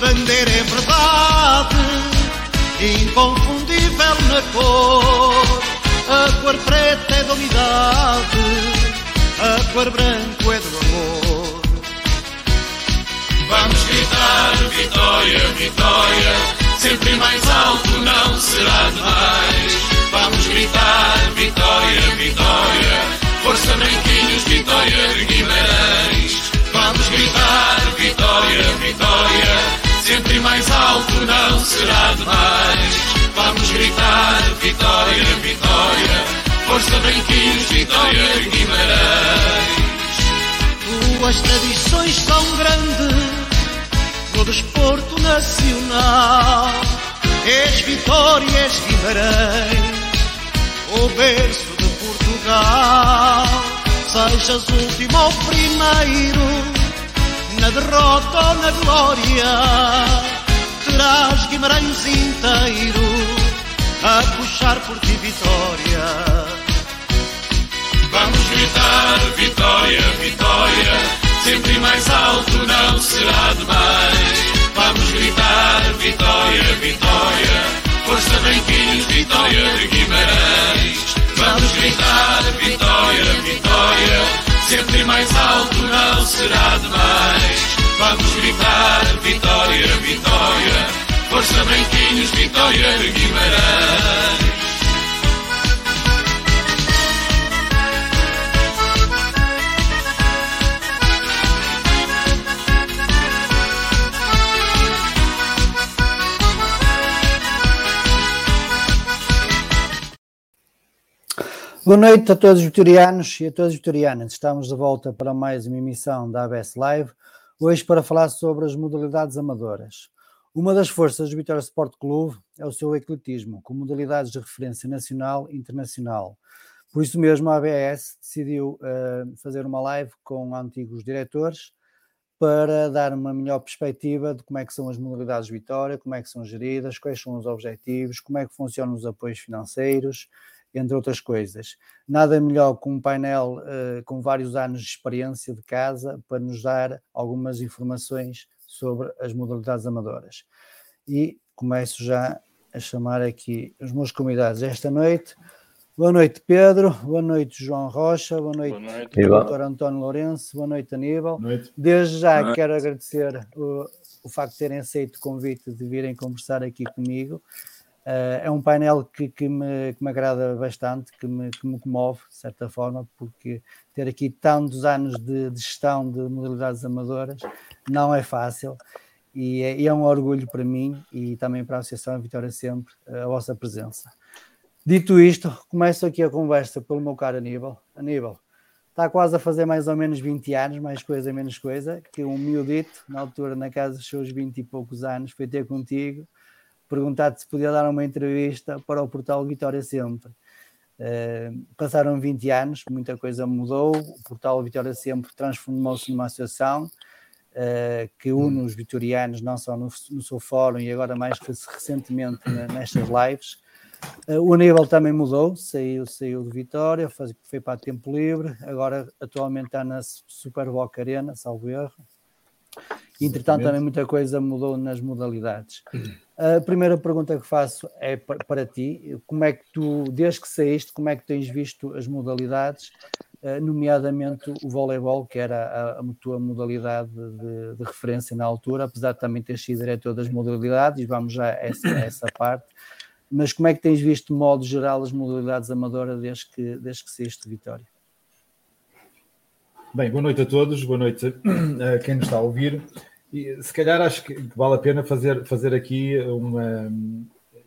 bandeira é verdade, inconfundível na cor. A cor preta é da unidade, a cor branca é do amor. Vamos gritar vitória, vitória, sempre mais alto não será demais. Vamos gritar vitória, vitória, força branquinhos, vitória de Guimarães. Vamos gritar vitória, vitória, sempre mais alto não será demais. Vamos gritar vitória, vitória, força branquinhos, vitória Guimarães. Tuas tradições são grandes no desporto nacional. És Vitória, és Guimarães, o berço de Portugal. Sejas último ou primeiro, na derrota ou na glória, terás Guimarães inteiro a puxar por ti vitória. Vamos gritar vitória, vitória sempre mais alto não será demais. Vamos gritar vitória, vitória, força branquinhos, vitória de Guimarães. Vamos gritar vitória, vitória, sempre mais alto não será demais. Vamos gritar vitória, vitória, força branquinhos, vitória de Guimarães. Boa noite a todos os vitorianos e a todas as vitorianas. Estamos de volta para mais uma emissão da ABS Live, hoje para falar sobre as modalidades amadoras. Uma das forças do Vitória Sport Clube é o seu ecletismo, com modalidades de referência nacional e internacional. Por isso mesmo, a ABS decidiu uh, fazer uma live com antigos diretores para dar uma melhor perspectiva de como é que são as modalidades de Vitória, como é que são geridas, quais são os objetivos, como é que funcionam os apoios financeiros, entre outras coisas. Nada melhor que um painel uh, com vários anos de experiência de casa para nos dar algumas informações sobre as modalidades amadoras. E começo já a chamar aqui os meus convidados esta noite. Boa noite, Pedro. Boa noite, João Rocha. Boa noite, Boa noite. Dr. António Lourenço. Boa noite, Aníbal. Boa noite. Desde já quero agradecer o, o facto de terem aceito o convite de virem conversar aqui comigo. Uh, é um painel que, que, me, que me agrada bastante, que me, que me comove, de certa forma, porque ter aqui tantos anos de, de gestão de modalidades amadoras não é fácil e é, e é, um orgulho para mim e também para a Associação Vitória Sempre a vossa presença. Dito isto, começo aqui a conversa pelo meu caro Aníbal. Aníbal, está quase a fazer mais ou menos 20 anos, mais coisa, menos coisa, que um miudito, na altura, na casa dos seus 20 e poucos anos, foi ter contigo perguntar-te se podia dar uma entrevista para o portal Vitória Sempre. Uh, passaram 20 anos, muita coisa mudou, o portal Vitória Sempre transformou-se numa associação uh, que une os vitorianos, não só no, no seu fórum e agora mais recentemente nestas lives. Uh, o nível também mudou, saiu, saiu de Vitória, foi, foi para Tempo Livre, agora atualmente está na Super Boca Arena, salvo erro. Entretanto, também muita coisa mudou nas modalidades. A primeira pergunta que faço é para ti: como é que tu, desde que saíste, como é que tens visto as modalidades, eh, nomeadamente o voleibol, que era a, a tua modalidade de, de, referência na altura, apesar de também ter sido diretor das modalidades, vamos já a essa, a essa parte. Mas como é que tens visto, de modo geral, as modalidades amadoras desde que, desde que saíste Vitória? Bem, boa noite a todos, boa noite a quem nos está a ouvir. E, se calhar acho que vale a pena fazer, fazer aqui uma,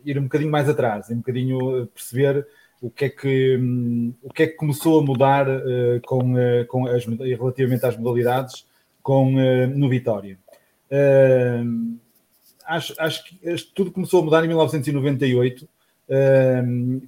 ir um bocadinho mais atrás, um bocadinho perceber o que é que, um, o que, é que começou a mudar uh, com, uh, com as, relativamente às modalidades com, uh, no Vitória. acho, acho que tudo começou a mudar em 1998,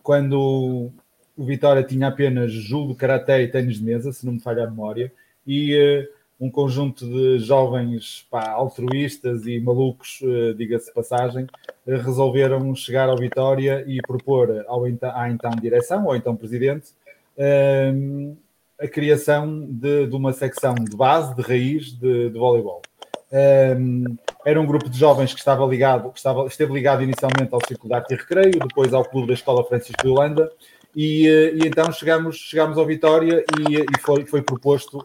quando o Vitória tinha apenas judo, karaté e tênis de mesa, se não me falha a memória, e um conjunto de jovens pá, altruístas e malucos, uh, diga-se passagem, uh, resolveram chegar ao Vitória e propor ao então, à então direção, ou então presidente, uh, a criação de, de, uma secção de base, de raiz de, de voleibol. era um grupo de jovens que estava ligado, que estava, esteve ligado inicialmente ao Círculo de Arte e Recreio, depois ao Clube da Escola Francisco de Holanda, e, e então chegamos, chegamos ao Vitória e, e foi, foi proposto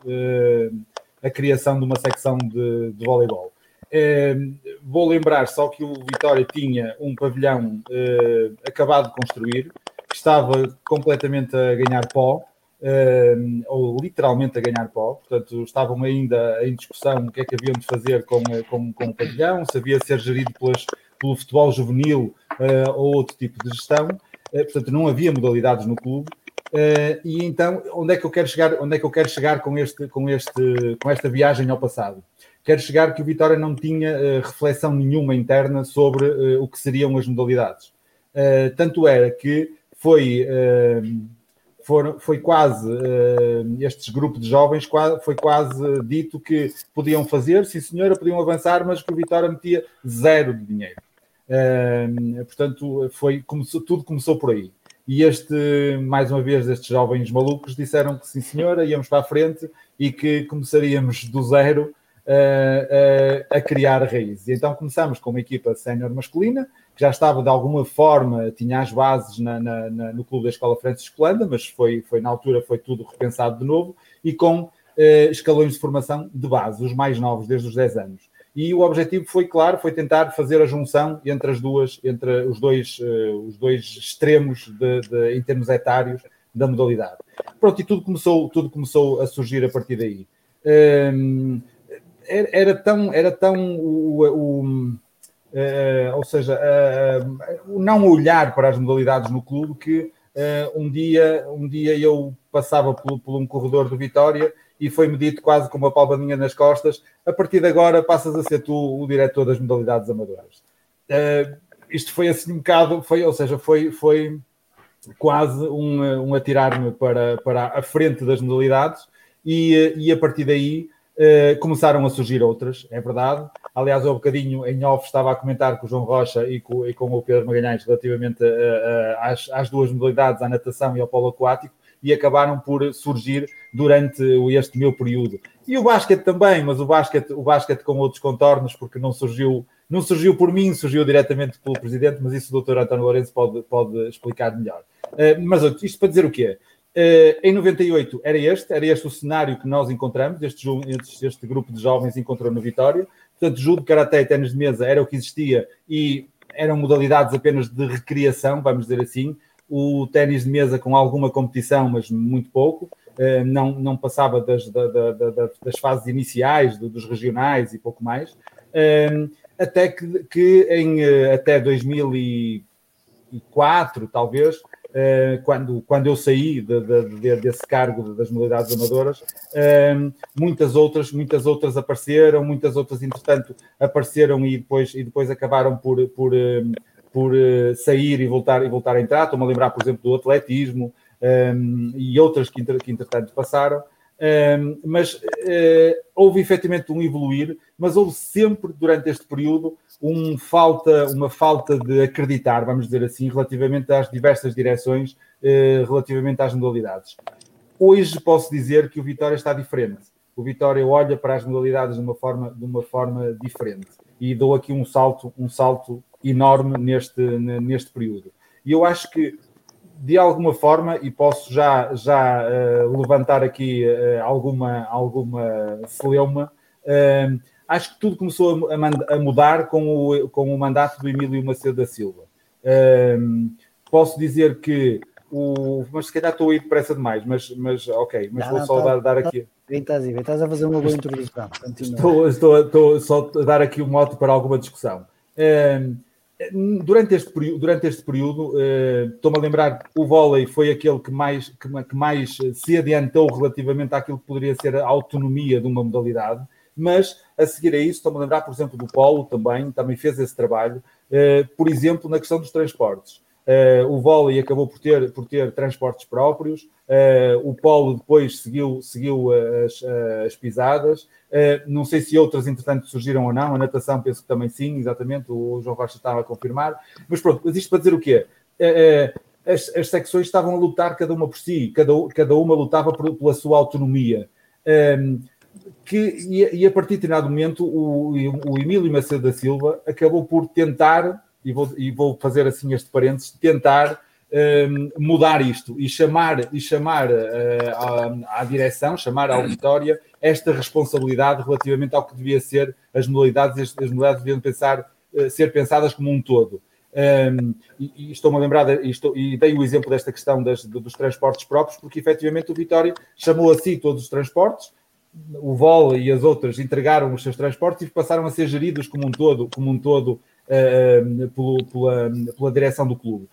a criação de uma secção de, de voleibol. Eh, vou lembrar só que o Vitória tinha um pavilhão eh, acabado de construir, que estava completamente a ganhar pó, eh, ou literalmente a ganhar pó, portanto estavam ainda em discussão o que é que haviam de fazer com, com, com o pavilhão, se havia de ser gerido pelas, pelo futebol juvenil ou outro tipo de gestão, portanto não havia modalidades no clube, Uh, e então, onde é que eu quero chegar? Onde é que eu quero chegar com este, com este, com esta viagem ao passado? Quero chegar que o Vitória não tinha uh, reflexão nenhuma interna sobre uh, o que seriam as modalidades. tanto era que foi, foi quase estes grupos de jovens foi quase dito que podiam fazer, sim senhora, podiam avançar, mas que o Vitória metia zero de dinheiro. portanto, foi, começou, tudo começou por aí. E este, mais uma vez, estes jovens malucos disseram que sim, senhora, íamos para a frente e que começaríamos do zero uh, uh, a criar raízes. E então começamos com uma equipa sénior masculina, que já estava de alguma forma, tinha as bases na, na, na, no clube da Escola Francisco Landa, mas foi, foi na altura foi tudo repensado de novo, e com uh, escalões de formação de base, os mais novos, desde os 10 anos e o objetivo foi claro, foi tentar fazer a junção entre as duas, entre os dois, uh, os dois extremos de, de, em termos etários da modalidade. Pronto, e tudo começou, tudo começou a surgir a partir daí. Um, era, tão, era tão o, o uh, ou seja, uh, o não olhar para as modalidades no clube que um dia, um dia eu passava por, por um corredor do Vitória e foi-me dito quase com uma palmadinha nas costas: a partir de agora passas a ser tu o diretor das modalidades amadoras. Uh, isto foi assim um bocado, foi, ou seja, foi, foi quase um, um atirar-me para, para a frente das modalidades e, e a partir daí uh, começaram a surgir outras, é verdade. Aliás, há um bocadinho em off estava a comentar com o João Rocha e com, e com o Pedro Magalhães relativamente a, a, às, às duas modalidades, à natação e ao polo aquático e acabaram por surgir durante este meu período. E o basquete também, mas o basquete, o basquete com outros contornos, porque não surgiu, não surgiu por mim, surgiu diretamente pelo presidente, mas isso o Dr. António Lourenço pode, pode explicar melhor. Uh, mas isto para dizer o quê? Uh, em 98 era este, era este o cenário que nós encontramos, este, este, este grupo de jovens encontrou no Vitória. Portanto, judo, karaté e ténis de mesa era o que existia e eram modalidades apenas de recriação, vamos dizer assim o ténis de mesa com alguma competição, mas muito pouco, eh, não, não passava das, da, da, da, das fases iniciais, dos regionais e pouco mais, eh, até que, que em eh, até 2004, talvez, quando, quando eu saí de, de, de, desse cargo das modalidades amadoras, muitas outras, muitas outras apareceram, muitas outras, entretanto, apareceram e depois, e depois acabaram por, por por uh, sair e voltar, e voltar a entrar. Estou-me a lembrar, por exemplo, do atletismo um, ehm, e outras que, que entretanto passaram. Um, ehm, mas uh, houve efetivamente um evoluir, mas houve sempre durante este período um falta, uma falta de acreditar, vamos dizer assim, relativamente às diversas direções, uh, relativamente às modalidades. Hoje posso dizer que o Vitória está diferente. O Vitória olha para as modalidades de uma forma, de uma forma diferente. E dou aqui um salto, um salto enorme neste, neste período. E eu acho que, de alguma forma, e posso já, já uh, levantar aqui uh, alguma, alguma celeuma, uh, acho que tudo começou a, a, mudar com o, com o mandato do Emílio Macedo da Silva. posso dizer que o, mas se calhar estou a ir depressa demais, mas, mas ok, mas não, vou não, só tá, dar, dar tá, aqui. Estás, estás a fazer uma boa introdução. Estou, estou, estou, só a dar aqui um mote para alguma discussão durante este período, durante este período uh, estou-me a lembrar, o vôlei foi aquele que mais, que, mais se adiantou relativamente àquilo que poderia ser a autonomia de uma modalidade, mas a seguir a isso estou-me a lembrar, por exemplo, do Polo também, também fez esse trabalho, uh, por exemplo, na questão dos transportes. Uh, o vôlei acabou por ter, por ter transportes próprios, uh, o polo depois seguiu, seguiu as, as pisadas. Não sei se outras, entretanto, surgiram ou não. A natação, penso que também sim, exatamente. O João Rocha estava a confirmar. Mas pronto, mas isto para dizer o quê? As, as, secções estavam a lutar cada uma por si, cada, cada uma lutava por, pela sua autonomia. Um, ehm, que, e, e, a partir de determinado momento, o, o Emílio Macedo da Silva acabou por tentar e vou, e vou fazer assim este parênteses, tentar um, mudar isto e chamar, e chamar uh, à, à, direção, chamar à auditória esta responsabilidade relativamente ao que devia ser as modalidades, as modalidades deviam pensar, uh, ser pensadas como um todo. Um, e, e estou-me a lembrar, e, estou, e, dei o exemplo desta questão das, dos transportes próprios, porque efetivamente o Vitória chamou a si todos os transportes, o VOL e as outras entregaram os seus transportes e passaram a ser geridos como um todo, como um todo uh, pelo, pela, pela direção do clube.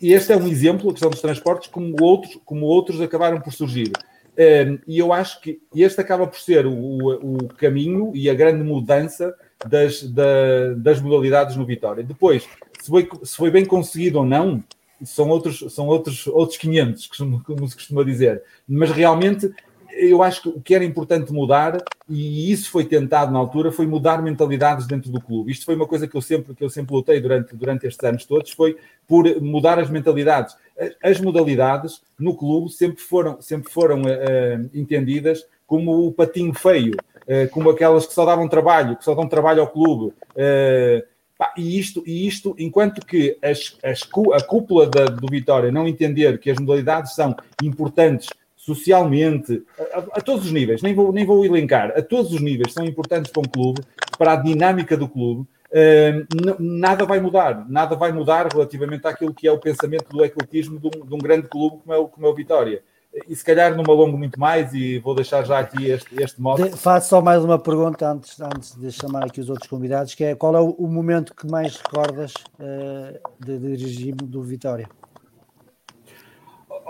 E este é um exemplo, a questão dos transportes, como outros, como outros acabaram por surgir. Uh, e eu acho que este acaba por ser o, o caminho e a grande mudança das, da, das modalidades no Vitória. Depois, se foi, se foi bem conseguido ou não, são outros, são outros, outros 500, como se costuma dizer. Mas realmente eu acho que o que era importante mudar, e isso foi tentado na altura, foi mudar mentalidades dentro do clube. Isto foi uma coisa que eu sempre, que eu sempre lutei durante, durante estes anos todos, foi por mudar as mentalidades. As modalidades no clube sempre foram, sempre foram uh, entendidas como o patinho feio, uh, como aquelas que só davam trabalho, que só dão trabalho ao clube. Uh, e isto, e isto, enquanto que as, as, a cúpula da, do Vitória não entender que as modalidades são importantes socialmente, a, a, todos os níveis, nem vou, nem vou elencar, a todos os níveis são importantes para um clube, para a dinâmica do clube. Uh, nada vai mudar, nada vai mudar relativamente àquilo que é o pensamento do ecletismo de um, de um grande clube como é, o, como é o Vitória. E se calhar não me alongo muito mais e vou deixar já aqui este, este modo. Faço só mais uma pergunta antes, antes de chamar aqui os outros convidados, que é qual é o, o momento que mais recordas uh, de, de regime do Vitória?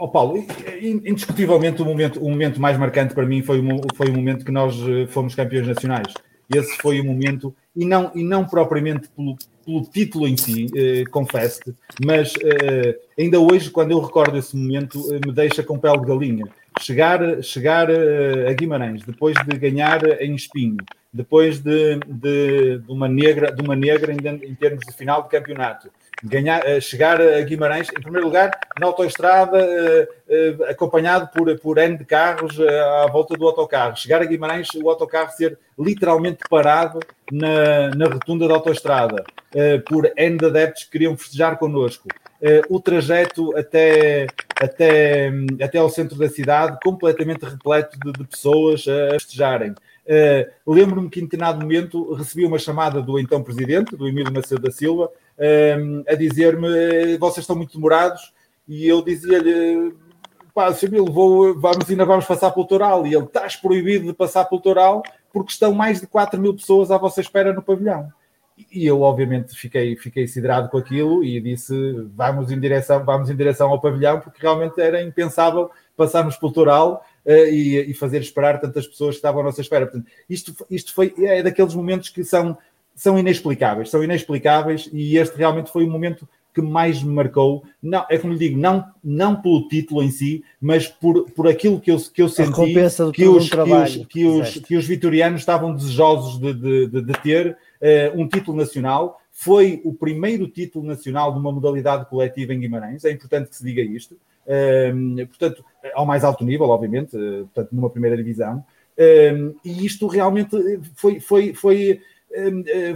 Oh Paulo, indiscutivelmente o momento, o momento mais marcante para mim foi o, foi o momento que nós eh, fomos campeões nacionais. Esse foi o momento, e não, e não propriamente pelo, pelo título em si, eh, confesso mas eh, ainda hoje, quando eu recordo esse momento, eh, me deixa com pele de galinha. Chegar, chegar eh, a Guimarães, depois de ganhar em Espinho, depois de, de, de, uma negra, de uma negra em, em termos de final de campeonato, ganhar, eh, chegar a Guimarães, em primeiro lugar, na autoestrada, eh, eh, acompanhado por, por N de carros à volta do autocarro. Chegar a Guimarães, o autocarro ser literalmente parado na, na rotunda da autoestrada, por N de adeptos que queriam festejar connosco. O trajeto até, até, até ao centro da cidade, completamente repleto de, de pessoas a festejarem. Uh, Lembro-me que em determinado momento recebi uma chamada do então presidente, do Emílio Macedo da Silva, a dizer-me: vocês estão muito demorados, e eu dizia-lhe: pá, Emílio, vou, vamos, ainda vamos passar pelo Toral, e ele: estás proibido de passar pelo Toral porque estão mais de 4 mil pessoas à vossa espera no pavilhão. E eu, obviamente, fiquei, fiquei siderado com aquilo e disse: vamos em, direção, vamos em direção ao pavilhão, porque realmente era impensável passarmos pelo Toral uh, e, e, fazer esperar tantas pessoas que estavam à nossa espera. Portanto, isto, isto foi, é daqueles momentos que são, são inexplicáveis, são inexplicáveis e este realmente foi o momento que mais me marcou, não, é como lhe digo, não, não pelo título em si, mas por, por aquilo que eu, que eu senti que os, que, os, que, os, que os vitorianos estavam desejosos de, de, de, de ter uh, um título nacional. Foi o primeiro título nacional de uma modalidade coletiva em Guimarães, é importante que se diga isto. Uh, portanto, ao mais alto nível, obviamente, uh, portanto, numa primeira divisão. e isto realmente foi, foi, foi eh,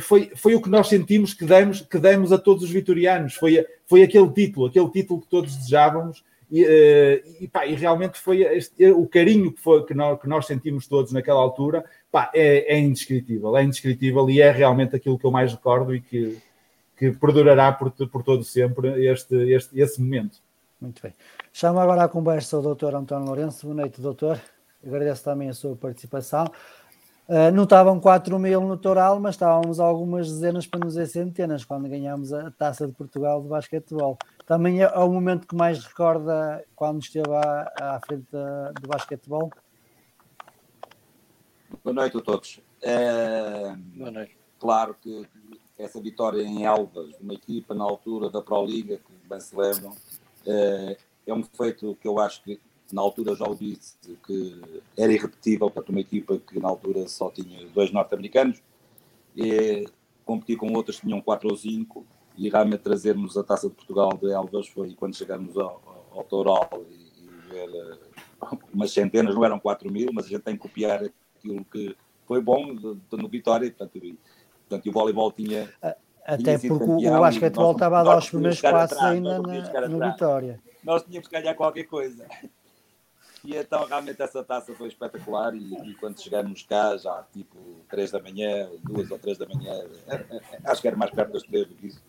foi, foi o que nós sentimos que demos, que demos a todos os vitorianos. Foi, foi aquele título, aquele título que todos desejávamos. E, eh, e, pá, e realmente foi este, o carinho que, foi, que, nós, que nós sentimos todos naquela altura pá, é, é indescritível, é indescritível e é realmente aquilo que eu mais recordo e que, que perdurará por, por todo sempre este, este, esse momento. Muito bem. Chamo agora à conversa o Dr. António Lourenço. Boa noite, doutor. Agradeço também a sua participação. Uh, não estavam 4 mil no total, mas estávamos algumas dezenas, para não dizer centenas, quando ganhámos a Taça de Portugal de basquetebol. Também é, é o momento que mais recorda quando esteve à, à frente do basquetebol. Boa noite a todos. É, Boa noite. Claro que essa vitória em Elvas, uma equipa na altura da Pro Liga, que bem se lembram, é, é um feito que eu acho que na altura já o disse que era irrepetível para uma equipa que na altura só tinha dois norte-americanos e competir com outras que tinham quatro ou cinco e realmente trazermos a Taça de Portugal de Elvas foi quando chegamos ao, ao, ao e, e ver umas centenas, não eram quatro mil, mas a gente tem que copiar aquilo que foi bom no Vitória, portanto, e, portanto, e o voleibol tinha até porque o basquetebol estava a dar os primeiros passos ainda na, no Vitória. Nós tínhamos que ganhar qualquer coisa. E então realmente essa taça foi espetacular e, e, quando chegamos cá, já tipo 3 da manhã, 2 ou 3 da manhã, acho que era mais perto das 3 do que isso.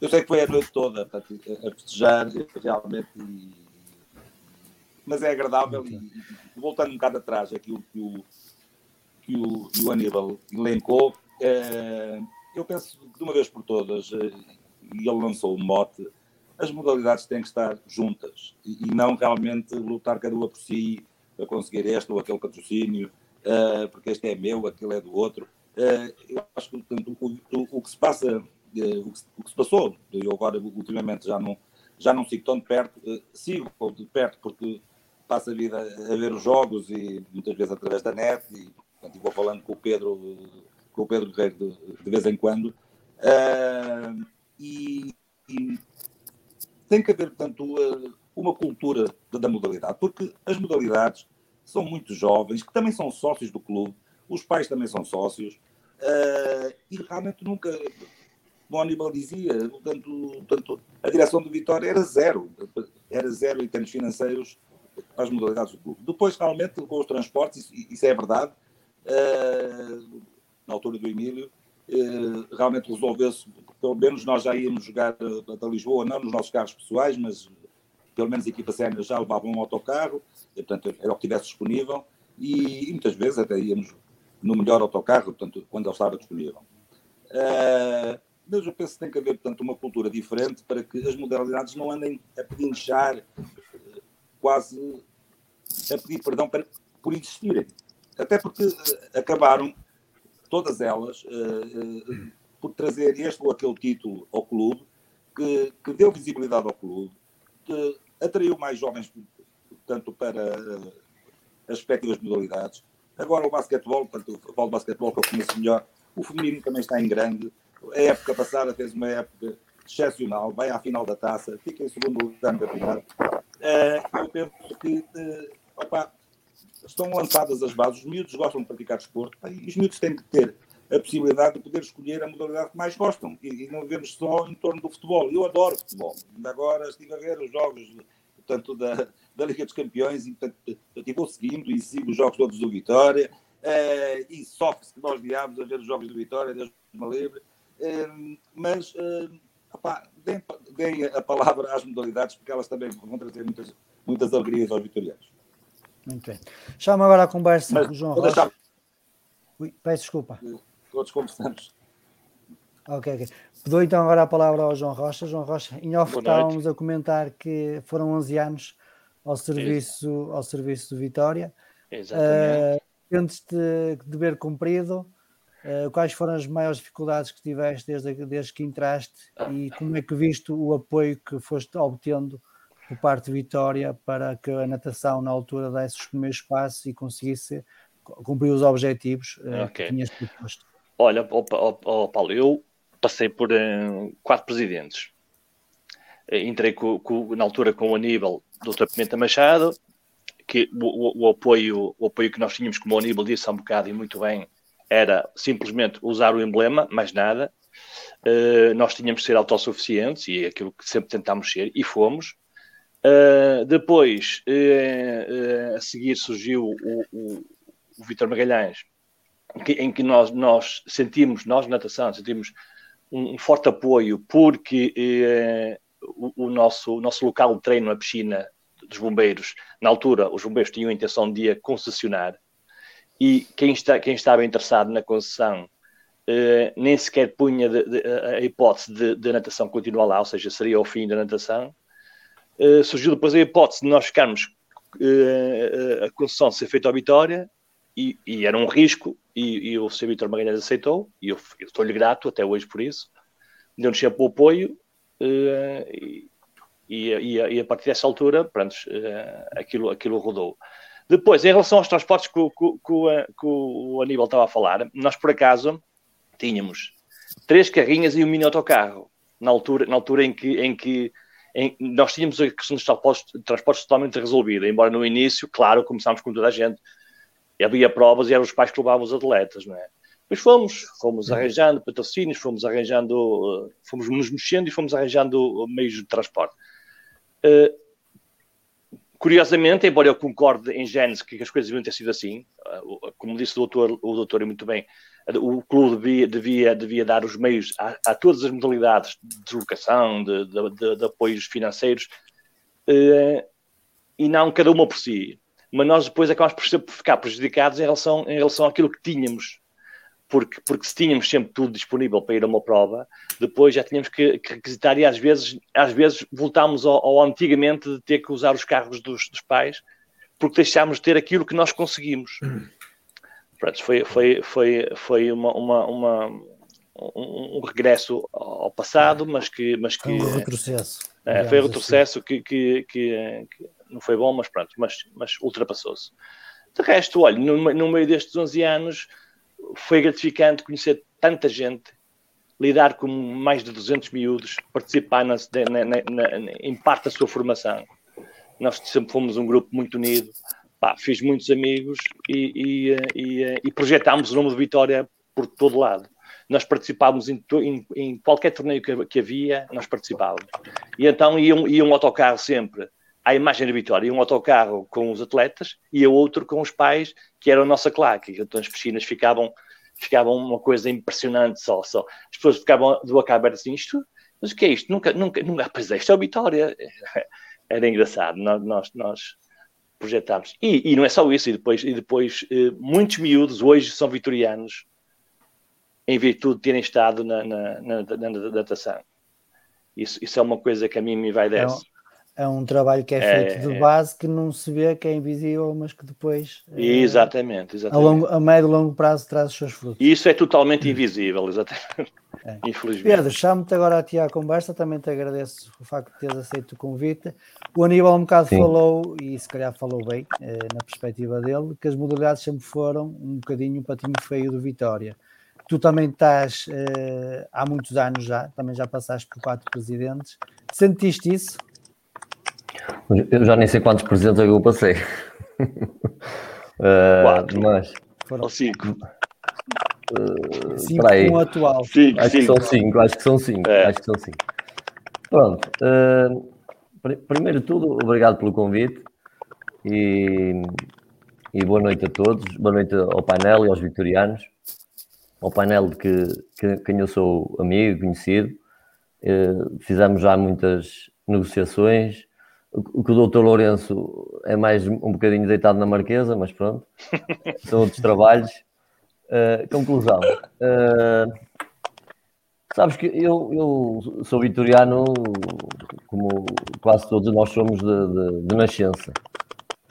Eu sei que foi a noite toda portanto, a festejar realmente, e, mas é agradável e, e, voltando um bocado atrás, aquilo que o, que o, que o Aníbal elencou, é, eu penso que de uma vez por todas, eh, e ele lançou um mote, as modalidades têm que estar juntas e, e não realmente lutar cada uma por si para conseguir este ou aquele patrocínio, uh, porque este é meu, aquele é do outro. Uh, eu acho que portanto, o, o, o, que se passa, uh, o, que o, que se, passou, eu agora ultimamente já não, já não sigo tão de perto, sigo de perto porque passo a vida a ver os jogos e muitas vezes através da net e portanto, vou falando com o Pedro, com o Pedro Guerreiro de, de vez em quando. e, e tem que haver, portanto, uma cultura da modalidade, porque as modalidades são muito jovens, que também são sócios do clube, os pais também são sócios, uh, e realmente nunca, o Aníbal dizia, portanto, portanto, a direção do Vitória era zero, era zero em termos financeiros para as modalidades do clube. Depois, realmente, com os transportes, isso, é verdade, uh, na altura do Emílio, realmente resolveu-se pelo menos nós já íamos jogar para Lisboa, não nos nossos carros pessoais, mas pelo menos a equipa sénior já levava um autocarro, e, portanto era o que tivesse disponível, e, e, muitas vezes até íamos no melhor autocarro, portanto, quando ele estava disponível. Uh, mas eu penso que tem que haver, portanto, uma cultura diferente para que as modalidades não andem a pedinchar, quase a pedir perdão para, por existirem. Até porque acabaram, todas elas, uh, por trazer este ou aquele título ao clube, que, que deu visibilidade ao clube, que atraiu mais jovens, tanto para as respectivas modalidades. Agora o basquetebol, portanto, o de basquetebol que eu conheço melhor, o feminino também está em grande. A época passada fez uma época excepcional, vai à final da taça, fica em segundo lugar no campeonato. Eu penso que opa, estão lançadas as bases, os miúdos gostam de praticar desporto, e os miúdos têm que ter a possibilidade de poder escolher a modalidade que mais gostam e, e não vermos só em torno do futebol. Eu adoro futebol. Ainda agora estive a ver os jogos portanto, da, da Liga dos Campeões e portanto, vou seguindo e sigo os jogos todos do Vitória uh, e sofre-se que nós viámos a ver os jogos do Vitória, Deus me livre. Uh, mas uh, deem, deem a palavra às modalidades porque elas também vão trazer muitas, muitas alegrias aos vitorianos. Muito bem. Chama agora a conversa com o João Rocha. Deixar... Ui, peço desculpa todos conversamos. Ok, ok. Dou então agora a palavra ao João Rocha. João Rocha, em off estávamos a comentar que foram 11 anos ao serviço, ao serviço do Vitória. Exatamente. Uh, de dever cumprido, uh, quais foram as maiores dificuldades que tiveste desde, desde que entraste e como é que viste o apoio que foste obtendo por parte de Vitória para que a natação na altura desse os primeiros passos e conseguisse cumprir os objetivos uh, okay. que tinhas proposto? Olha, oh, oh, oh, Paulo, eu passei por uh, quatro presidentes. Uh, entrei com, com, na altura com o Aníbal, Dr. Pimenta Machado, que o, o, o, apoio, o apoio que nós tínhamos, como o Aníbal disse há um bocado e muito bem, era simplesmente usar o emblema, mais nada. Uh, nós tínhamos de ser autossuficientes e é aquilo que sempre tentámos ser, e fomos. Uh, depois, uh, a seguir, surgiu o, o, o Vitor Magalhães, em que nós, nós sentimos, nós natação, sentimos um, um forte apoio porque eh, o, o, nosso, o nosso local de treino, a piscina dos bombeiros, na altura os bombeiros tinham a intenção de a concessionar e quem, está, quem estava interessado na concessão uh, nem sequer punha de, de, a hipótese de, de, natação continuar lá, ou seja, seria o fim da natação. Uh, surgiu depois a hipótese de nós ficarmos uh, a concessão ser feita ao Vitória e, e, era um risco e, e o Sr. Vitor Magalhães aceitou e eu, eu estou-lhe grato até hoje por isso. Deu-nos sempre o apoio e, e, a, e, a partir dessa altura, pronto, aquilo, aquilo rodou. Depois, em relação aos transportes que, que, que, que o Aníbal estava a falar, nós por acaso tínhamos três carrinhas e um mini autocarro, na altura, na altura em que, em que em, nós tínhamos a questão dos transportes, transportes totalmente resolvida, embora no início, claro, começámos com toda a gente, havia provas e eram os pais que levavam os atletas, não é? Depois fomos, fomos arranjando patrocínios, fomos arranjando, fomos nos mexendo e fomos arranjando meios de transporte. Uh, Curiosamente, embora eu concorde em Gênesis que as coisas deviam ter sido assim, ah, como disse o doutor, o doutor muito bem, o clube devia, devia, devia dar os meios a, a todas as modalidades de deslocação, de, de, de, de apoios financeiros, eh, e não cada uma por si. Mas nós depois acabamos por ficar prejudicados em relação, em relação àquilo que tínhamos porque, porque se tínhamos sempre tudo disponível para ir a uma prova, depois já tínhamos que, que requisitar e às vezes, às vezes voltámos ao, ao antigamente de ter que usar os carros dos, dos pais, porque deixámos de ter aquilo que nós conseguimos. Pronto, foi, foi, foi, foi uma, uma, uma um, um, regresso ao passado, mas que. Mas que um retrocesso. É, foi um retrocesso assim. que, que, que, que, não foi bom, mas pronto, mas, mas ultrapassou-se. De resto, olha, no, no meio destes 11 anos foi gratificante conhecer tanta gente, lidar com mais de 200 miúdos, participar na, na, na, em parte da sua formação. Nós sempre fomos um grupo muito unido, pá, fiz muitos amigos e, e, e, e projetámos o nome de Vitória por todo lado. Nós participávamos em, em, em qualquer torneio que, que, havia, nós participávamos. E então ia um, ia um autocarro sempre à imagem da Vitória, um autocarro com os atletas e outro com os pais, que era a nossa claque. Então as piscinas ficavam, ficavam uma coisa impressionante só, só. As pessoas ficavam do boca aberta assim, isto, mas o que é isto? Nunca, nunca, nunca, pois é, isto é o Vitória. Era engraçado, nós, nós, projetámos. E, e, não é só isso, e depois, e depois eh, muitos miúdos hoje são vitorianos em virtude de terem estado na, na, na, na natação. Isso, isso é uma coisa que a mim me vai dessa. É um trabalho que é, é feito de é. base que não se vê, que é invisível, mas que depois exatamente, exatamente. A, longo, a médio e longo prazo traz os seus frutos. Isso é totalmente invisível, exatamente. É. Infelizmente. Pedro, chamo-te agora a ti à conversa, também te agradeço o facto de teres aceito o convite. O Aníbal um bocado Sim. falou, e se calhar falou bem, eh, na perspectiva dele, que as modalidades sempre foram um bocadinho o patinho feio do Vitória. Tu também estás eh, há muitos anos já, também já passaste por quatro presidentes. Sentiste isso? Eu já nem sei quantos presidentes é eu passei. uh, Quatro. Mas. Foram cinco. Uh, cinco o atual. Cinco, acho cinco. que são cinco, acho que são cinco. É. Acho que são cinco. Pronto. Uh, pr primeiro de tudo, obrigado pelo convite e, e boa noite a todos. Boa noite ao painel e aos vitorianos. Ao painel de que, que quem eu sou amigo, conhecido. Uh, fizemos já muitas negociações o que o doutor Lourenço é mais um bocadinho deitado na marquesa, mas pronto, são outros trabalhos. Uh, conclusão. Uh, sabes que eu, eu sou vitoriano, como quase todos nós somos de, de, de nascença.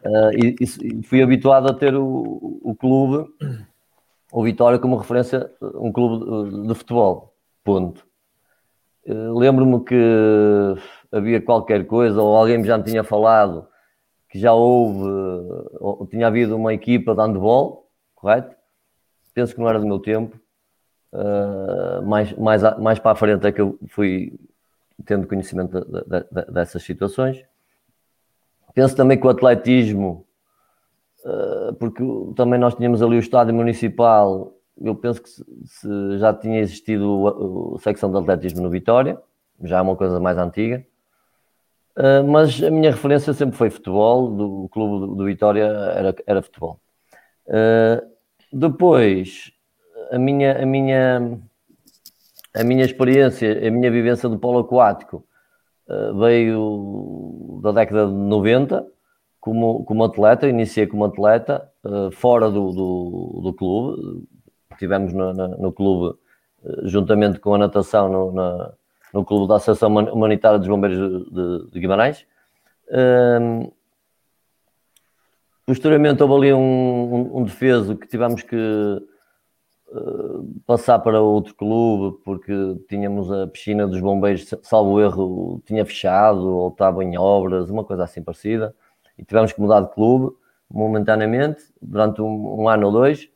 Uh, e, e, fui habituado a ter o, o clube, o Vitória, como referência, um clube de, de futebol. Ponto. Lembro-me que havia qualquer coisa, ou alguém já me tinha falado que já houve, ou tinha havido uma equipa de handball, correto? Penso que não era do meu tempo. Uh, mais, mais, mais para a frente é que eu fui tendo conhecimento de, de, de, dessas situações. Penso também que o atletismo, uh, porque também nós tínhamos ali o estádio municipal, eu penso que se, se já tinha existido a, a secção de atletismo no Vitória, já é uma coisa mais antiga. Uh, mas a minha referência sempre foi futebol, do clube do, Vitória era, era futebol. Uh, depois, a minha, a, minha, a minha experiência, a minha vivência do polo aquático uh, veio da década de 90, como, como atleta, iniciei como atleta, fora do, do, do, clube. Tivemos no, no, no clube, juntamente com a natação, no, na, no clube da Associação Humanitária dos Bombeiros de, de Guimarães. Uh, posteriormente, houve ali um, um, um defeso que tivemos que passar para outro clube porque tínhamos a piscina dos bombeiros, salvo erro, tinha fechado ou estava em obras, uma coisa assim parecida e tivemos que mudar de clube momentaneamente, durante um, um ano ou dois.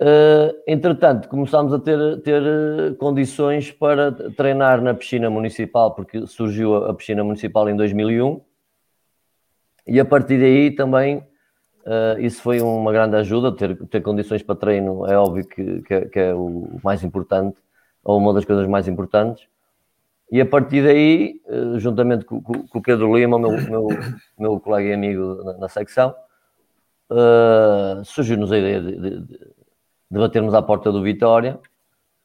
Uh, entretanto, começámos a ter, ter eh, condições para treinar na piscina municipal, porque surgiu a, piscina municipal em 2001, e a partir daí também uh, isso foi uma grande ajuda. Ter, ter condições para treino é óbvio que, que, é, que é o mais importante, ou uma das coisas mais importantes. E a partir daí, eh, juntamente com, o Pedro Lima, meu, meu, meu colega e amigo na, na secção, surgiu-nos a ideia de, de, de, batermos à porta do Vitória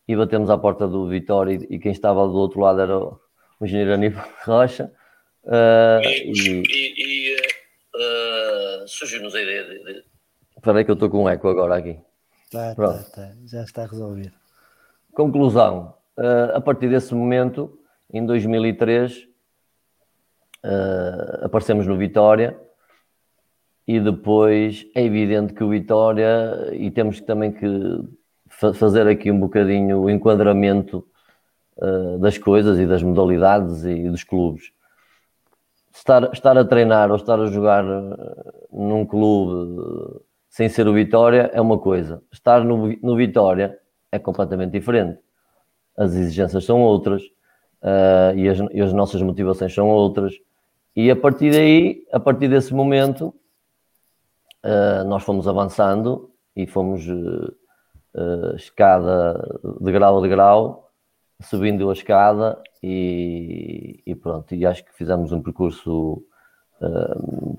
e batemos à porta do Vitória e, e quem estava do outro lado era o, o engenheiro Aníbal Rocha. Uh, e, e, e uh, surgiu-nos a ideia de, Espera aí que eu estou com um eco agora aqui. Tá, tá, tá. Já está resolvido. Conclusão. a partir desse momento em 2003 uh, eh, aparecemos no Vitória e depois é evidente que o Vitória, e temos também que fa fazer aqui um bocadinho o enquadramento uh, das coisas e das modalidades e dos clubes. Estar, estar a treinar ou estar a jogar eh, num clube sem ser o Vitória é uma coisa. Estar no, no Vitória é completamente diferente. As exigências são outras uh, e, as, e, as, nossas motivações são outras. E a partir daí, a partir desse momento, uh, nós fomos avançando e fomos uh, escada de grau a de grau, subindo a escada e, e, pronto. E acho que fizemos um percurso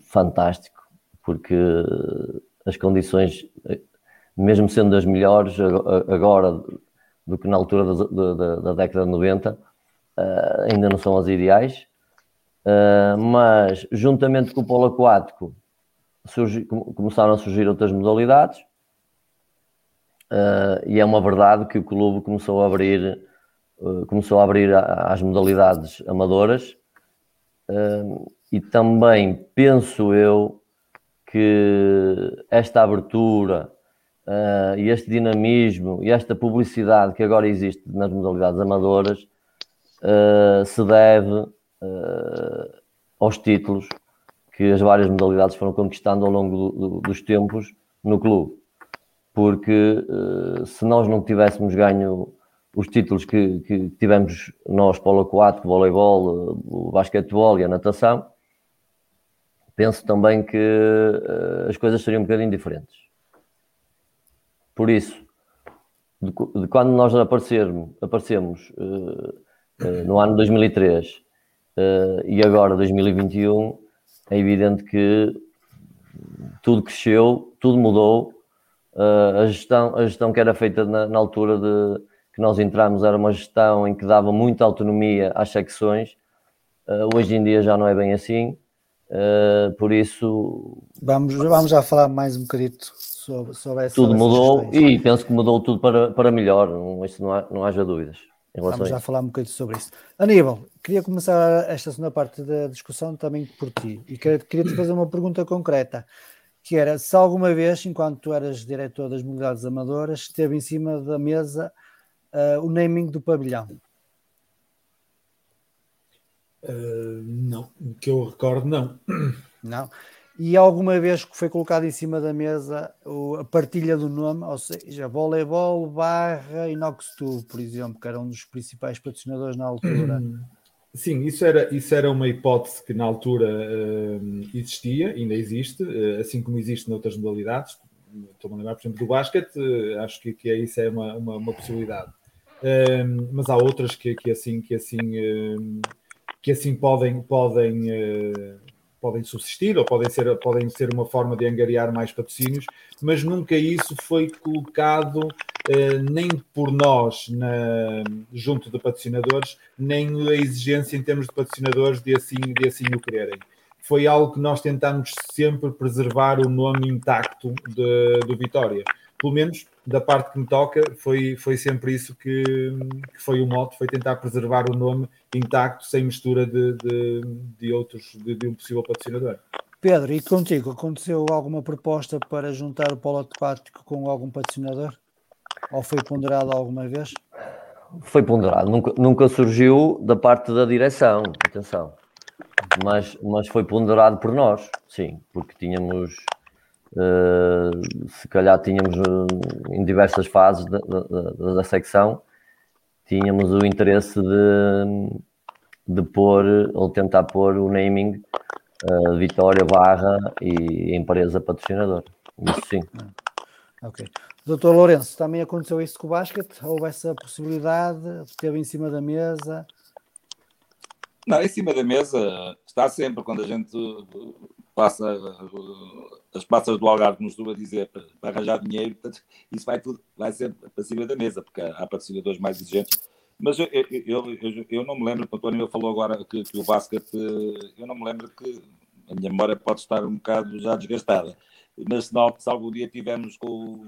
fantástico, porque as condições, mesmo sendo as melhores agora do que na altura da, da, da década de 90, uh, ainda não são as ideais, uh, mas juntamente com o polo aquático surgi, começaram a surgir outras modalidades uh, e é uma verdade que o clube começou a abrir começou a abrir às modalidades amadoras e também penso eu que esta abertura uh, e este dinamismo e esta publicidade que agora existe nas modalidades amadoras uh, se deve uh, aos títulos que as várias modalidades foram conquistando ao longo do, do, dos tempos no clube. Porque uh, se nós não tivéssemos ganho os títulos que, que tivemos nós, polo aquático, voleibol, o basquetebol e a natação, penso também que as coisas seriam um bocadinho diferentes. Por isso, de, de quando nós aparecermos, aparecemos eh, no ano 2003 eh, e agora 2021, é evidente que tudo cresceu, tudo mudou. Eh, a, gestão, a gestão que era feita na, na altura de que nós entramos era uma gestão em que dava muita autonomia às secções. hoje em dia já não é bem assim. Uh, por isso. Vamos, vamos já falar mais um bocadito sobre, sobre essa. Tudo mudou e penso que mudou tudo para, para melhor, não, isso não, há, não haja dúvidas. Vamos já falar um bocadinho sobre isso. Aníbal, queria começar esta segunda parte da discussão também por ti e queria, queria te fazer uma pergunta concreta, que era se alguma vez, enquanto tu eras diretor das modalidades amadoras, esteve em cima da mesa uh, o naming do pavilhão. Uh, não, que eu recordo, não. Não. E alguma vez que foi colocado em cima da mesa a partilha do nome, ou seja, voleibol barra Inoxtube, por exemplo, que era um dos principais patrocinadores na altura. Sim, isso era, isso era uma hipótese que na altura uh, existia, ainda existe, uh, assim como existe noutras modalidades. Estou a lembrar, por exemplo, do basquete, uh, acho que, que é, isso é uma, uma, uma possibilidade. Mas há outras que, que assim, que assim, que assim podem, podem podem subsistir ou podem ser, podem ser uma forma de angariar mais patrocínios, mas nunca isso foi colocado eh, nem por nós na, junto de patrocinadores, nem a exigência em termos de patrocinadores de assim, de assim o quererem. foi algo que nós tentamos sempre preservar o nome intacto do Vitória. Pelo menos da parte que me toca, foi, foi sempre isso que, que foi o mote, foi tentar preservar o nome intacto, sem mistura de, de, de outros, de, de um possível patrocinador. Pedro, e contigo, aconteceu alguma proposta para juntar o polo aquático com algum patrocinador? Ou foi ponderado alguma vez? Foi ponderado, nunca, nunca surgiu da parte da direção, atenção, mas, mas foi ponderado por nós, sim, porque tínhamos, uh, se calhar tínhamos uh, em diversas fases da, da, da, secção, tínhamos o interesse de, de pôr ou tentar pôr o naming uh, Vitória Barra e empresa patrocinadora. Isso sim. Ok. Doutor Lourenço, também aconteceu isso com o basquete? Houve essa possibilidade? Esteve em cima da mesa? Não, em cima da mesa está sempre quando a gente passa as passas do Algarve nos a dizer para arranjar dinheiro, isso vai tudo, vai sempre para cima da mesa, porque há patrocinadores mais exigentes. Mas eu, eu, eu, eu não me lembro, o António falou agora que, que o basquete, eu não me lembro que a minha memória pode estar um bocado já desgastada, mas se, não, algum dia tivemos com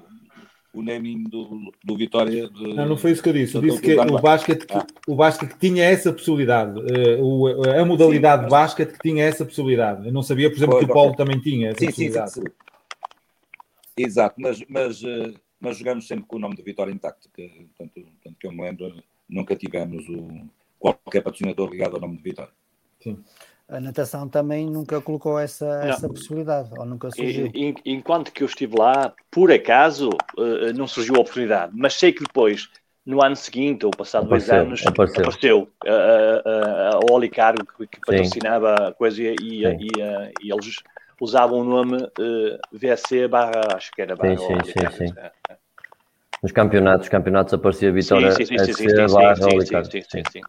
o naming do, do Vitória. De, não, não foi isso que eu disse. Eu disse que o basquete, ah. o basquete tinha essa possibilidade. Uh, o, a modalidade sim, de basquete que tinha essa possibilidade. Eu não sabia, por exemplo, foi, que o Paulo também tinha essa sim, possibilidade. Sim, sim, Exato, mas, mas, uh, mas jogamos sempre com o nome do Vitória intacto. Que, tanto, tanto que eu me lembro, nunca tivemos o, qualquer patrocinador ligado ao nome de Vitória. Sim a natação também nunca colocou essa, essa possibilidade, ou nunca surgiu. Enquanto que eu estive lá, por acaso, uh, não surgiu a oportunidade, mas sei que depois, no ano seguinte, ou passado apareceu, dois anos, apareceu, apareceu uh, uh, uh, o Olicargo que, que patrocinava a coisa e, e, e, e, eles usavam o nome VSC barra, acho que era barra sim, sim, sim, sim. Nos campeonatos, campeonatos aparecia Vitória sim, sim, sim, sim, sim, barra sim, sim, sim, sim.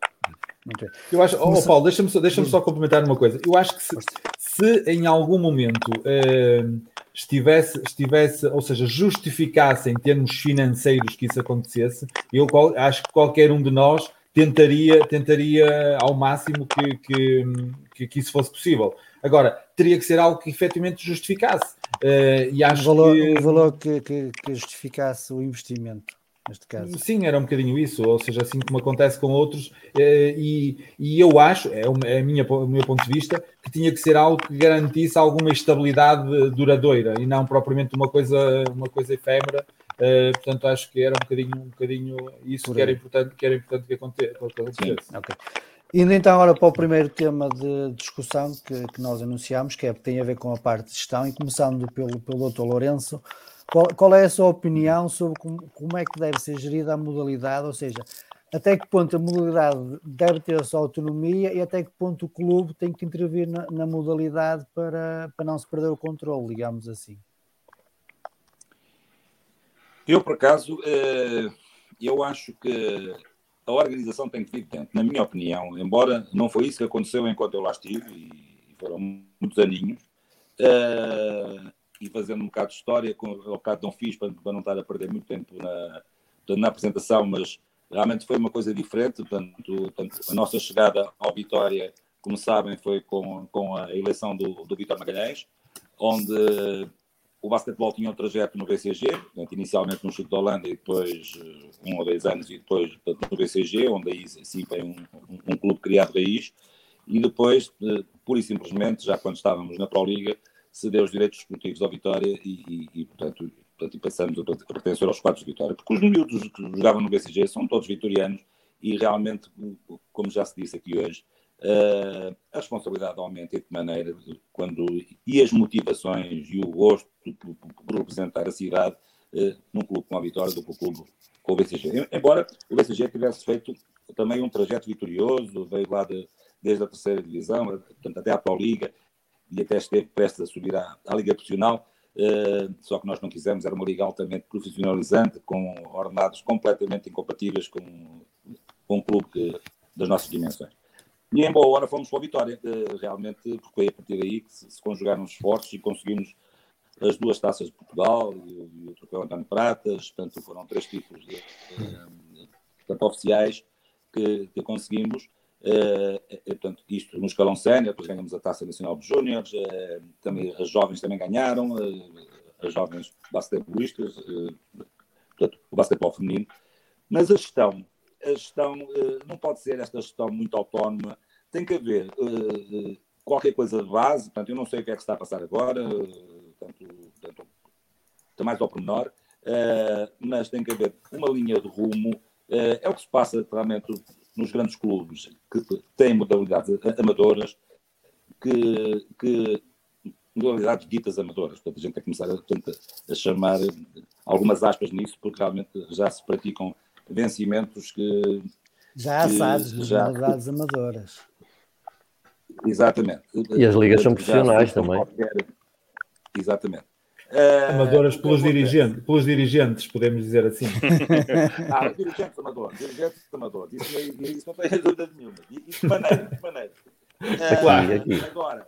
Eu acho, oh, Paulo, deixa-me só, deixa só complementar uma coisa. Eu acho que se, se em algum momento uh, estivesse, estivesse, ou seja, justificasse em termos financeiros que isso acontecesse, eu acho que qualquer um de nós tentaria, tentaria ao máximo que, que, que, que isso fosse possível. Agora, teria que ser algo que efetivamente justificasse. Uh, e acho um valor, que... um valor que, que, que justificasse o investimento neste caso. Sim, era um bocadinho isso, ou seja, assim como acontece com outros, eh, e, e eu acho, é, é a minha, o meu ponto de vista, que tinha que ser algo que garantisse alguma estabilidade duradoura e não propriamente uma coisa, uma coisa efêmera. Uh, portanto, acho que era um bocadinho, um bocadinho isso que era importante que, era importante que acontecesse. Okay. Indo então agora para o primeiro tema de discussão que, que nós anunciámos, que é, tem a ver com a parte de gestão, e começando pelo, pelo Dr. Lourenço, qual, qual, é a sua opinião sobre como, como, é que deve ser gerida a modalidade? Ou seja, até que ponto a modalidade deve ter a sua autonomia e até que ponto o clube tem que intervir na, na modalidade para, para não se perder o controle, digamos assim? Eu, por acaso, eh, eu acho que a organização tem que vir dentro, na minha opinião, embora não foi isso que aconteceu enquanto eu lá estive, e foram muitos aninhos, eh, e fazendo um bocado de história, com, ao bocado não fiz para, para não estar a perder muito tempo na, na apresentação, mas realmente foi uma coisa diferente. Portanto, portanto, a nossa chegada ao Vitória, como sabem, foi com, com a eleição do, do Vitor Magalhães, onde o basquetebol tinha um trajeto no BCG, portanto, inicialmente no Chute de Holanda e depois um ou dois anos e depois portanto, no BCG, onde aí sim foi um, um, um clube criado raiz, e depois, pura e simplesmente, já quando estávamos na Pro Liga, cedeu os direitos esportivos ao Vitória e, e, e portanto, portanto, passamos a pertencer aos quadros de Vitória, porque os miúdos que jogavam no BCG são todos vitorianos e realmente, como já se disse aqui hoje, uh, a responsabilidade aumenta de que maneira quando e as motivações e o gosto por, representar a cidade uh, num clube com a Vitória do que o clube com o BCG. Embora o BCG tivesse feito também um trajeto vitorioso, veio lá de, desde a terceira divisão, portanto, até à Pro Liga, e até esteve prestes a subir à, à Liga Profissional, uh, só que nós não quisemos, era uma liga altamente profissionalizante, com ordenados completamente incompatíveis com, com um clube que, das nossas dimensões. E em boa hora fomos para a vitória, uh, realmente, porque foi a partir daí que se, se conjugaram os esforços e conseguimos as duas taças de Portugal e, e o troféu António Pratas, portanto foram três tipos de, de, de, oficiais que, que conseguimos portanto, isto no escalão sénior, depois ganhamos a Taça Nacional de Júniores, uh, também, as jovens também ganharam, as jovens basquetebolistas, portanto, o basquetebol feminino, mas a gestão, a gestão não pode ser esta gestão muito autónoma, tem que haver qualquer coisa de base, portanto, eu não sei o que é que está a passar agora, portanto, portanto está mais ao pormenor, mas tem que haver uma linha de rumo, é o que se passa realmente nos grandes clubes que têm modalidades amadoras, que, que modalidades ditas amadoras. Portanto, a gente tem que começar a, a, chamar algumas aspas nisso, porque realmente já se praticam vencimentos que. Já assados nas modalidades amadoras. Exatamente. E as ligas são profissionais também. Qualquer... Exatamente. Amadoras uh, pelos, dirigentes, pelos dirigentes, podemos dizer assim. ah, dirigentes amadores, dirigentes amadores, isso, isso não tem dúvida nenhuma. E de maneira, de maneira. Uh, claro. Agora,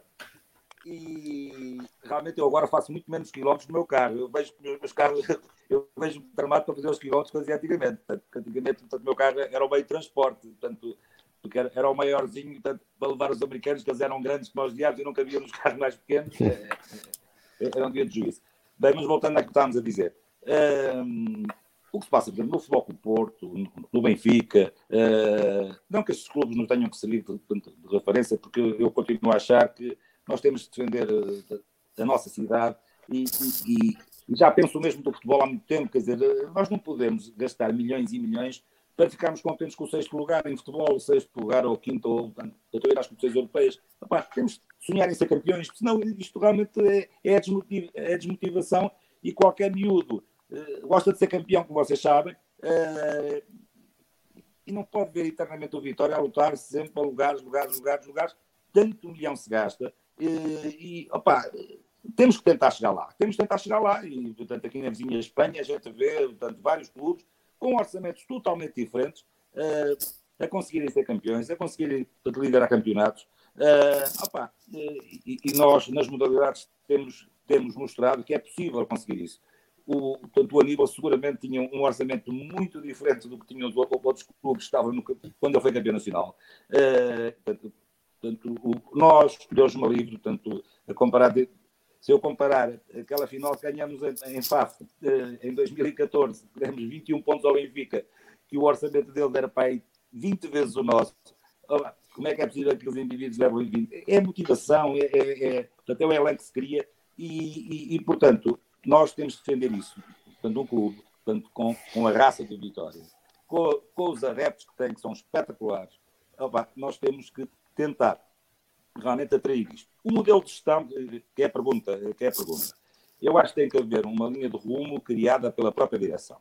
e realmente eu agora faço muito menos quilómetros no meu carro. Eu vejo meus carros, eu vejo tramado para fazer os quilómetros que fazia antigamente. Portanto, antigamente, portanto, o meu carro era o meio de transporte, portanto, porque era, era o maiorzinho portanto, para levar os americanos, que eles eram grandes como os diabos e não cabiam nos carros mais pequenos. É, é, era um dia de juízo. Bem, mas voltando ao que estávamos a dizer. Um, o que se passa, por exemplo, no Futebol do Porto, no Benfica, uh, não que estes clubes não tenham que servir de, de, de, referência, porque eu continuo a achar que nós temos de defender a, eh, a nossa cidade e, e, e, já penso o mesmo do futebol há muito tempo, quer dizer, nós não podemos gastar milhões e milhões para ficarmos contentes com o sexto lugar em futebol, o sexto lugar ou o quinto, ou estou a ir às competições europeias. Epá, temos de sonhar em ser campeões, senão isto realmente é, é, desmotiv é desmotivação e qualquer miúdo uh, gosta de ser campeão, como vocês sabem, uh, e não pode ver eternamente o Vitória a lutar sempre para lugares, lugares, lugares, lugares. Tanto milhão se gasta uh, e, opa, temos que tentar chegar lá. Temos que tentar chegar lá e, portanto, aqui na vizinha Espanha a gente vê, portanto, vários clubes com orçamentos totalmente diferentes, uh, a conseguirem ser campeões, a conseguirem liderar campeonatos. Uh, opa, uh, e, e, nós, nas modalidades, temos, temos mostrado que é possível conseguir isso. O, portanto, o Aníbal seguramente tinha um orçamento muito diferente do que tinham os outros clubes que estavam no, quando ele foi campeão nacional. Portanto, portanto o, nós, Deus me livre, portanto, a comparar de, se eu comparar aquela final que ganhamos em, em FAF eh, em 2014, que demos 21 pontos ao Benfica, que o orçamento dele era para aí 20 vezes o nosso, como é que é possível que os indivíduos levam 20? É motivação, é, é, é, portanto, é o elenco que se cria e, e, e, portanto, nós temos que defender isso. Portanto, um clube portanto, com, com a raça do Vitória, com, com os adeptos que tem, que são espetaculares, opa, nós temos que tentar realmente atrair isto. O modelo de gestão, que é a pergunta, que é a pergunta. Eu acho que tem que haver uma linha de rumo criada pela própria direção.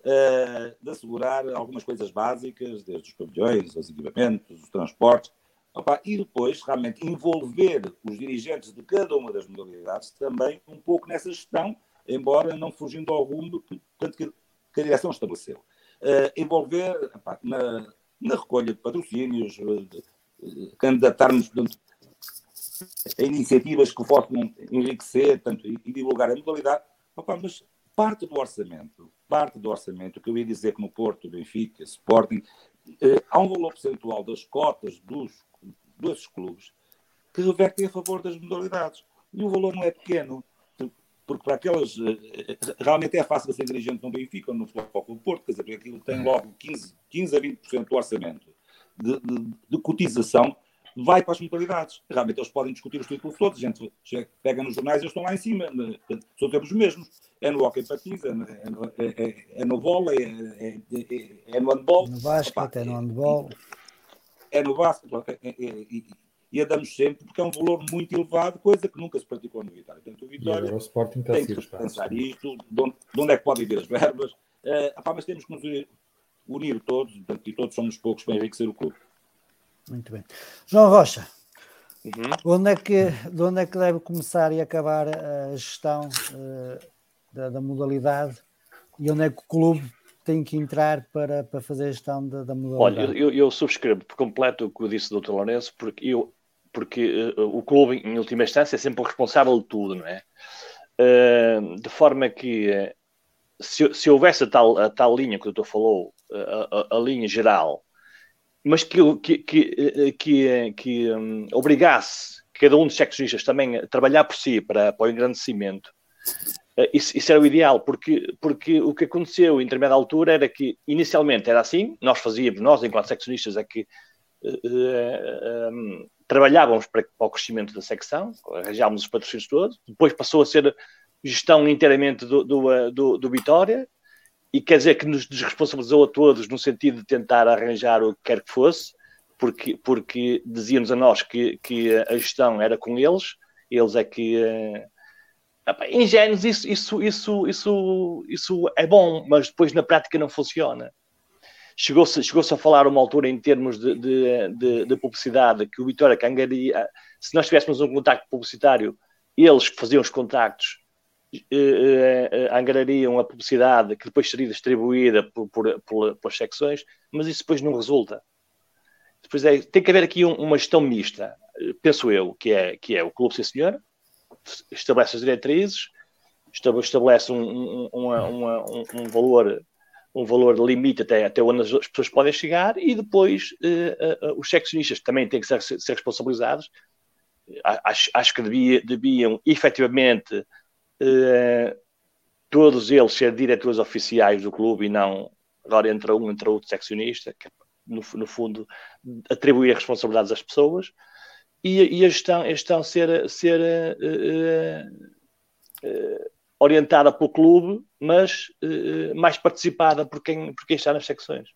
Uh, de assegurar algumas coisas básicas, desde os pavilhões, os equipamentos, os transportes, opa, e depois realmente envolver os dirigentes de cada uma das modalidades também um pouco nessa gestão, embora não fugindo ao rumo que, que, que a direção estabeleceu. Uh, envolver opa, na, na, recolha de patrocínios, uh, candidatarmos a iniciativas que possam enriquecer tanto, e, divulgar a modalidade, opa, mas parte do orçamento, parte do orçamento, que eu ia dizer que no Porto, Benfica, Sporting, eh, há um valor percentual das cotas dos, desses clubes que revertem a favor das modalidades. E o valor não é pequeno, porque para aquelas. Eh, realmente é fácil ser dirigente no Benfica ou no Futebol Porto, quer dizer, aquilo tem logo 15, 15 a 20% do orçamento de, de, de cotização vai para as modalidades. Realmente eles podem discutir os títulos todos, a gente pega nos jornais e eles estão lá em cima, são todos os mesmos. É no hockey patins, é no, é, é, é no vôlei, é, é, é, no handball. No basquete, é no handball. É no basquete, e, e andamos sempre, porque é um valor muito elevado, coisa que nunca se praticou no Vitória. Portanto, o Vitória o tem que pensar isto, de onde, de onde, é que podem vir as verbas, uh, mas temos que nos unir todos, portanto, e todos somos poucos para enriquecer o clube. Muito bem. João Rocha, uhum. onde, é que, de onde é que deve começar e acabar a gestão uh, da, da, modalidade e onde é que o clube tem que entrar para, para fazer a gestão da, da modalidade? Olha, eu, eu, subscrevo por completo o que disse o Dr. Lourenço, porque, eu, porque uh, o clube, em última instância, é sempre o responsável de tudo, não é? Uh, de forma que se, se houvesse a tal, a tal linha que o doutor falou, a, a, a linha geral, mas que, que, que, que, que um, obrigasse cada um dos seccionistas também a trabalhar por si para, para o engrandecimento, uh, isso, isso, era o ideal, porque, porque o que aconteceu em determinada altura era que inicialmente era assim, nós fazíamos, nós enquanto seccionistas, é que uh, um, trabalhávamos para, para, o crescimento da secção, arranjávamos os patrocínios todos, depois passou a ser gestão inteiramente do, do, do, do Vitória, e quer dizer que nos desresponsabilizou a todos no sentido de tentar arranjar o que quer que fosse, porque, porque diziam-nos a nós que, que a gestão era com eles, eles é que. Uh, ingênuos, isso, isso, isso, isso, isso é bom, mas depois na prática não funciona. Chegou-se chegou a falar uma altura em termos de, de, de, de publicidade que o Vitória Cangaria, se nós tivéssemos um contacto publicitário, eles faziam os contactos eh, eh, angariam a publicidade que depois seria distribuída por, por, por, pelas secções, mas isso depois não resulta. Depois é, tem que haver aqui um, uma gestão mista, penso eu, que é, que é o clube, sim senhor, estabelece as diretrizes, estabelece um, um, uma, uma, um, valor um valor limite até, até onde as pessoas podem chegar e depois os seccionistas também têm que ser, ser responsabilizados. Acho, acho que devia, deviam efetivamente uh, todos eles ser diretores oficiais do clube e não agora entra um, entra outro seccionista, que no, no fundo atribuir responsabilidades às pessoas e, e a gestão, a gestão ser, ser uh, uh, orientada pelo clube, mas mais participada por quem, por quem está nas secções.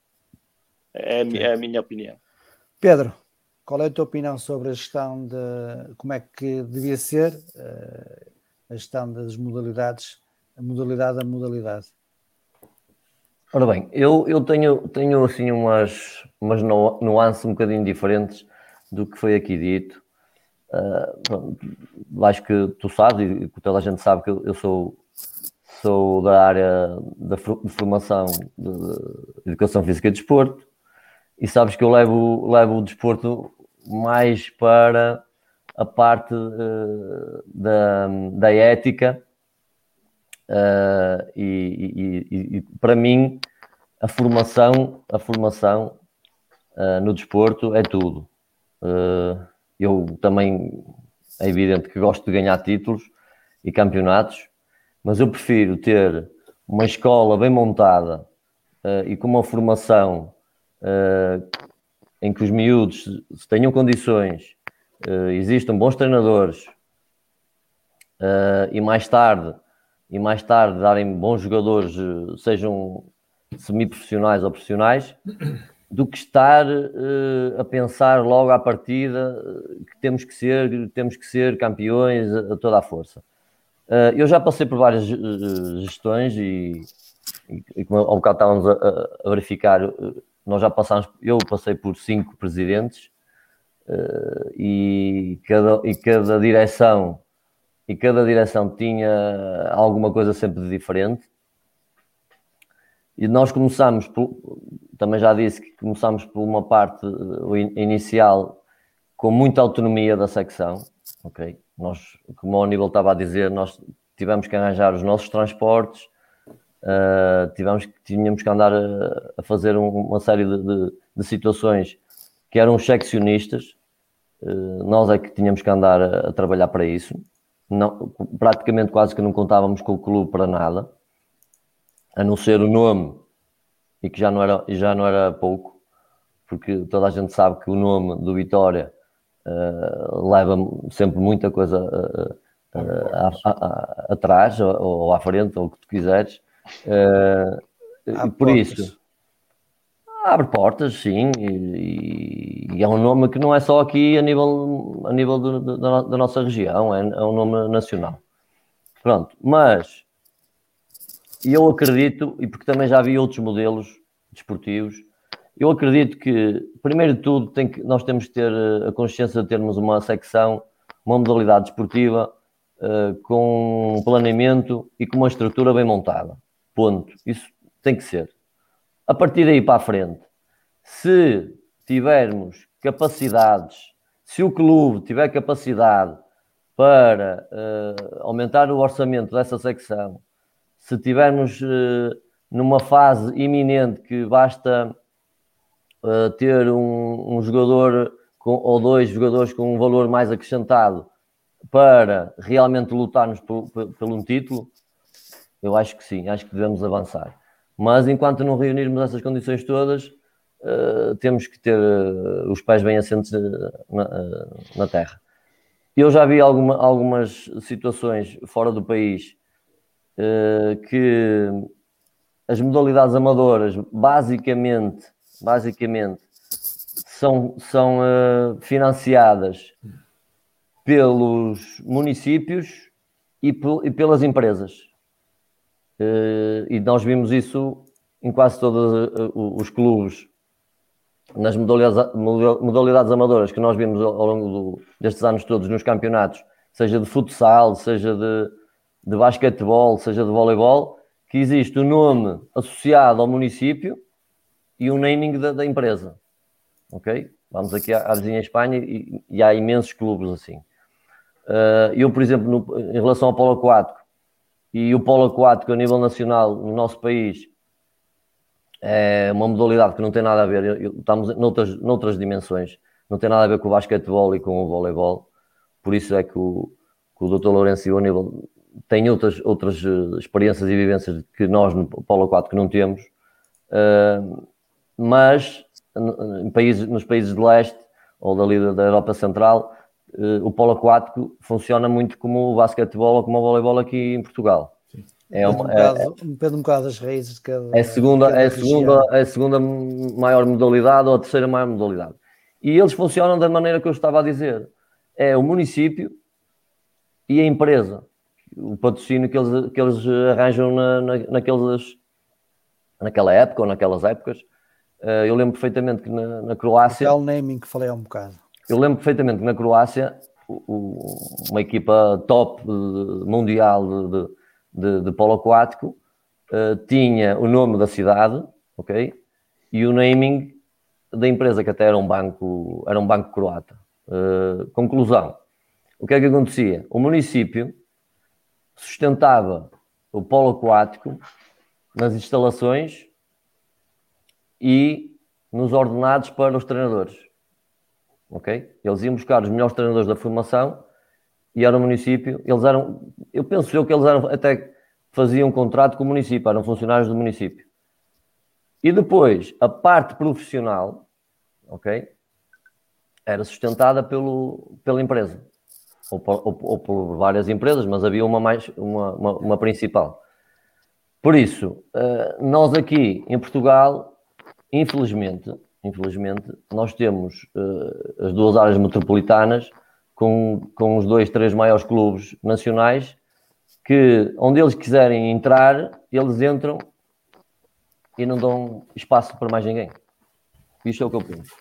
É, é a minha opinião. Pedro, qual é a tua opinião sobre a gestão de como é que devia ser a gestão das modalidades, a modalidade a modalidade. Ora bem, eu, eu tenho, tenho assim umas, umas nuances um bocadinho diferentes do que foi aqui dito. Uh, acho que tu sabes e toda a gente sabe que eu, sou, sou da área da de formação de educação física e desporto e sabes que eu levo, levo o desporto mais para a parte uh, da, da ética uh, e, e, e, para mim a formação, a formação uh, no desporto é tudo. eu também é evidente que gosto de ganhar títulos e campeonatos, mas eu prefiro ter uma escola bem montada e com uma formação em que os miúdos tenham condições uh, existam bons treinadores uh, e mais tarde e mais tarde darem bons jogadores, uh, sejam semi-profissionais ou profissionais, do que estar a pensar logo à partida que temos que ser, temos que ser campeões a, a toda a força. eu já passei por várias gestões e, e, e como ao bocado estávamos a, a verificar, nós já passámos, eu passei por cinco presidentes uh, e, cada, e cada direção e cada direção tinha alguma coisa sempre diferente. E nós começamos, por, também já disse que começamos por uma parte inicial com muita autonomia da secção, ok? Nós, como o Aníbal estava a dizer, nós tivemos que arranjar os nossos transportes, uh, tivemos, tínhamos que andar a, a fazer um, uma série de, de, de, situações que eram seccionistas, eh, nós é que tínhamos que andar a, trabalhar para isso. Não, praticamente quase que não contávamos com o clube para nada, a não ser o nome, e que já não era, já não era pouco, porque toda a gente sabe que o nome do Vitória uh, leva sempre muita coisa uh, uh, atrás, ou, ou, à frente, ou o que tu quiseres. por isso Abre portas, sim, e, e, é um nome que não é só aqui a nível, a nível do, da nossa região, é, é, um nome nacional. Pronto, mas eu acredito, e porque também já vi outros modelos desportivos, eu acredito que, primeiro de tudo, tem que, nós temos que ter a consciência de termos uma secção, uma modalidade desportiva uh, com um planeamento e com uma estrutura bem montada. Ponto. Isso tem que ser a partir daí para a frente, se tivermos capacidades, se o clube tiver capacidade para uh, aumentar o orçamento dessa secção, se tivermos uh, numa fase iminente que basta uh, ter um, um jogador com, ou dois jogadores com um valor mais acrescentado para realmente lutarmos por, por, por um título, eu acho que sim, acho que devemos avançar. Mas enquanto não reunirmos essas condições todas, uh, temos que ter uh, os pés bem assentes na, na terra. Eu já vi alguma, algumas situações fora do país que as modalidades amadoras basicamente, basicamente são, são financiadas pelos municípios e pelas empresas. Uh, e nós vimos isso em quase todos os clubes nas modalidades, modalidades amadoras que nós vimos ao longo do, destes anos todos nos campeonatos, seja de futsal, seja de, de basquetebol, seja de voleibol, que existe o um nome associado ao município e o um naming da, da, empresa. Ok? Vamos aqui à, à vizinha Espanha e, e, há imensos clubes assim. Uh, eu, por exemplo, no, em relação ao polo aquático e o polo aquático a nível nacional no nosso país, é uma modalidade que não tem nada a ver, estamos noutras, noutras dimensões, não tem nada a ver com o basquetebol e com o voleibol, por isso é que o, que o Dr. Lourenço e o Aníbal têm outras, outras eh, experiências e vivências que nós no Polo 4 que não temos, uh, mas em países, nos países de leste ou dali da Europa Central, o polo aquático funciona muito como o basquetebol ou como o voleibol aqui em Portugal. É uma, um, bocado, é, depende um bocado das raízes de cada. É a segunda, é a segunda, é a segunda maior modalidade ou a terceira maior modalidade. E eles funcionam da maneira que eu estava a dizer. É o município e a empresa. O patrocínio que eles, que eles arranjam na, na, naqueles, naquela época ou naquelas épocas. Eh, eu lembro perfeitamente que na, na Croácia. o naming que falei há um bocado. Eu lembro perfeitamente que na Croácia, uma equipa top mundial de, de de, polo aquático uh, tinha o nome da cidade, ok? E o naming da empresa, que até era um banco, era um banco croata. Uh, conclusão. O que é que acontecia? O município sustentava o polo aquático nas instalações e nos ordenados para os treinadores. Ok? Eles iam buscar os melhores treinadores da formação e era o município, eles eram, eu penso eu que eles eram até faziam um contrato com o município, eram funcionários do município. E depois, a parte profissional, ok, era sustentada pelo, pela empresa, ou ou, ou por várias empresas, mas havia uma mais, uma, uma, uma principal. Por isso, eh, nós aqui em Portugal, infelizmente, infelizmente, nós temos uh, as duas áreas metropolitanas com, com os dois, três maiores clubes nacionais, que onde eles quiserem entrar, eles entram e não dão espaço para mais ninguém. Isto é o que eu penso.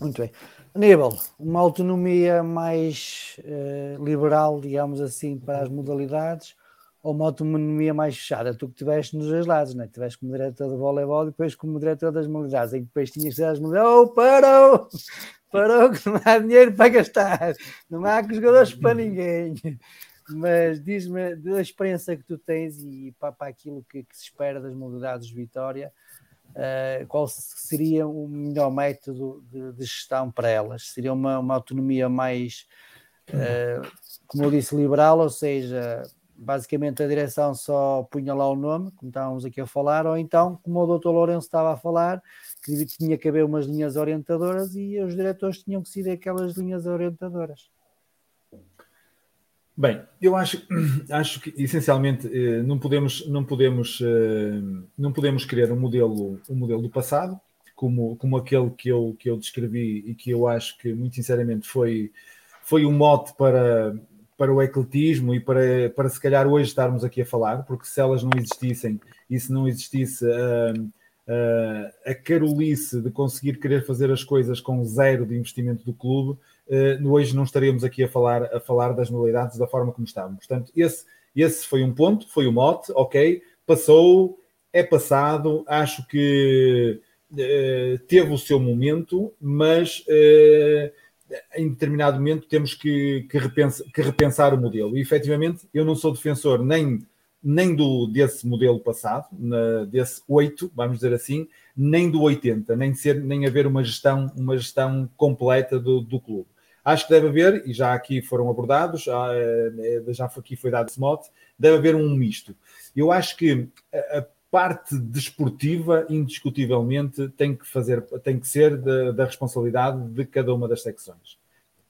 Muito bem. Aníbal, uma autonomia mais uh, liberal, digamos assim, para as modalidades ou uma autonomia mais fechada? Tu que estiveste nos dois lados, não é? Tiveste como diretor de voleibol e depois como diretor das modalidades, em que depois tinhas que ser as modalidades, oh, parou! parou que não há dinheiro para gastar, não há jogadores para ninguém. Mas diz-me da experiência que tu tens e para, para aquilo que, que, se espera das modalidades de Vitória, uh, qual seria o melhor método de, de, gestão para elas? Seria uma, uma autonomia mais, uh, como eu disse, liberal, ou seja, basicamente a direção só punha lá o nome, como estávamos aqui a falar, ou então, como o Dr. Lourenço estava a falar, que tinha que haver umas linhas orientadoras e os diretores tinham que seguir aquelas linhas orientadoras. Bem, eu acho, acho que essencialmente eh, não podemos, não podemos, eh, não podemos criar um modelo, um modelo do passado, como, como aquele que eu, que eu descrevi e que eu acho que, muito sinceramente, foi, foi um mote para, para o ecletismo e para, para se calhar hoje estarmos aqui a falar, porque se elas não existissem e se não existisse uh, uh, a carolice de conseguir querer fazer as coisas com zero de investimento do clube, uh, hoje não estaríamos aqui a falar, a falar das modalidades da forma como estávamos. Portanto, esse, esse foi um ponto, foi o um mote, ok, passou, é passado, acho que uh, teve o seu momento, mas em determinado momento temos que, que, repensar, que repensar o modelo. E efetivamente eu não sou defensor nem nem do, desse modelo passado, na, desse 8, vamos dizer assim, nem do 80, nem, ser, nem haver uma gestão, uma gestão completa do, do clube. Acho que deve haver, e já aqui foram abordados, já, eh, já aqui foi dado esse mote, deve haver um misto. Eu acho que a, parte desportiva, indiscutivelmente, tem que, fazer, tem que ser da, da responsabilidade de cada uma das secções.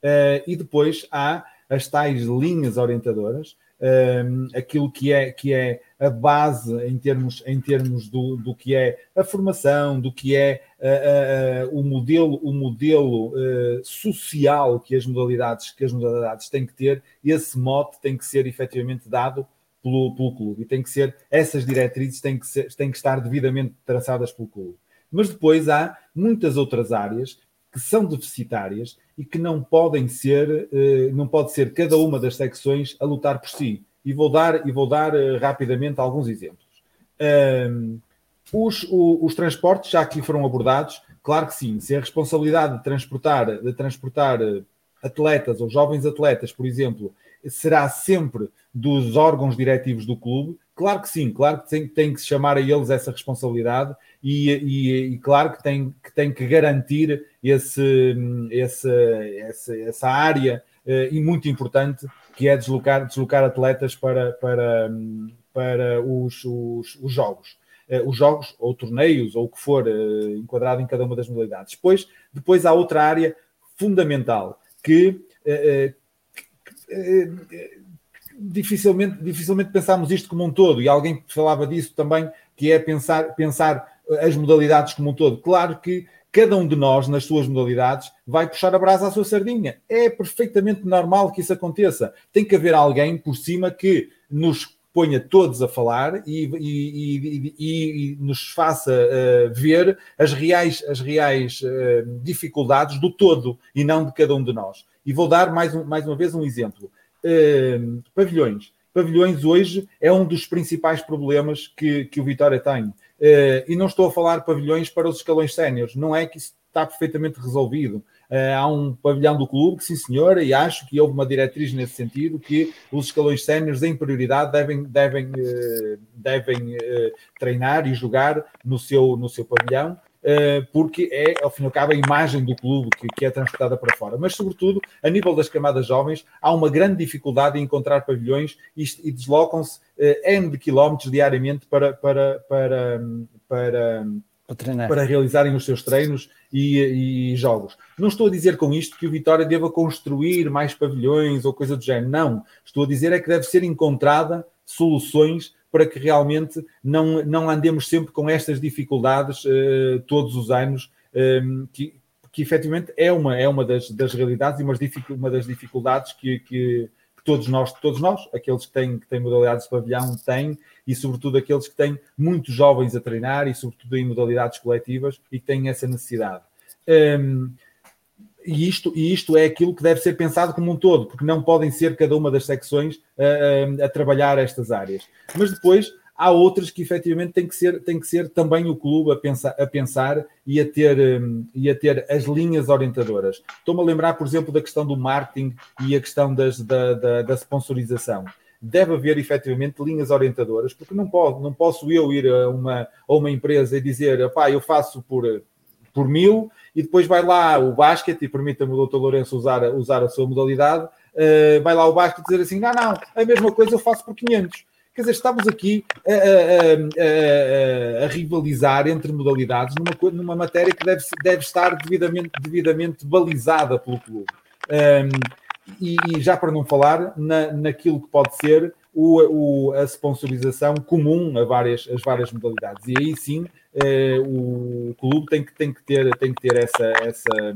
Uh, e depois há as tais linhas orientadoras, um, aquilo que é, que é a base em termos, em termos do, do que é a formação, do que é uh, uh, o modelo, o modelo uh, social que as modalidades que as modalidades têm que ter, esse mote tem que ser efetivamente dado pelo, pelo clube e tem que ser essas diretrizes têm que, ser, têm que estar devidamente traçadas pelo clube. Mas depois há muitas outras áreas que são deficitárias e que não podem ser, eh, não pode ser cada uma das secções a lutar por si. E vou dar, e vou dar eh, rapidamente alguns exemplos. os, os, transportes já aqui foram abordados, claro que sim, se a responsabilidade de transportar, de transportar eh, atletas ou jovens atletas, por exemplo, será sempre dos órgãos diretivos do clube, claro que sim, claro que tem, tem que se chamar a eles essa responsabilidade e, e, e, claro que tem, que tem que garantir esse, esse, essa, essa área uh, e muito importante que é deslocar, deslocar atletas para, para, para os, os, os jogos. Uh, os jogos ou torneios ou o que for uh, enquadrado em cada uma das modalidades. Depois, depois há outra área fundamental que dificilmente, dificilmente pensamos isto como um todo, e alguém falava disso também, que é pensar, pensar as modalidades como um todo. Claro que cada um de nós, nas suas modalidades, vai puxar a brasa à sua sardinha. É perfeitamente normal que isso aconteça. Tem que haver alguém por cima que nos ponha todos a falar e, e, e, e nos faça uh, ver as reais, as reais uh, dificuldades do todo e não de cada um de nós. E vou dar mais, um, mais uma vez um exemplo. Uh, pavilhões. Pavilhões hoje é um dos principais problemas que, que o Vitória tem. Uh, e não estou a falar pavilhões para os escalões séniores, não é que isso está perfeitamente resolvido. Uh, há um pavilhão do clube que, sim senhora, e acho que houve uma diretriz nesse sentido, que os escalões séniores, em prioridade, devem, devem, uh, devem treinar e jogar no seu, no seu pavilhão, porque é, ao fim e ao cabo, a imagem do clube que, que, é transportada para fora. Mas, sobretudo, a nível das camadas jovens, há uma grande dificuldade em encontrar pavilhões e, e deslocam-se uh, N de quilómetros diariamente para, para, para, para, para, para realizarem os seus treinos e, e, jogos. Não estou a dizer com isto que o Vitória deva construir mais pavilhões ou coisa do género, não. Estou a dizer é que deve ser encontrada soluções para que realmente não, não andemos sempre com estas dificuldades uh, todos os anos, ehm, que, que efetivamente é uma, é uma das, das realidades e uma, uma das dificuldades que, que, que, todos nós, todos nós, aqueles que têm, que têm modalidades de pavilhão, têm, e sobretudo aqueles que têm muitos jovens a treinar e sobretudo em modalidades coletivas e que têm essa necessidade. Um, ehm, e isto, e isto é aquilo que deve ser pensado como um todo, porque não podem ser cada uma das secções a, a, a trabalhar estas áreas. Mas depois há outras que efetivamente tem que ser, tem que ser também o clube a pensar, a pensar e, a ter, um, e a ter as linhas orientadoras. Estou-me a lembrar, por exemplo, da questão do marketing e a questão das, da, da, da sponsorização. Deve haver efetivamente linhas orientadoras, porque não, pode, não posso eu ir a uma, a uma empresa e dizer, pá, eu faço por, por mil e depois vai lá o basquete, e permita-me o Dr. Lourenço usar, usar a sua modalidade, uh, vai lá o basquete dizer assim: não, não, a mesma coisa eu faço por 500. Quer dizer, estamos aqui a, a, a, a rivalizar entre modalidades numa, numa matéria que deve, deve estar devidamente, devidamente balizada pelo clube. Um, e, e, já para não falar na, naquilo que pode ser o, o, a sponsorização comum a várias, as várias modalidades. E aí sim o clube tem que, tem que ter, tem que ter essa, essa,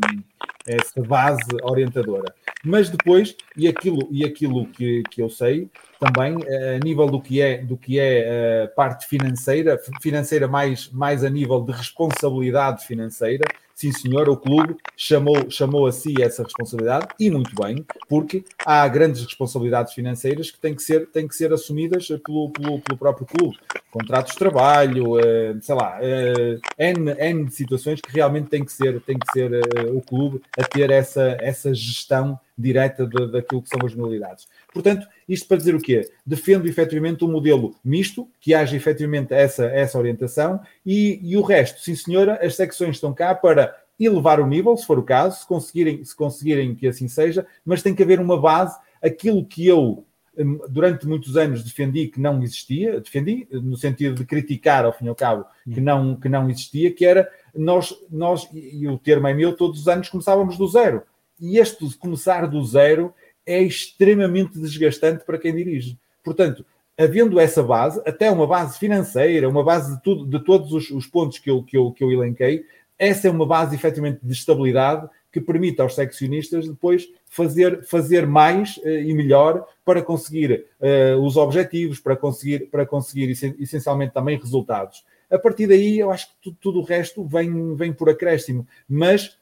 essa base orientadora. Mas depois, e aquilo, e aquilo que, que eu sei, também eh, a nível do que é, do que é a eh, parte financeira, financeira mais, mais a nível de responsabilidade financeira, sim senhor, o clube chamou, chamou a si essa responsabilidade, e muito bem, porque há grandes responsabilidades financeiras que têm que ser, têm que ser assumidas pelo, pelo, pelo próprio clube. Contratos de trabalho, eh, sei lá, eh, N, situações que realmente tem que ser, tem que ser eh, o clube a ter essa, essa gestão direta de, daquilo que são as modalidades. Portanto, isto para dizer o quê? Defendo efetivamente um modelo misto, que haja efetivamente essa, essa orientação, e, e o resto, sim senhora, as secções estão cá para elevar o nível, se for o caso, se conseguirem, se conseguirem que assim seja, mas tem que haver uma base, aquilo que eu hum, durante muitos anos defendi que não existia, defendi no sentido de criticar, ao fim e ao cabo, que não, que não existia, que era nós, nós, e o termo é meu, todos os anos começávamos do zero. E este começar do zero é extremamente desgastante para quem dirige. Portanto, havendo essa base, até uma base financeira, uma base de, tudo, de todos os, os pontos que eu, que, eu, que eu elenquei, essa é uma base efetivamente de estabilidade que permite aos seccionistas depois fazer, fazer mais uh, e melhor para conseguir uh, os objetivos, para conseguir, para conseguir essencialmente também resultados. A partir daí, eu acho que tudo, tudo o resto vem, vem por acréscimo, mas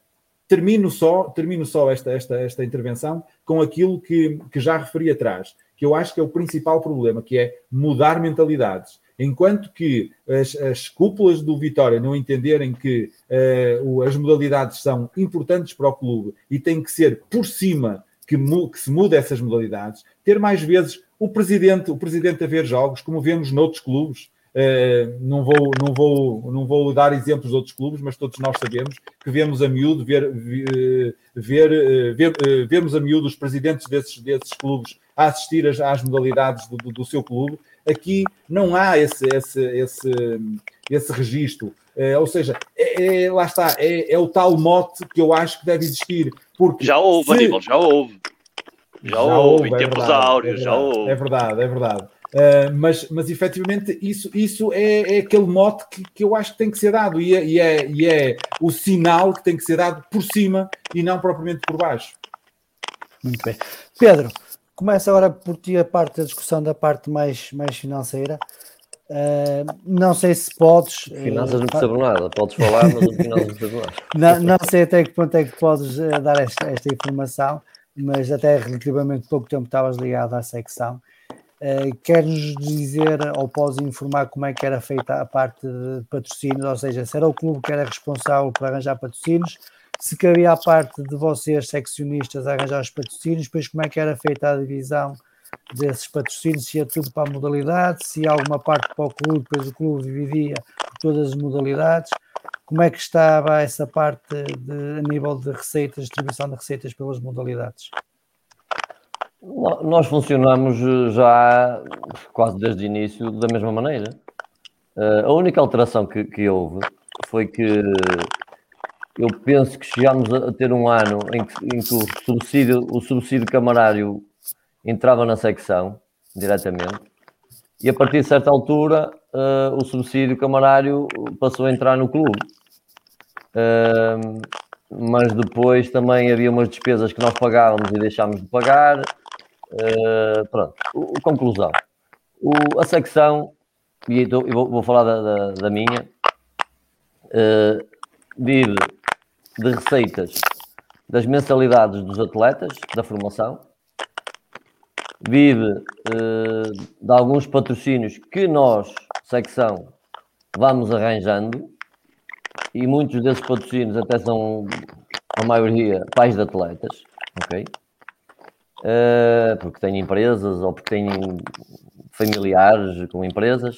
termino só, termino só esta, esta, esta intervenção com aquilo que, que já referi atrás, que eu acho que é o principal problema, que é mudar mentalidades. Enquanto que as, as cúpulas do Vitória não entenderem que uh, as modalidades são importantes para o clube e tem que ser por cima que, que, se muda essas modalidades, ter mais vezes o presidente, o presidente a ver jogos, como vemos noutros clubes, não, vou, não, vou, não vou dar exemplos de outros clubes, mas todos nós sabemos que vemos a miúdo, ver, ver, ver, ver vemos a miúdo os presidentes desses, desses clubes a assistir às, às modalidades do, do, do, seu clube. Aqui não há esse, esse, esse, esse registro. Uh, ou seja, é, é, lá está, é, é, o tal mote que eu acho que deve existir. Porque já houve, se... Aníbal, já houve. Já, já houve, em é tempos áureos, é já houve. É verdade, é verdade. Uh, mas, mas efetivamente isso, isso é, é aquele mote que, que, eu acho que tem que ser dado e é, e, é, e é o sinal que tem que ser dado por cima e não propriamente por baixo. Muito bem. Pedro, começa agora por ti a parte da discussão da parte mais, mais financeira. Uh, não sei se podes. Finanças não percebo nada, podes falar, mas finanças não percebo nada. Não, não sei até que ponto é que podes dar esta, esta informação, mas até relativamente pouco tempo estavas ligado à secção. Uh, Queres dizer ou podes informar como é que era feita a parte de patrocínios, ou seja, se era o clube que era responsável por arranjar patrocínios, se cabia a parte de vocês, seccionistas, arranjar os patrocínios, depois como é que era feita a divisão desses patrocínios, se ia tudo para a modalidade, se ia alguma parte para o clube, depois o clube dividia por todas as modalidades, como é que estava essa parte de, a nível de receitas, distribuição de receitas pelas modalidades? Nós funcionamos eh, já quase desde o início da mesma maneira. Eh, a única alteração que, que houve foi que eu penso que chegámos a ter um ano em que, em que o, subsídio, o subsídio camarário entrava na secção diretamente e a partir de certa altura uh, o subsídio camarário passou a entrar no clube. Uh, mas depois também havia umas despesas que nós pagávamos e deixámos de pagar. Uh, pronto, o, conclusão. O, a secção, e eu vou, vou falar da, da, da minha, uh, vive de receitas das mensalidades dos atletas da formação, vive uh, de alguns patrocínios que nós, secção, vamos arranjando, e muitos desses patrocínios até são, a maioria, pais de atletas, ok? uh, porque têm empresas ou porque têm familiares com empresas.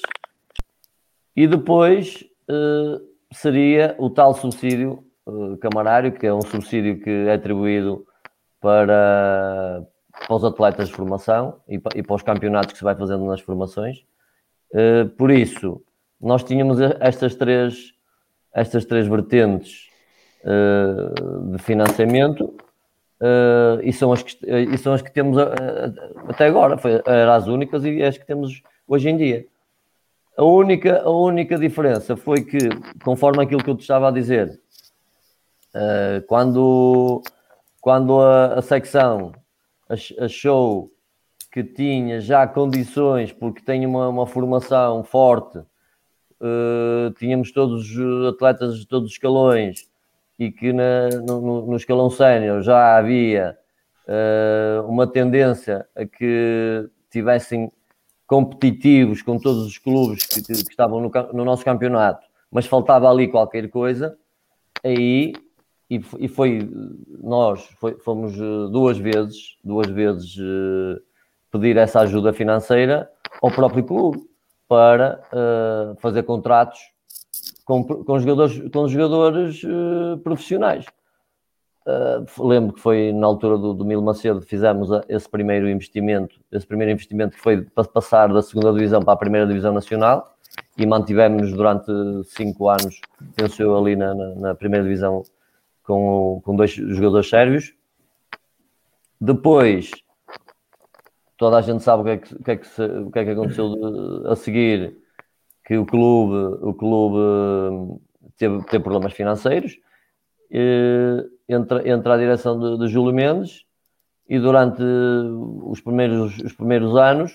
E depois uh, seria o tal subsídio uh, camarário, que é um subsídio que é atribuído para, para os atletas de formação e para, e para os campeonatos que se vai fazendo nas formações. Por isso, nós tínhamos estas três, estas três vertentes de financiamento Uh, e, são as que, e são as que temos uh, até agora, foi, eram as únicas e as que temos hoje em dia. A única, a única diferença foi que, conforme aquilo que eu te estava a dizer, uh, quando, quando a, a secção achou que tinha já condições, porque tem uma, uma formação forte, tínhamos todos os atletas de todos os escalões, e que na, no, no, escalão sénior já havia uh, uma tendência a que tivessem competitivos com todos os clubes que, que estavam no, no, nosso campeonato, mas faltava ali qualquer coisa, aí e, e foi nós foi, fomos duas vezes, duas vezes pedir essa ajuda financeira ao próprio clube para fazer contratos com, com jogadores, com jogadores profissionais. Uh, lembro que foi na altura do, do Mil Macedo fizemos esse primeiro investimento, esse primeiro investimento que foi para passar da segunda divisão para a primeira divisão nacional e mantivemos-nos durante cinco anos, penso eu, ali na, na, na primeira divisão com, com dois jogadores sérvios. Depois, toda a gente sabe o que é que, o que, é que, se, o que, é que aconteceu a seguir, que o clube, o clube hum, teve, teve problemas financeiros. E, entra, entra a direção de, de Júlio Mendes e durante os primeiros, os primeiros anos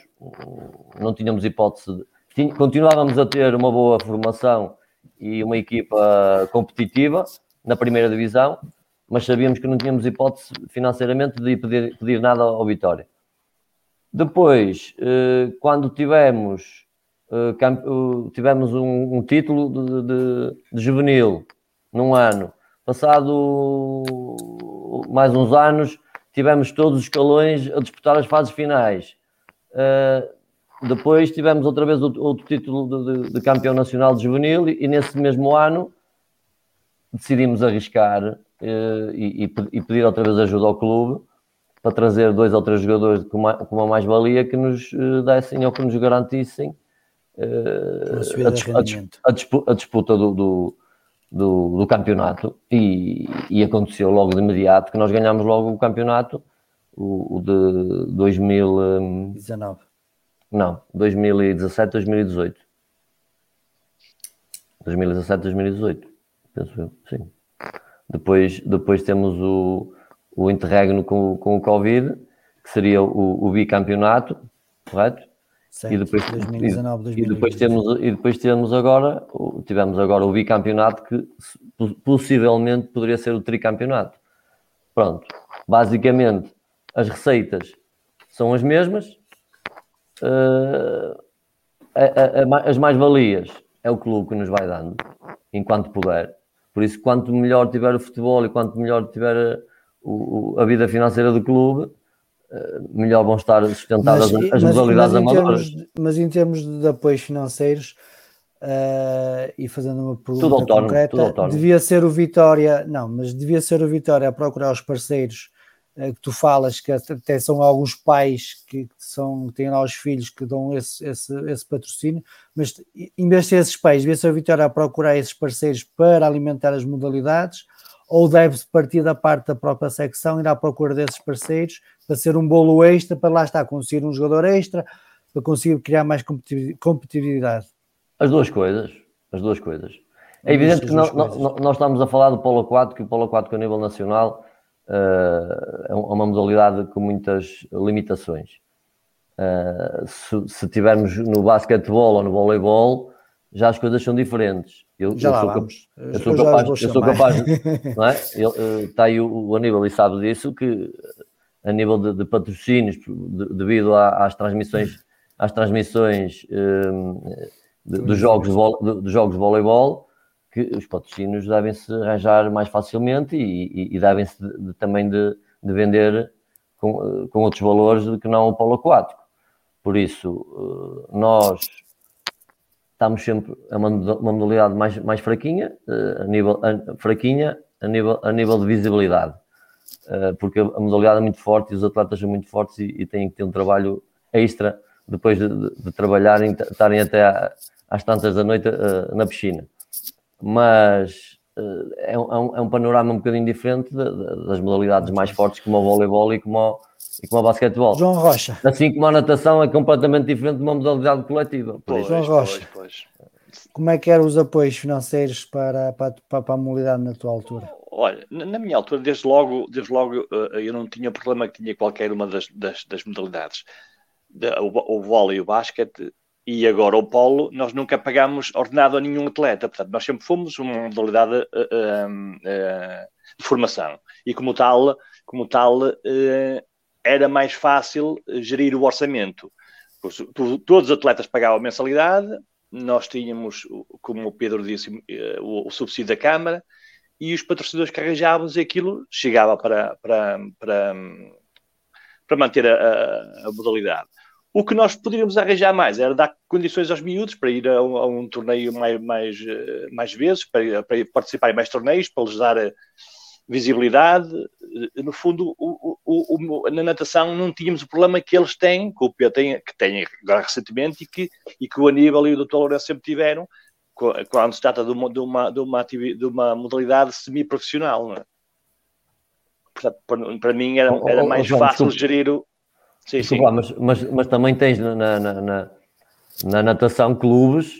não tínhamos hipótese de, continuávamos a ter uma boa formação e uma equipa competitiva na primeira divisão, mas sabíamos que não tínhamos hipótese financeiramente de pedir, pedir nada ao Vitória. Depois, eh, quando tivemos, eh, tivemos um, título de, de, de juvenil num ano Passado mais uns anos, tivemos todos os escalões a disputar as fases finais. Depois tivemos outra vez outro, título de, de, campeão nacional de juvenil e, e, nesse mesmo ano decidimos arriscar uh, e, e, pedir outra vez ajuda ao clube para trazer dois ou três jogadores com uma, uma mais-valia que nos uh, dessem ou que nos garantissem a, a, a, disputa do, do, do, do campeonato e, e, aconteceu logo de imediato que nós ganhámos logo o campeonato, o, o de 2019. Hum, não, 2017, 2018. 2017, 2018, penso eu, sim. Depois, depois temos o, o interregno com, com o Covid, que seria o, o bicampeonato, correto? Certo, e depois, 2019, e, depois temos e depois temos agora tivemos agora o bicampeonato que possivelmente poderia ser o tricampeonato. Pronto, basicamente as receitas são as mesmas, uh, a, a, as mais-valias é o clube que nos vai dando enquanto puder. Por isso, quanto melhor tiver o futebol e quanto melhor tiver a, o, a vida financeira do clube, melhor vão estar sustentadas mas, as modalidades amadoras. mas em termos de apoios financeiros, uh, e fazendo uma pergunta tudo autónomo, concreta, tudo devia ser o Vitória, não, mas devia ser o Vitória a procurar os parceiros uh, que tu falas, que até são alguns pais que são, têm lá os filhos que dão esse, esse, esse patrocínio, mas em vez de ser esses pais, devia ser o Vitória a procurar esses parceiros para alimentar as modalidades, ou deve-se partir da parte da própria secção, ir à procura desses parceiros para ser um bolo extra, para lá estar, conseguir um jogador extra, para conseguir criar mais competitividade? As duas coisas, as duas coisas. É evidente que nós, nós, estamos a falar do Polo aquático, que o Polo aquático a nível nacional uh, é uma modalidade com muitas limitações. Uh, se, se tivermos no basquetebol ou no voleibol, já as coisas são diferentes. Eu, Já eu, sou, vamos. eu sou capaz, eu sou capaz não é? Ele, está aí o, o Aníbal e sabe disso, que a nível de, de patrocínios, de, devido às transmissões, às transmissões um, de, dos, jogos de, dos jogos de voleibol, que os patrocínios devem-se arranjar mais facilmente e, e, e devem-se também de, vender com, com outros valores do que não o polo aquático. Por isso, eh, nós estamos sempre a uma, modalidade mais, mais fraquinha, uh, a nível a, fraquinha a nível, a nível de visibilidade, uh, porque a, modalidade é muito forte e os atletas são muito fortes e, e têm que ter um trabalho extra depois de, de, de trabalharem, estarem até às tantas da noite uh, na piscina. Mas é um, é, um, panorama um bocadinho diferente das modalidades mais fortes como o voleibol e como o, e como o basquetebol. João Rocha. Assim como a natação é completamente diferente de uma modalidade coletiva. Pois, João Rocha. Pois, pois. Como é que eram os apoios financeiros para, para, para a modalidade na tua altura? Olha, na minha altura, desde logo, desde logo eh, eu não tinha problema que tinha qualquer uma das, das, das modalidades. O, o vôlei e o basquete e agora o polo, nós nunca pagámos ordenado a nenhum atleta. Portanto, nós sempre fomos uma modalidade uh, uh, uh, de formação. E como tal, como tal era mais fácil eh, gerir o orçamento. Todos os atletas pagavam mensalidade, nós tínhamos, como o Pedro disse, eh, o, subsídio da Câmara e os patrocinadores que arranjávamos e aquilo chegava para, para, para, para manter a, a, modalidade. O que nós poderíamos arranjar mais era dar condições aos miúdos para ir a um, a um torneio mais, mais, mais vezes, para, para, participar em mais torneios, para lhes dar visibilidade. No fundo, o, o, o, na natação não tínhamos o problema que eles têm, que o P tem, que tem agora recentemente e que, e que o Aníbal e o Dr. Lourenço sempre tiveram, quando se trata de uma, de uma, de uma, de uma modalidade semi-profissional. É? Portanto, para, mim era, era mais oh, João, fácil desculpa. gerir o. Sim, desculpa, sim. Mas, mas, mas também tens na, na, na, na natação clubes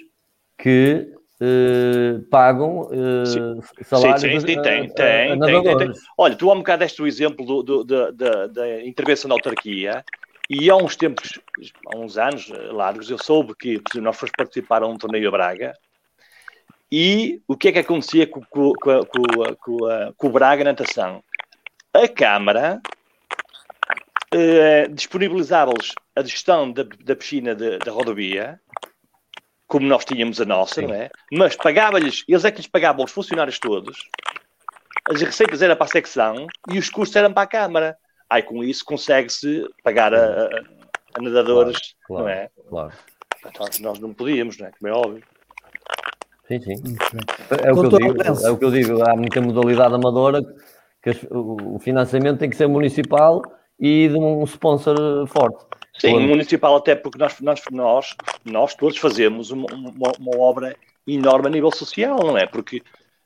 que eh, pagam uh, salários. Sim, sim, sim, tem, tem, tem, tem, Olha, tu há um bocado deste o exemplo do, do, do, da, da intervenção da autarquia. E há uns tempos, há uns anos largos, eu soube que nós fomos participar a um torneio a Braga e o que é que acontecia com, com, com, com, o Braga natação? A Câmara eh, disponibilizava-lhes a gestão da, da piscina da rodovia, como nós tínhamos a nossa, Sim. não é? Mas pagava-lhes, eles é que lhes pagavam os funcionários todos, as receitas eram para a secção e os custos eram para a Câmara. Aí com isso consegue-se pagar a, a, a nadadores, claro, claro, não é? Claro. Então, nós não podíamos, não é? Como é óbvio. Sim, sim. É o, que eu digo, é o que eu digo. Há muita modalidade amadora que o financiamento tem que ser municipal e de um sponsor forte. Sim, Quando... municipal até porque nós, nós, nós, nós todos fazemos uma, uma, uma obra enorme a nível social, não é? Porque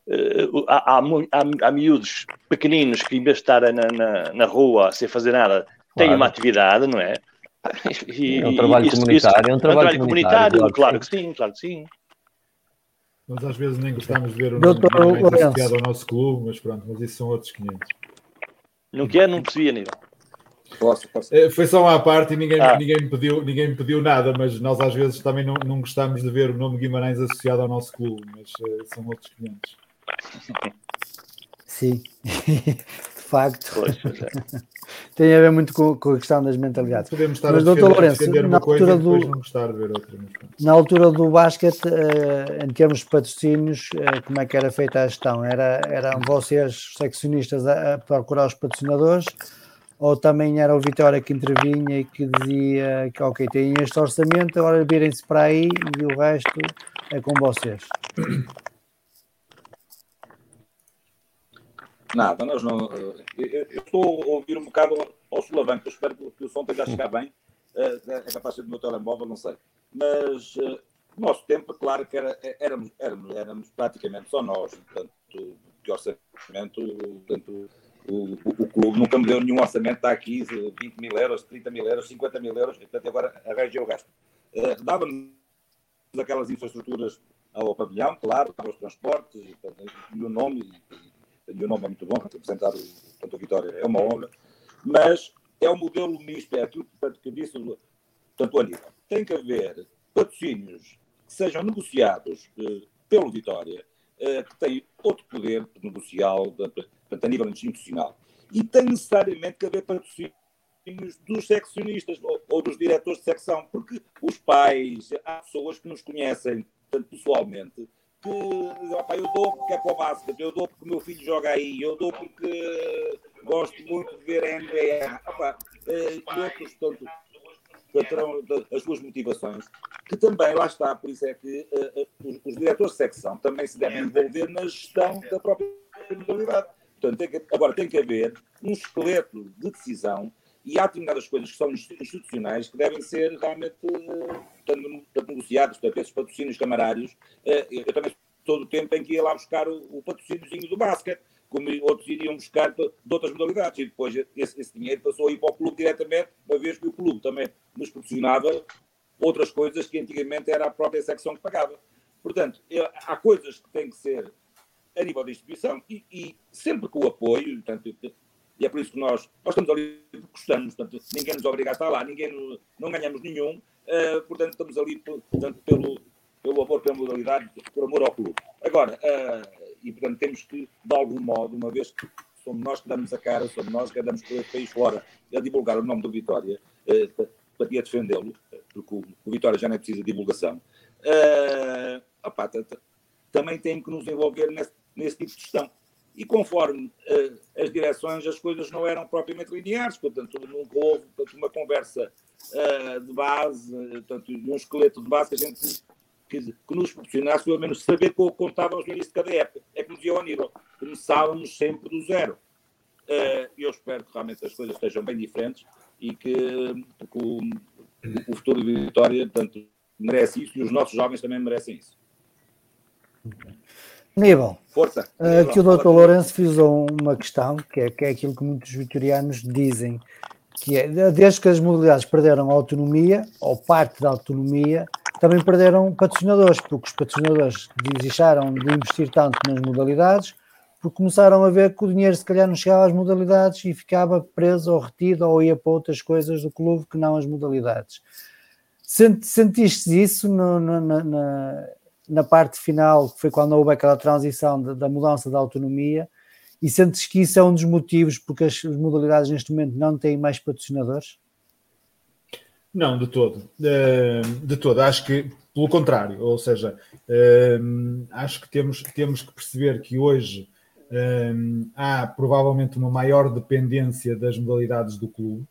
uh, há, há, há, há miúdos pequeninos que em vez de estar na, na, na rua sem fazer nada, têm uma atividade, não é? E, é um trabalho isso, comunitário, isso, é um trabalho, é um trabalho comunitário, comunitário claro, que sim, claro que sim. Nós às vezes nem gostamos de ver o nome associado ao nosso clube, mas pronto, mas isso são outros 500. Não quer, não percebia, nível. Posso, posso. É, foi só uma parte e ninguém, ah. ninguém, me pediu, ninguém me pediu nada, mas nós às vezes também não, não gostamos de ver o nome Guimarães associado ao nosso clube, mas uh, são outros 500. Sim, de facto. Pois, é. Tem a ver muito com, com, a questão das mentalidades. Podemos estar mas, a defender, Lourenço, defender na altura do, não gostar de ver outra. Na altura do basquete, uh, em termos de patrocínios, uh, como é que era feita a gestão? Era, eram vocês, seccionistas, a, a procurar os patrocinadores? Ou também era o Vitória que intervinha e que dizia que ok, tem este orçamento, agora virem-se para aí e o resto é com vocês. Nada, nós não. Eu, estou a ouvir um bocado ao sulavanco, espero que o som esteja a chegar bem. Eh, é capaz de ser do meu telemóvel, não sei. Mas uh, no nosso tempo, claro que era, éramos, éramos, éramos praticamente só nós, portanto, de orçamento, portanto, o, o, clube nunca me deu nenhum orçamento, está aqui 20 mil euros, 30 mil euros, 50 mil euros, portanto agora arranjei o resto. Uh, Dava-nos aquelas infraestruturas ao pavilhão, claro, para os transportes, e o nome, e, o nome é muito bom, representar tanto a Vitória é uma honra, mas é um modelo misto, é aquilo que disse tanto o Aníbal. Tem que haver patrocínios que sejam negociados uh, pelo Vitória, uh, que têm outro poder negocial, portanto, a nível institucional. E tem necessariamente que haver patrocínios dos seccionistas ou, ou, dos diretores de secção, porque os pais, há pessoas que nos conhecem tanto pessoalmente, que opa, eu dou porque é para o basquete, eu dou porque o meu filho joga aí, eu dou porque gosto muito de ver a NBA, opa, eh, outros, tanto, terão as suas motivações, que também lá está, por isso é que uh, os, os, diretores de secção também se devem envolver na gestão da própria modalidade. Portanto, tem que, agora tem que haver um esqueleto de decisão e há determinadas coisas que são institucionais que devem ser realmente portanto, negociadas. Portanto, esses patrocínios camarários, eh, eu também todo o tempo em que ia lá buscar o, o patrocíniozinho do basquete, como outros iriam buscar de outras modalidades, e depois esse, esse dinheiro passou a ir para o clube diretamente, uma vez que o clube também nos proporcionava outras coisas que antigamente era a própria secção que pagava. Portanto, há coisas que têm que ser a nível da instituição e, e sempre com o apoio, portanto, e é por isso que nós, nós estamos ali porque gostamos, portanto, ninguém nos obriga a estar lá, ninguém, não ganhamos nenhum, uh, portanto, estamos ali portanto, pelo, pelo amor pela modalidade, por amor ao clube. Agora, uh, e portanto temos que, de algum modo, uma vez que somos nós que damos a cara, somos nós que andamos por país fora a divulgar o nome do Vitória, uh, para, para defendê-lo, porque o, o, Vitória já não é preciso de divulgação, uh, opá, também tem que nos envolver nesse, nesse tipo de gestão. e conforme uh, as direções, as coisas não eram propriamente lineares, portanto, nunca houve portanto, uma conversa uh, de base, portanto, um esqueleto de base que a gente que, que nos proporcionasse pelo menos saber como contávamos no início de cada época. É como dizia o Aníbal, começávamos sempre do zero. Uh, eu espero que realmente as coisas estejam bem diferentes e que, que o, o futuro de Vitória portanto, merece isso e os nossos jovens também merecem isso. Nível. Força. Uh, que o Dr. Lourenço fez uma questão, que é, que é aquilo que muitos vitorianos dizem, que é, desde que as modalidades perderam autonomia, ou parte da autonomia, também perderam patrocinadores, porque os patrocinadores deixaram de investir tanto nas modalidades, porque começaram a ver que o dinheiro se calhar não chegava às modalidades e ficava preso ou retido ou ia para outras coisas do clube que não as modalidades. Sentiste isso no, no, na, na, parte final, que foi quando houve aquela transição da, da mudança da autonomia, e sentes que isso é um dos motivos porque as modalidades neste momento não têm mais patrocinadores? Não, de todo. Eh, de todo. Acho que, pelo contrário, ou seja, eh, acho que temos, temos que perceber que hoje um, há provavelmente uma maior dependência das modalidades do clube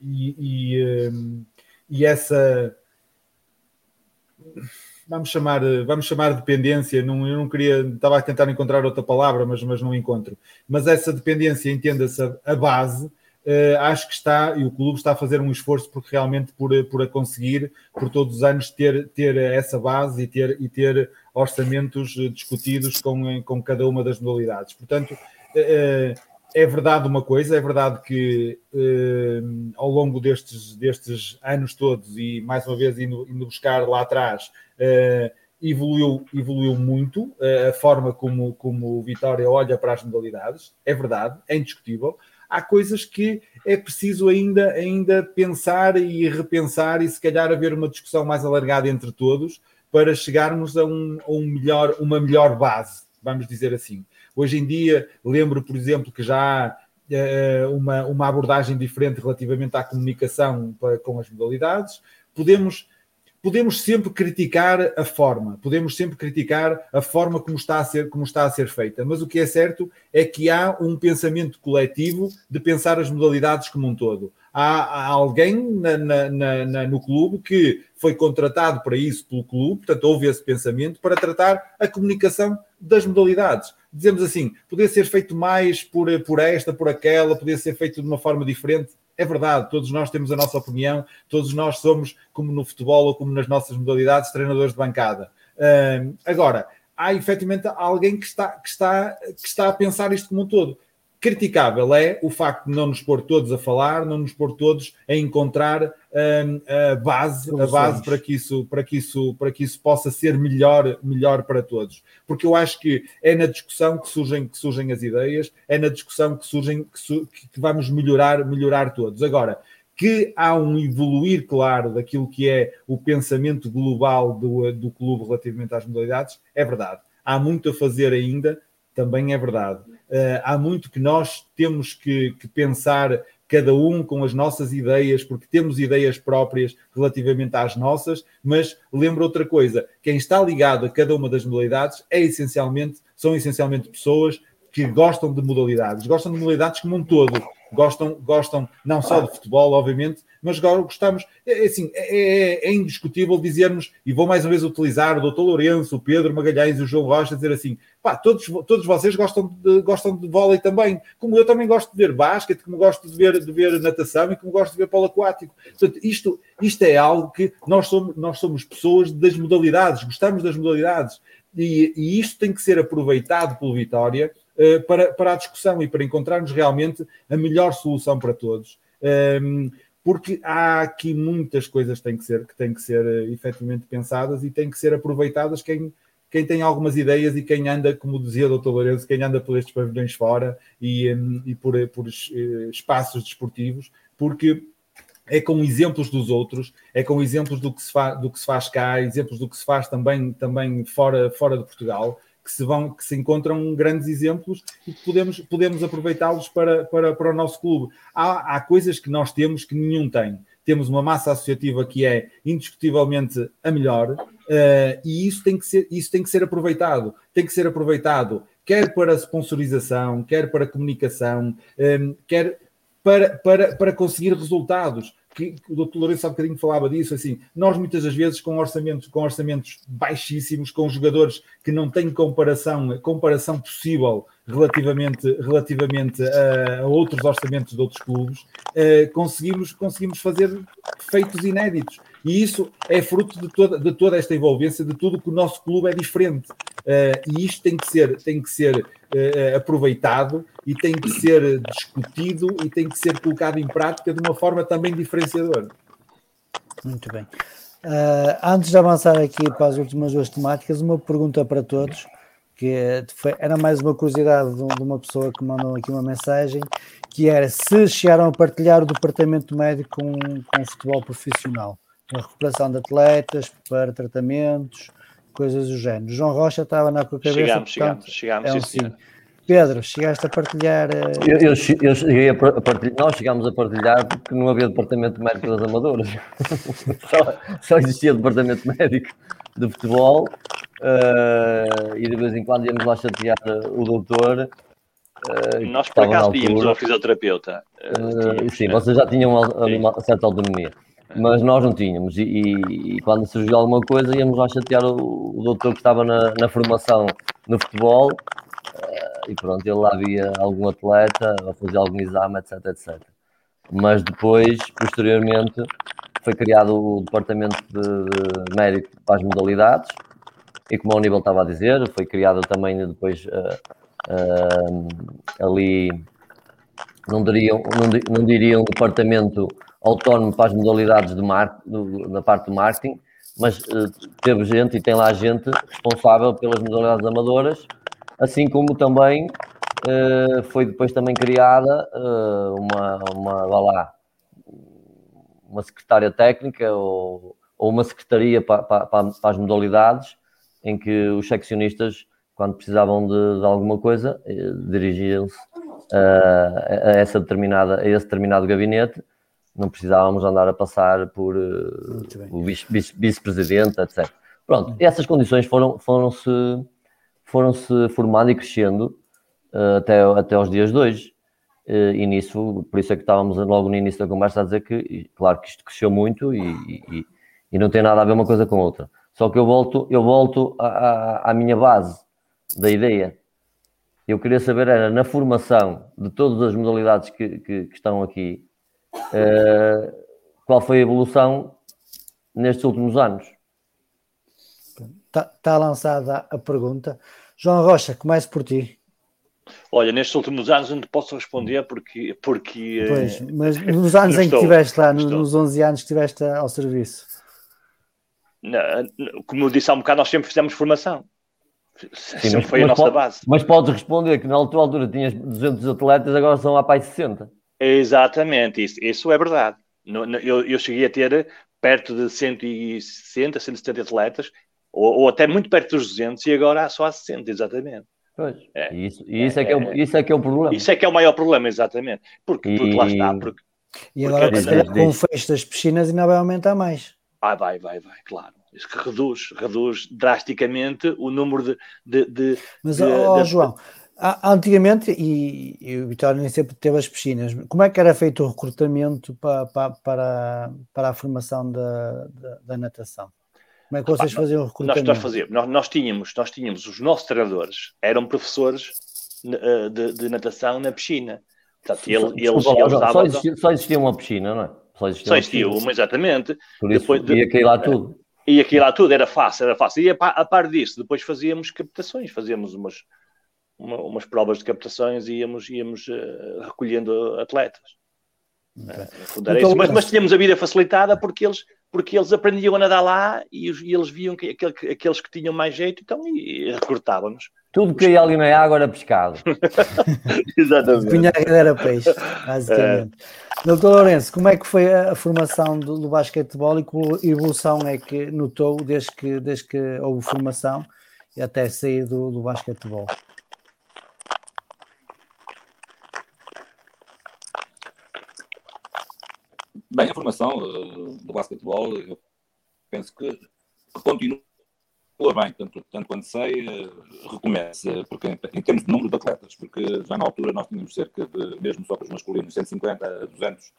e, e, e, essa vamos chamar vamos chamar dependência não, eu não queria estava a tentar encontrar outra palavra mas, mas não encontro mas essa dependência entenda-se a, base Uh, acho que está, e o clube está a fazer um esforço porque realmente por, por a conseguir, por todos os anos, ter, ter essa base e ter, e ter orçamentos eh, discutidos com, com cada uma das modalidades. Portanto, eh, é verdade uma coisa, é verdade que eh, ao longo destes, destes anos todos, e mais uma vez indo, indo buscar lá atrás, evoluiu, evoluiu muito a forma como, como o Vitória olha para as modalidades, é verdade, é indiscutível. Há coisas que é preciso ainda, ainda pensar e repensar e se calhar haver uma discussão mais alargada entre todos, para chegarmos a, um, a um melhor, uma melhor base, vamos dizer assim. Hoje em dia, lembro, por exemplo, que já há uh, uma, uma abordagem diferente relativamente à comunicação com as modalidades. Podemos podemos sempre criticar a forma, podemos sempre criticar a forma como está a ser, como está a ser feita, mas o que é certo é que há um pensamento coletivo de pensar as modalidades como um todo há, há alguém na, na, na, no clube que foi contratado para isso pelo clube, portanto, houve esse pensamento para tratar a comunicação das modalidades. Dizemos assim, poderia ser feito mais por, por esta, por aquela, poderia ser feito de uma forma diferente. É verdade, todos nós temos a nossa opinião, todos nós somos, como no futebol ou como nas nossas modalidades, treinadores de bancada. Agora, há efetivamente alguém que está, que, está, que está a pensar isto como um todo. Criticável é o facto de não nos pôr todos a falar, não nos pôr todos a encontrar um, a base, a base para que isso, para que isso, para que isso possa ser melhor, melhor para todos. Porque eu acho que é na discussão que surgem, que surgem as ideias, é na discussão que surgem que, su, que vamos melhorar, melhorar todos. Agora, que há um evoluir claro daquilo que é o pensamento global do, do clube relativamente às modalidades, é verdade. Há muito a fazer ainda, também é verdade. Uh, há muito que nós temos que, que, pensar, cada um com as nossas ideias, porque temos ideias próprias relativamente às nossas, mas lembra outra coisa: quem está ligado a cada uma das modalidades é essencialmente, são essencialmente pessoas que gostam de modalidades, gostam de modalidades como um todo, gostam, gostam não só de futebol, obviamente, mas gostamos, é, é assim, é, é, é, indiscutível dizermos, e vou mais uma vez utilizar o doutor Lourenço, o Pedro Magalhães e o João Rocha, dizer assim, pá, todos, todos vocês gostam de, gostam de vôlei também, como eu também gosto de ver basquete, como gosto de ver, de ver natação e como gosto de ver polo aquático. Portanto, isto, isto é algo que nós somos, nós somos pessoas das modalidades, gostamos das modalidades, e, e isto tem que ser aproveitado pelo Vitória, uh, para, para a discussão e para encontrarmos realmente a melhor solução para todos. Um, ehm, porque há aqui muitas coisas que têm que ser, que têm que ser uh, efetivamente pensadas e têm que ser aproveitadas quem, quem tem algumas ideias e quem anda, como dizia o Dr. Lourenço, quem anda por estes pavilhões fora e, e por, por uh, espaços desportivos, porque é com exemplos dos outros, é com exemplos do que se, fa, do que se faz cá, exemplos do que se faz também, também fora, fora de Portugal, que se, vão, que se encontram grandes exemplos e que podemos, podemos aproveitá-los para, para, para o nosso clube. Há, há coisas que nós temos que nenhum tem. Temos uma massa associativa que é indiscutivelmente a melhor uh, e isso tem, que ser, isso tem que ser aproveitado. Tem que ser aproveitado quer para sponsorização, quer para comunicação, um, quer para, para, para conseguir resultados que o doutor Lourenço há bocadinho falava disso, assim, nós muitas das vezes com orçamentos, com orçamentos baixíssimos, com jogadores que não têm comparação, comparação possível relativamente, relativamente a, a outros orçamentos de outros clubes, eh, conseguimos, conseguimos fazer feitos inéditos. E isso é fruto de toda, de toda esta envolvência, de tudo que o nosso clube é diferente. Uh, e isto tem que ser, tem que ser uh, aproveitado e tem que ser discutido e tem que ser colocado em prática de uma forma também diferenciadora. Muito bem. Uh, antes de avançar aqui para as últimas duas temáticas, uma pergunta para todos, que foi, era mais uma curiosidade de, de uma pessoa que mandou aqui uma mensagem, que era se chegaram a partilhar o departamento médico com, com o futebol profissional a recuperação de atletas para tratamentos, coisas do género. João Rocha estava na tua cabeça. Chegamos, portanto, chegamos, chegamos. É um sim, Pedro, chegaste a partilhar. Eh, eu, eu, eu cheguei a partilhar, nós chegámos a partilhar porque não havia departamento médico das amadoras, só, só, existia departamento médico de futebol uh, e de vez em quando íamos lá chatear o doutor. Uh, nós por acaso tínhamos um fisioterapeuta. Uh, sim, vocês já tinham uma, certa autonomia mas nós não tínhamos. E, e, e, quando surgiu alguma coisa, íamos lá chatear o, o doutor que estava na, na formação no futebol. Uh, e pronto, ele lá via algum atleta a fazer algum exame, etc, etc. Mas depois, posteriormente, foi criado o departamento de, de médico para as modalidades. E como o Aníbal estava a dizer, foi criado também depois uh, uh, ali, não diriam, não, não diriam um departamento autónomo para as modalidades de mar, do, na parte do marketing, mas uh, teve gente e tem lá gente responsável pelas modalidades amadoras, assim como também uh, foi depois também criada uh, uma, uma, lá, uma secretária técnica ou, ou uma secretaria para, para, para, as modalidades, em que os seccionistas, quando precisavam de, de alguma coisa, dirigiam-se a, a, essa determinada, a esse determinado gabinete não precisávamos andar a passar por uh, o vice-presidente, etc. Pronto, essas condições foram, foram-se foram -se formando e crescendo uh, até, até aos dias de hoje. Uh, e nisso, por isso é que estávamos logo no início da conversa a dizer que, claro que isto cresceu muito e, e, e não tem nada a ver uma coisa com outra. Só que eu volto, eu volto à, à, à minha base da ideia. Eu queria saber, era na formação de todas as modalidades que, que, que estão aqui, Uh, qual foi a evolução nestes últimos anos? Está tá lançada a pergunta. João Rocha, comece por ti. Olha, nestes últimos anos não te posso responder porque. porque eh, pois, mas nos anos em que estiveste lá, estou. nos 11 anos que estiveste ao serviço. Como eu disse há um bocado, nós sempre fizemos formação. Sim, sempre foi a nossa pode, base. Mas podes responder que na altura, altura tinhas 200 atletas, agora são a paz 60. Exatamente, isso, isso é verdade. No, no, eu, eu cheguei a ter perto de 160, 170 atletas, ou, ou, até muito perto dos 200, e agora só há 60, exatamente. Pois, é, isso, isso, é, é, que é, o, isso é que é o problema. Isso é que é o maior problema, exatamente. Porque, e... porque lá está. Porque, e agora, porque, é com o fecho das piscinas, ainda vai aumentar mais. Ah, vai, vai, vai, claro. Isso que reduz, reduz drasticamente o número de. de, de Mas, de, oh, de... João, Antigamente, e, e, o Vitória nem sempre teve as piscinas, como é que era feito o recrutamento para, para, para, para a formação da, da, da, natação? Como é que vocês faziam o recrutamento? Nós, nós, fazíamos, nós, nós, tínhamos, nós tínhamos os nossos treinadores, eram professores eh, de, de natação na piscina. Portanto, ele, eles, só, eles só, existia, só, existia, uma piscina, não é? Só existia, uma, exatamente. Por isso depois de, ia cair lá tudo. Ia cair lá tudo, era fácil, era fácil. E a, a par disso, depois fazíamos captações, fazíamos umas uma, umas provas de captações e íamos, íamos uh, recolhendo atletas. Okay. Uh, então, mas, mas tínhamos a vida facilitada porque eles, porque eles aprendiam a nadar lá e, os, e eles viam que, aquele, aqueles que tinham mais jeito então, e, e recrutavam-nos. Tudo que ia ali na água era pescado. Exatamente. Punhaga era peixe, basicamente. É. Doutor Lourenço, como é que foi a, formação do, do basquetebol e que evolução é que notou desde que, desde que houve formação e até sair do, do basquetebol? Bem, a formação uh, do basquetebol, eu penso que, que continua bem, tanto, tanto quanto sei, recomeça, porque em, termos de número de atletas, porque já na altura nós tínhamos cerca de, mesmo só para os masculinos, 150 a 200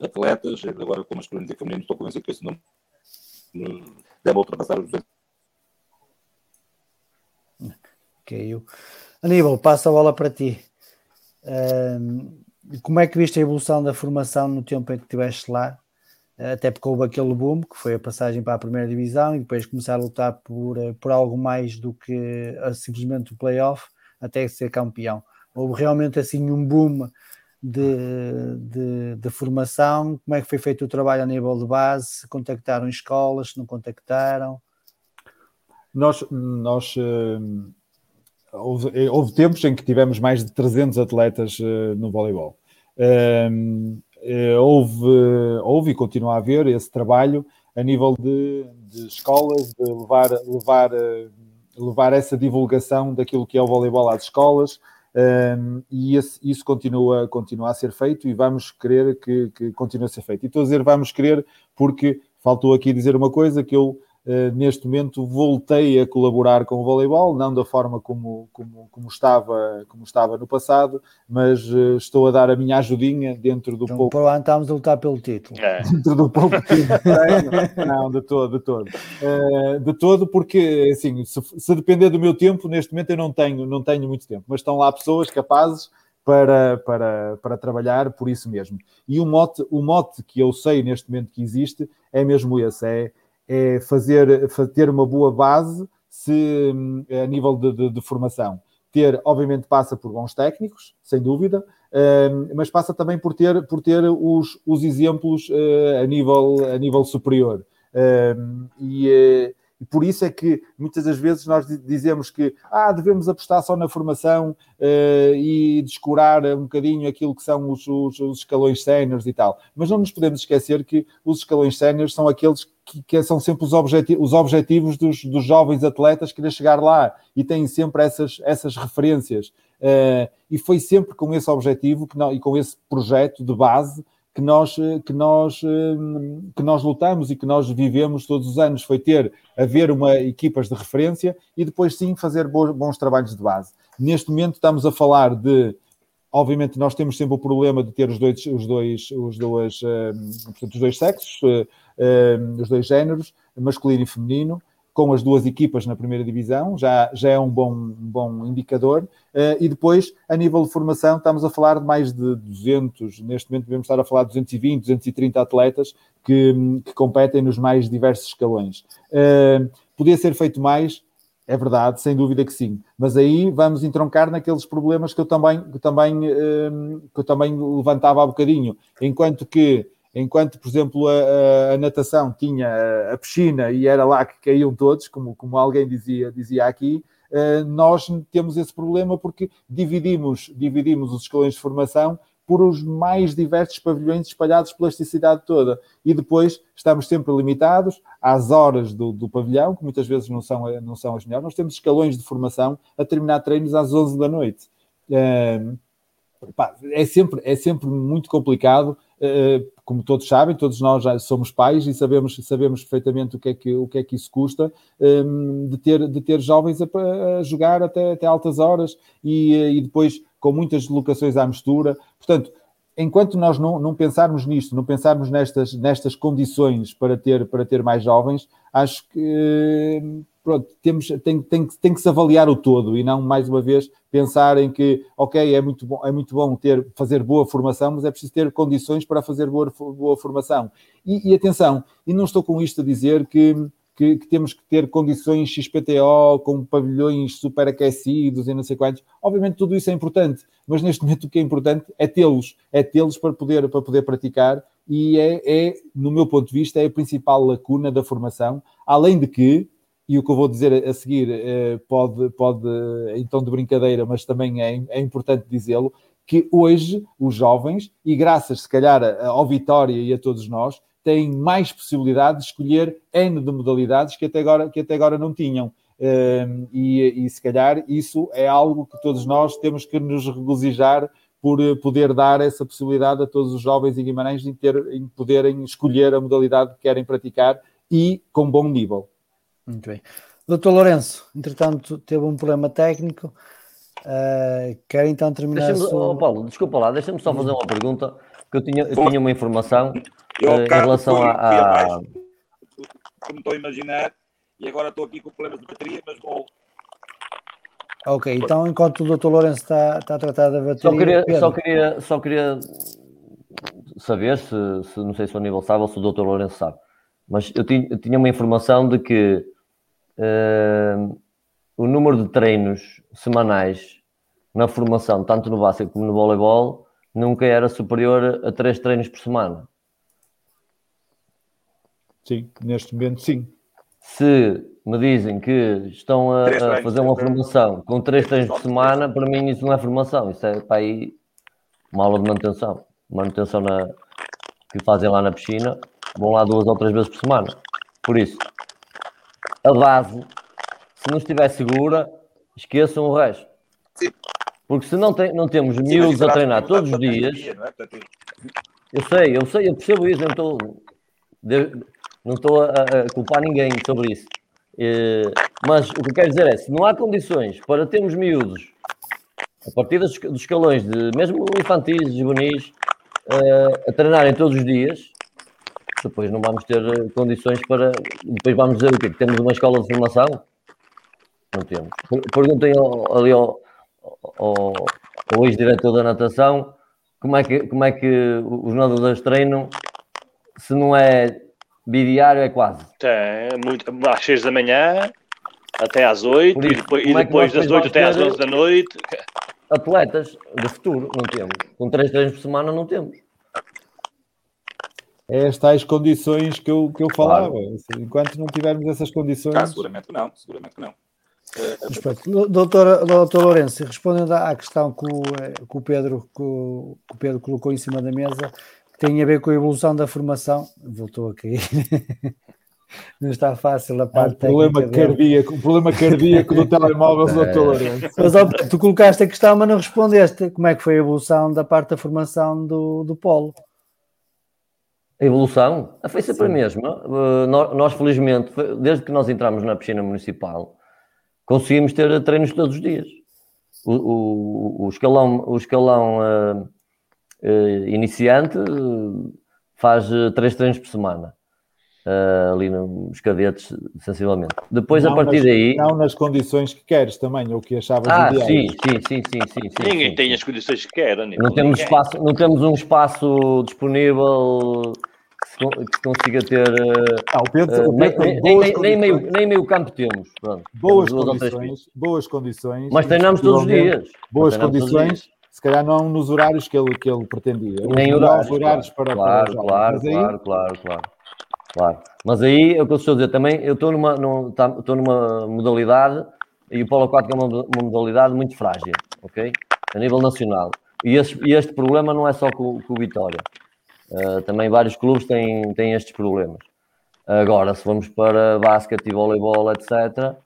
atletas, agora com masculinos e femininos estou convencido que esse número deve ultrapassar os 200. Caiu. Aníbal, passa a bola para ti. Um, como é que viste a evolução da formação no tempo em que estiveste lá? Até porque houve aquele boom, que foi a passagem para a primeira divisão, e depois começar a lutar por, por algo mais do que simplesmente o playoff, até ser campeão. Houve realmente assim um boom de, de, de, formação? Como é que foi feito o trabalho a nível de base? Contactaram escolas? Não contactaram? Nós, nós uh, houve, eh, houve, tempos em que tivemos mais de 300 atletas uh, no voleibol. Uh, houve, houve e continua a haver esse trabalho a nível de, de escolas, de levar, levar, levar essa divulgação daquilo que é o voleibol às escolas, um, e esse, isso continua, continua a ser feito e vamos querer que, que continue a ser feito. E estou a dizer vamos querer porque faltou aqui dizer uma coisa que eu neste momento voltei a colaborar com o voleibol, não da forma como, como, como, estava, como estava no passado, mas uh, estou a dar a minha ajudinha dentro do então, pouco. Por lá estamos a lutar pelo título. É. Dentro do pouco título. não, de todo, de todo. Uh, de todo, porque assim, se, se, depender do meu tempo, neste momento eu não tenho, não tenho muito tempo, mas estão lá pessoas capazes. Para, para, para trabalhar por isso mesmo. E o mote, o mote que eu sei neste momento que existe é mesmo esse: é, é fazer, ter uma boa base se, a nível de, de, de, formação. Ter, obviamente, passa por bons técnicos, sem dúvida, mas passa também por ter, por ter os, os exemplos uh, a, nível, a nível superior. e, uh, e por isso é que muitas das vezes nós dizemos que ah, devemos apostar só na formação uh, e descurar um bocadinho aquilo que são os, os, os escalões séniores e tal. Mas não nos podemos esquecer que os escalões séniores são aqueles que, que, são sempre os, objeti os objetivos dos, dos, jovens atletas que querem chegar lá e têm sempre essas, essas referências. Uh, e foi sempre com esse objetivo que não, e com esse projeto de base que nós, que, nós, que nós lutamos e que nós vivemos todos os anos. Foi ter, haver uma equipas de referência e depois sim fazer bons, bons trabalhos de base. Neste momento estamos a falar de Obviamente, nós temos sempre o problema de ter os dois, os dois, os dois, portanto, os dois sexos, os dois géneros, masculino e feminino com as duas equipas na primeira divisão, já, já é um bom, um bom indicador. Uh, e depois, a nível de formação, estamos a falar de mais de 200, neste momento devemos estar a falar de 220, 230 atletas que, que competem nos mais diversos escalões. Uh, podia ser feito mais, é verdade, sem dúvida que sim. Mas aí vamos entroncar naqueles problemas que eu também, que também, uh, que eu também levantava há bocadinho. Enquanto que enquanto, por exemplo, a, a, natação tinha a, piscina e era lá que caíam todos, como, como alguém dizia, dizia aqui, uh, nós temos esse problema porque dividimos, dividimos os escalões de formação por os mais diversos pavilhões espalhados pela elasticidade toda. E depois estamos sempre limitados às horas do, do, pavilhão, que muitas vezes não são, não são as melhores. Nós temos escalões de formação a terminar treinos às 11 da noite. Uh, pá, é, sempre, é sempre muito complicado uh, como todos sabem, todos nós já somos pais e sabemos, sabemos perfeitamente o que é que, o que, é que isso custa um, de, ter, de ter jovens a, a jogar até, até altas horas e, e depois com muitas deslocações à mistura. Portanto, enquanto nós não, não pensarmos nisto, não pensarmos nestas, nestas condições para ter, para ter mais jovens, acho que pronto, temos, tem, tem, tem que se avaliar o todo e não, mais uma vez, pensar em que, ok, é muito bom, é muito bom ter, fazer boa formação, mas é preciso ter condições para fazer boa, boa formação. E, e atenção, e não estou com isto a dizer que, que, que, temos que ter condições XPTO, com pavilhões superaquecidos e não sei quantos. Obviamente tudo isso é importante, mas neste momento o que é importante é tê-los, é tê-los para poder, para poder praticar e é, é, no meu ponto de vista, é a principal lacuna da formação, além de que, e o que eu vou dizer a seguir eh, pode, pode em tom de brincadeira, mas também é, é importante dizê-lo, que hoje os jovens, e graças se calhar ao Vitória e a todos nós, têm mais possibilidade de escolher N de modalidades que até agora, que até agora não tinham. Ehm, e, e se calhar isso é algo que todos nós temos que nos regozijar por eh, poder dar essa possibilidade a todos os jovens em Guimarães em, ter, em poderem escolher a modalidade que querem praticar e com bom nível. Muito bem. Doutor Lourenço, entretanto, teve um problema técnico. Uh, quer então terminar. Sua... Oh, Paulo, desculpa lá, deixa-me só fazer uma pergunta, que eu tinha, eu tinha uma informação uh, em relação a. a... Como estou a imaginar, e agora estou aqui com problemas de bateria, mas vou. Ok, então enquanto o Dr. Lourenço está, está a tratar da bateria. Só queria, só queria, só queria saber se, se, não sei se o nível sabe ou se o Dr. Lourenço sabe, mas eu tinha, eu tinha uma informação de que uh, o número de treinos semanais na formação, tanto no basquete como no voleibol, nunca era superior a três treinos por semana. Sim, neste momento sim. Se me dizem que estão a, a fazer uma formação com três treinos por semana, para mim isso não é formação, isso é para aí uma aula de manutenção. Manutenção na, que fazem lá na piscina, vão lá duas ou três vezes por semana. Por isso, a base, se não estiver segura, esqueçam o resto. Sim. Porque se não, tem, não temos Sim, miúdos a treinar todos os dias. Dia, é? Eu sei, eu sei, eu percebo isso, não estou, não estou a, a culpar ninguém sobre isso. Eh, mas o que eu quero dizer é: se não há condições para termos miúdos a partir dos, escalões de mesmo infantis, juvenis, uh, a treinarem todos os dias, depois não vamos ter condições para. Depois vamos dizer o quê? Que temos uma escola de formação? Não temos. Perguntem ali ao, ao, ao ex-diretor da natação como é, que, como é que os nadadores treinam se não é bidiário, é quase. É, muito, às 6 da manhã até às 8 isso, e depois, e é depois das 8 até às 11 da noite. Atletas de futuro, não temos. Com 3 treinos por semana, não temos é as tais condições que eu, que eu falava. Claro. Enquanto não tivermos essas condições. Ah, seguramente não, seguramente não. Doutor, doutor Lourenço, respondendo à questão que o, que o, Pedro, que o, que o Pedro colocou em cima da mesa, tem a ver com a evolução da formação. Voltou a cair. Não está fácil a parte. É um problema cardíaco, um problema cardíaco do telemóvel do doutor Lourenço. Mas ó, tu colocaste a questão, mas não respondeste. Como é que foi a evolução da parte da formação do, do Polo? A evolução foi sempre Sim. a mesma. Nós, nós, felizmente, desde que nós entramos na piscina municipal, conseguimos ter treinos todos os dias. O, o, o escalão, o escalão uh, uh, iniciante faz três treinos por semana. Ali nos cadetes, sensivelmente. Depois, não a partir nas, daí. Não nas condições que queres também, ou que achavas ah, sim, sim, sim, sim, sim, sim, Ninguém sim, tem as condições que quer, não temos, espaço, não temos um espaço disponível que consiga ter. Ah, o Pedro, uh, o Pedro nem, nem, nem, meio, nem meio campo temos. Pronto, boas, temos condições, boas condições. Mas treinamos todos os dias. Boas condições, se calhar não nos horários que ele, que ele pretendia. Nem horários, horários claro, para, claro, para claro, aí... claro, claro, claro. Mas aí é o que eu estou a dizer também. Eu estou numa, numa, tá, estou numa modalidade e o Polo 4 é uma, uma modalidade muito frágil, ok? A nível nacional. E este, e este problema não é só com, com o Vitória. Uh, também vários clubes têm, têm estes problemas. Agora, se vamos para basquete e voleibol, etc.,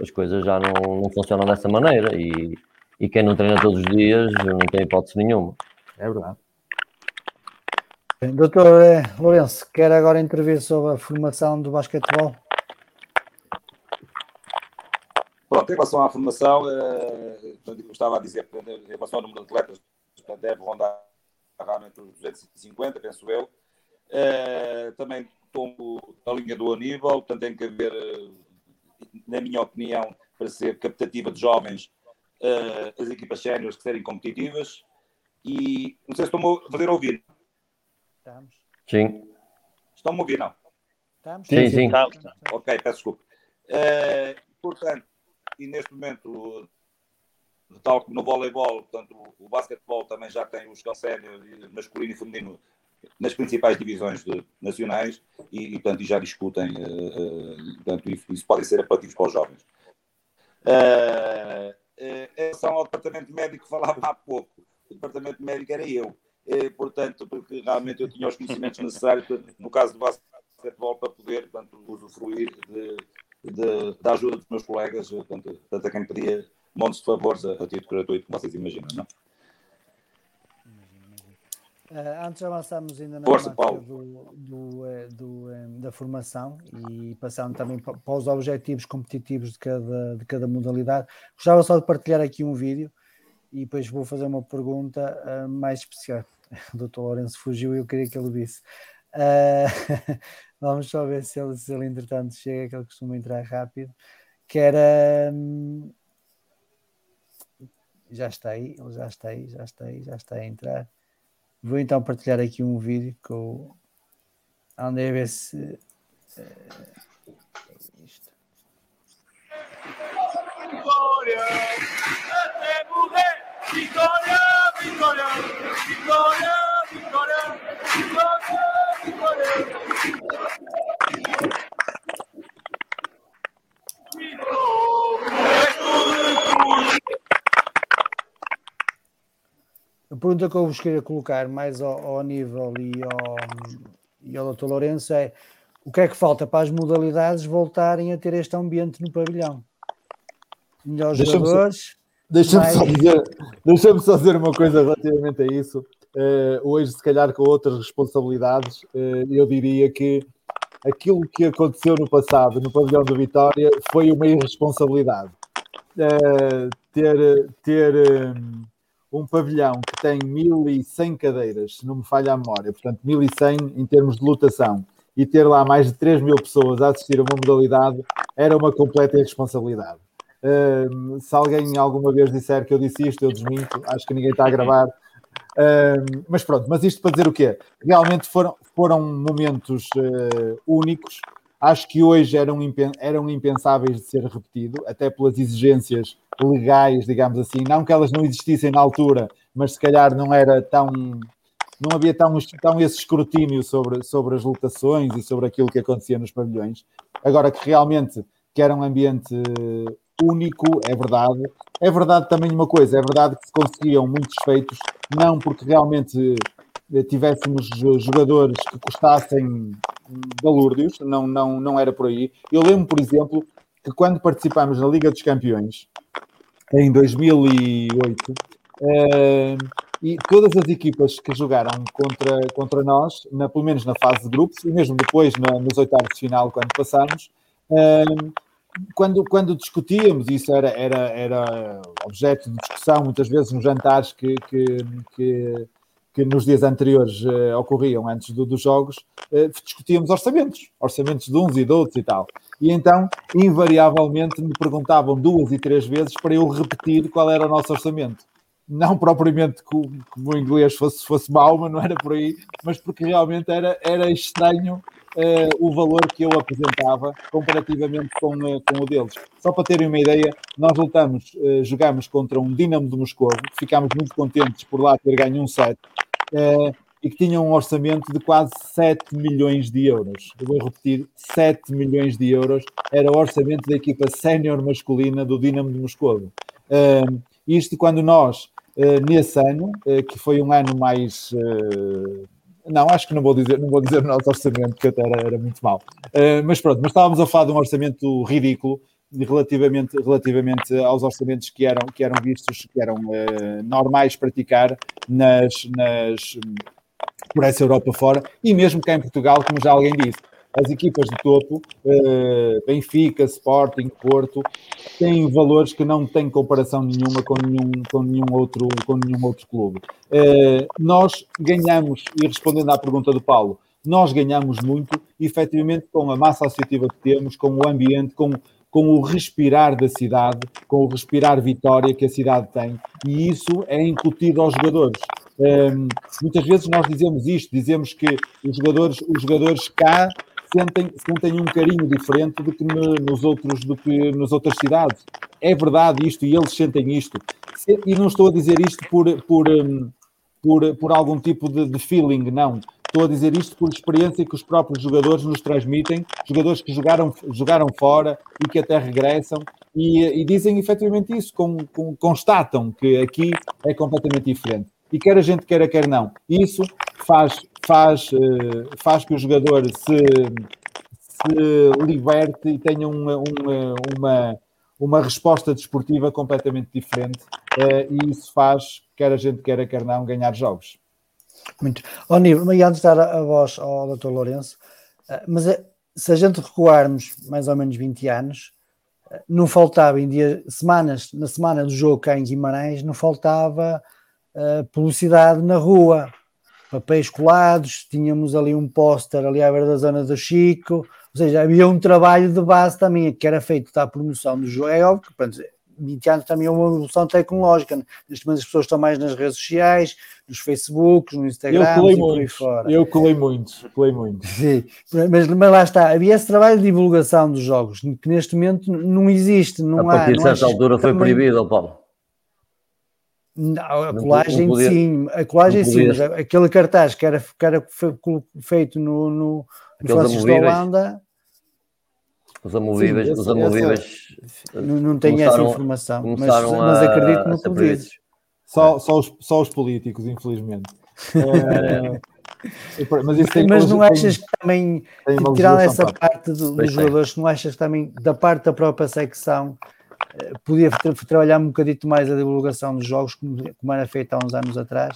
as coisas já não, não funcionam dessa maneira e, e quem não treina todos os dias não tem hipótese nenhuma. É verdade. Doutor eh, Lourenço, quer agora intervir sobre a formação do basquetebol? Pronto, em relação à formação, eh, eu estava a dizer, em relação ao número de atletas, deve rondar realmente os 250, penso eu. Uh, também tomo a linha do Aníbal, portanto tem que haver, na minha opinião, para ser captativa de jovens, as equipas séniores que serem competitivas. E não sei se estão a fazer ouvir. Estamos. Sim. Estão a ouvir, não? Estamos. Sim, sim. sim. Ok, peço desculpa. portanto, e neste momento tal como no voleibol, portanto, o basquetebol também já tem os sénior masculino e feminino nas principais divisões de, nacionais e, e, portanto, já discutem, uh, uh, portanto, isso pode ser apelativo para os jovens. Uh, em relação ao departamento médico, falava há pouco, o departamento médico era eu, portanto, porque realmente eu tinha os conhecimentos necessários, no caso do basquetebol, para poder, portanto, usufruir de, de, da ajuda dos meus colegas, portanto, portanto a quem pedia montes de favores a, a título gratuito, como vocês imaginam, não? Uh, antes de avançarmos ainda na Força, do, do, do, da formação e passando também para, para os objetivos competitivos de cada, de cada modalidade. Gostava só de partilhar aqui um vídeo e depois vou fazer uma pergunta uh, mais especial. O doutor Lourenço fugiu e eu queria que ele disse. Uh, vamos só ver se ele, se ele entretanto chega, que ele costuma entrar rápido. Que era. Um, já está aí, ele já está aí, já está aí, já está a entrar. Vou então partilhar aqui um vídeo que eu andei a ver se. Uh, isto. Vitória! Até morrer! Vitória! Vitória! Vitória! Vitória! Vitória! Vitória! A pergunta que eu vos queria colocar mais ao, ao nível e ao, e ao Dr. Lourenço é o que é que falta para as modalidades voltarem a ter este ambiente no pavilhão? Melhores jogadores. Deixa-me só, dizer, deixa só dizer uma coisa relativamente a isso. Uh, hoje, se calhar, com outras responsabilidades, uh, eu diria que aquilo que aconteceu no passado no pavilhão do Vitória foi uma irresponsabilidade. Uh, ter ter um, um pavilhão que tem 1100 cadeiras, se não me falha a memória, portanto 1100 em termos de lotação, e ter lá mais de 3 mil pessoas a assistir a uma modalidade era uma completa irresponsabilidade. Uh, se alguém alguma vez disser que eu disse isto, eu desminto, acho que ninguém está a gravar. Uh, mas pronto, mas isto para dizer o quê? Realmente foram, foram momentos uh, únicos. Acho que hoje eram, eram impensáveis de ser repetido, até pelas exigências legais, digamos assim. Não que elas não existissem na altura, mas se calhar não era tão. Não havia tão, tão esse escrutínio sobre, sobre as lotações e sobre aquilo que acontecia nos pavilhões. Agora que realmente que era um ambiente único, é verdade. É verdade também uma coisa, é verdade que se conseguiam muitos feitos, não porque realmente eh, tivéssemos jogadores que custassem balúrdios, não, não, não era por aí. Eu lembro, por exemplo, que quando participámos na Liga dos Campeões, em 2008, eh, e todas as equipas que jogaram contra, contra nós, na, pelo menos na fase de grupos, e mesmo depois na, nos oitavos de final, quando passámos, eh, quando, quando discutíamos, isso era, era, era objeto de discussão muitas vezes nos jantares que, que, que, que nos dias anteriores uh, ocorriam antes do, dos jogos, uh, discutíamos orçamentos, orçamentos de uns e de outros e tal. E então, invariavelmente, me perguntavam duas e três vezes para eu repetir qual era o nosso orçamento. Não propriamente que o, que o inglês fosse, fosse mau, mas não era por aí, mas porque realmente era, era estranho o valor que eu apresentava comparativamente com, uh, com o deles. Só para terem uma ideia, nós voltamos, uh, jogámos contra um Dinamo de Moscou, ficámos muito contentes por lá ter ganho um set, e que tinha um orçamento de quase 7 milhões de euros. Eu vou repetir, 7 milhões de euros era o orçamento da equipa sénior masculina do Dinamo de Moscou. isto quando nós, nesse ano, que foi um ano mais não, acho que não vou dizer, não vou dizer o nosso orçamento, que até era, era muito mau. Uh, mas pronto, mas estávamos a falar de um orçamento ridículo relativamente, relativamente aos orçamentos que eram, que eram vistos, que eram uh, normais praticar nas, nas, por essa Europa fora, e mesmo cá em Portugal, como já alguém disse as equipas de topo, uh, Benfica, Sporting, Porto, têm valores que não têm comparação nenhuma com nenhum, com nenhum, outro, com nenhum outro clube. Uh, nós ganhamos, e respondendo à pergunta do Paulo, nós ganhamos muito, efetivamente, com a massa associativa que temos, com o ambiente, com, com o respirar da cidade, com o respirar vitória que a cidade tem, e isso é incutido aos jogadores. Um, ehm, muitas vezes nós dizemos isto, dizemos que os jogadores, os jogadores cá sentem, sentem um carinho diferente do que no, nos outros, do que nas outras cidades. É verdade isto e eles sentem isto. E não estou a dizer isto por, por, hum, por, por algum tipo de, de feeling, não. Estou a dizer isto por experiência que os próprios jogadores nos transmitem, jogadores que jogaram, jogaram fora e que até regressam e, e dizem efetivamente isso, com, com, constatam que aqui é completamente diferente. E quer a gente queira, quer não. Isso faz, faz, eh, faz que o jogador se, se liberte e tenha uma, uma, uma, uma resposta desportiva completamente diferente eh, e isso faz, quer a gente queira, quer não, ganhar jogos. Muito. Ó Nível, e antes de dar a voz ao Dr. Lourenço, eh, mas se a gente recuarmos mais ou menos 20 anos, não faltava em dias, semanas, na semana do jogo cá em Guimarães, não faltava uh, publicidade na rua, papéis colados, tínhamos ali um póster ali à beira da zona do Chico, ou seja, havia um trabalho de base também que era feito da promoção do jogo. É óbvio que pronto, 20 anos também é uma evolução tecnológica. Né? Neste momento as pessoas estão mais nas redes sociais, nos Facebooks, no Instagram, eu colei muitos, Eu colei muitos, colei muitos. Sim, mas, mas, lá está, havia esse trabalho de divulgação dos jogos, que neste momento não existe, não a há. A partir de certa altura foi também... proibido, Paulo. Não, a colagem podia, sim, a colagem sim, mas aquele cartaz que era, que era feito no, no, no Francisco da Holanda. Os amovíveis, Sim, os amovíveis não, não tenho essa informação, mas, mas acredito no Covid. Só, só, os, só os políticos, infelizmente. é, mas, mas não achas que também, tirando essa parte do, dos jogadores, não achas que também da parte da própria secção eh, podia trabalhar um bocadito mais a divulgação dos jogos, como, como era feito há uns anos atrás?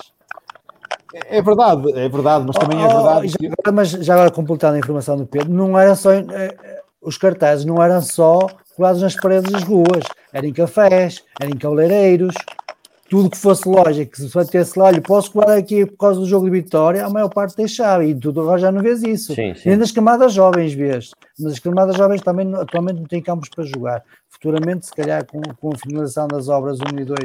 É, é verdade, é verdade, mas também é oh, verdade. Oh, já, mas já agora completando a informação do Pedro, não era só eh, os cartazes não eram só colados nas paredes das ruas, eram em cafés, eram em cabeleireiros, tudo que fosse que se batesse lá, olha, posso colar aqui por causa do jogo de vitória, a maior parte deixava, e tudo agora já não vês isso. Sim, sim. Nem nas camadas jovens vês, mas as camadas jovens também atualmente não têm campos para jogar. Futuramente, se calhar, com, com a finalização das obras 1 e 2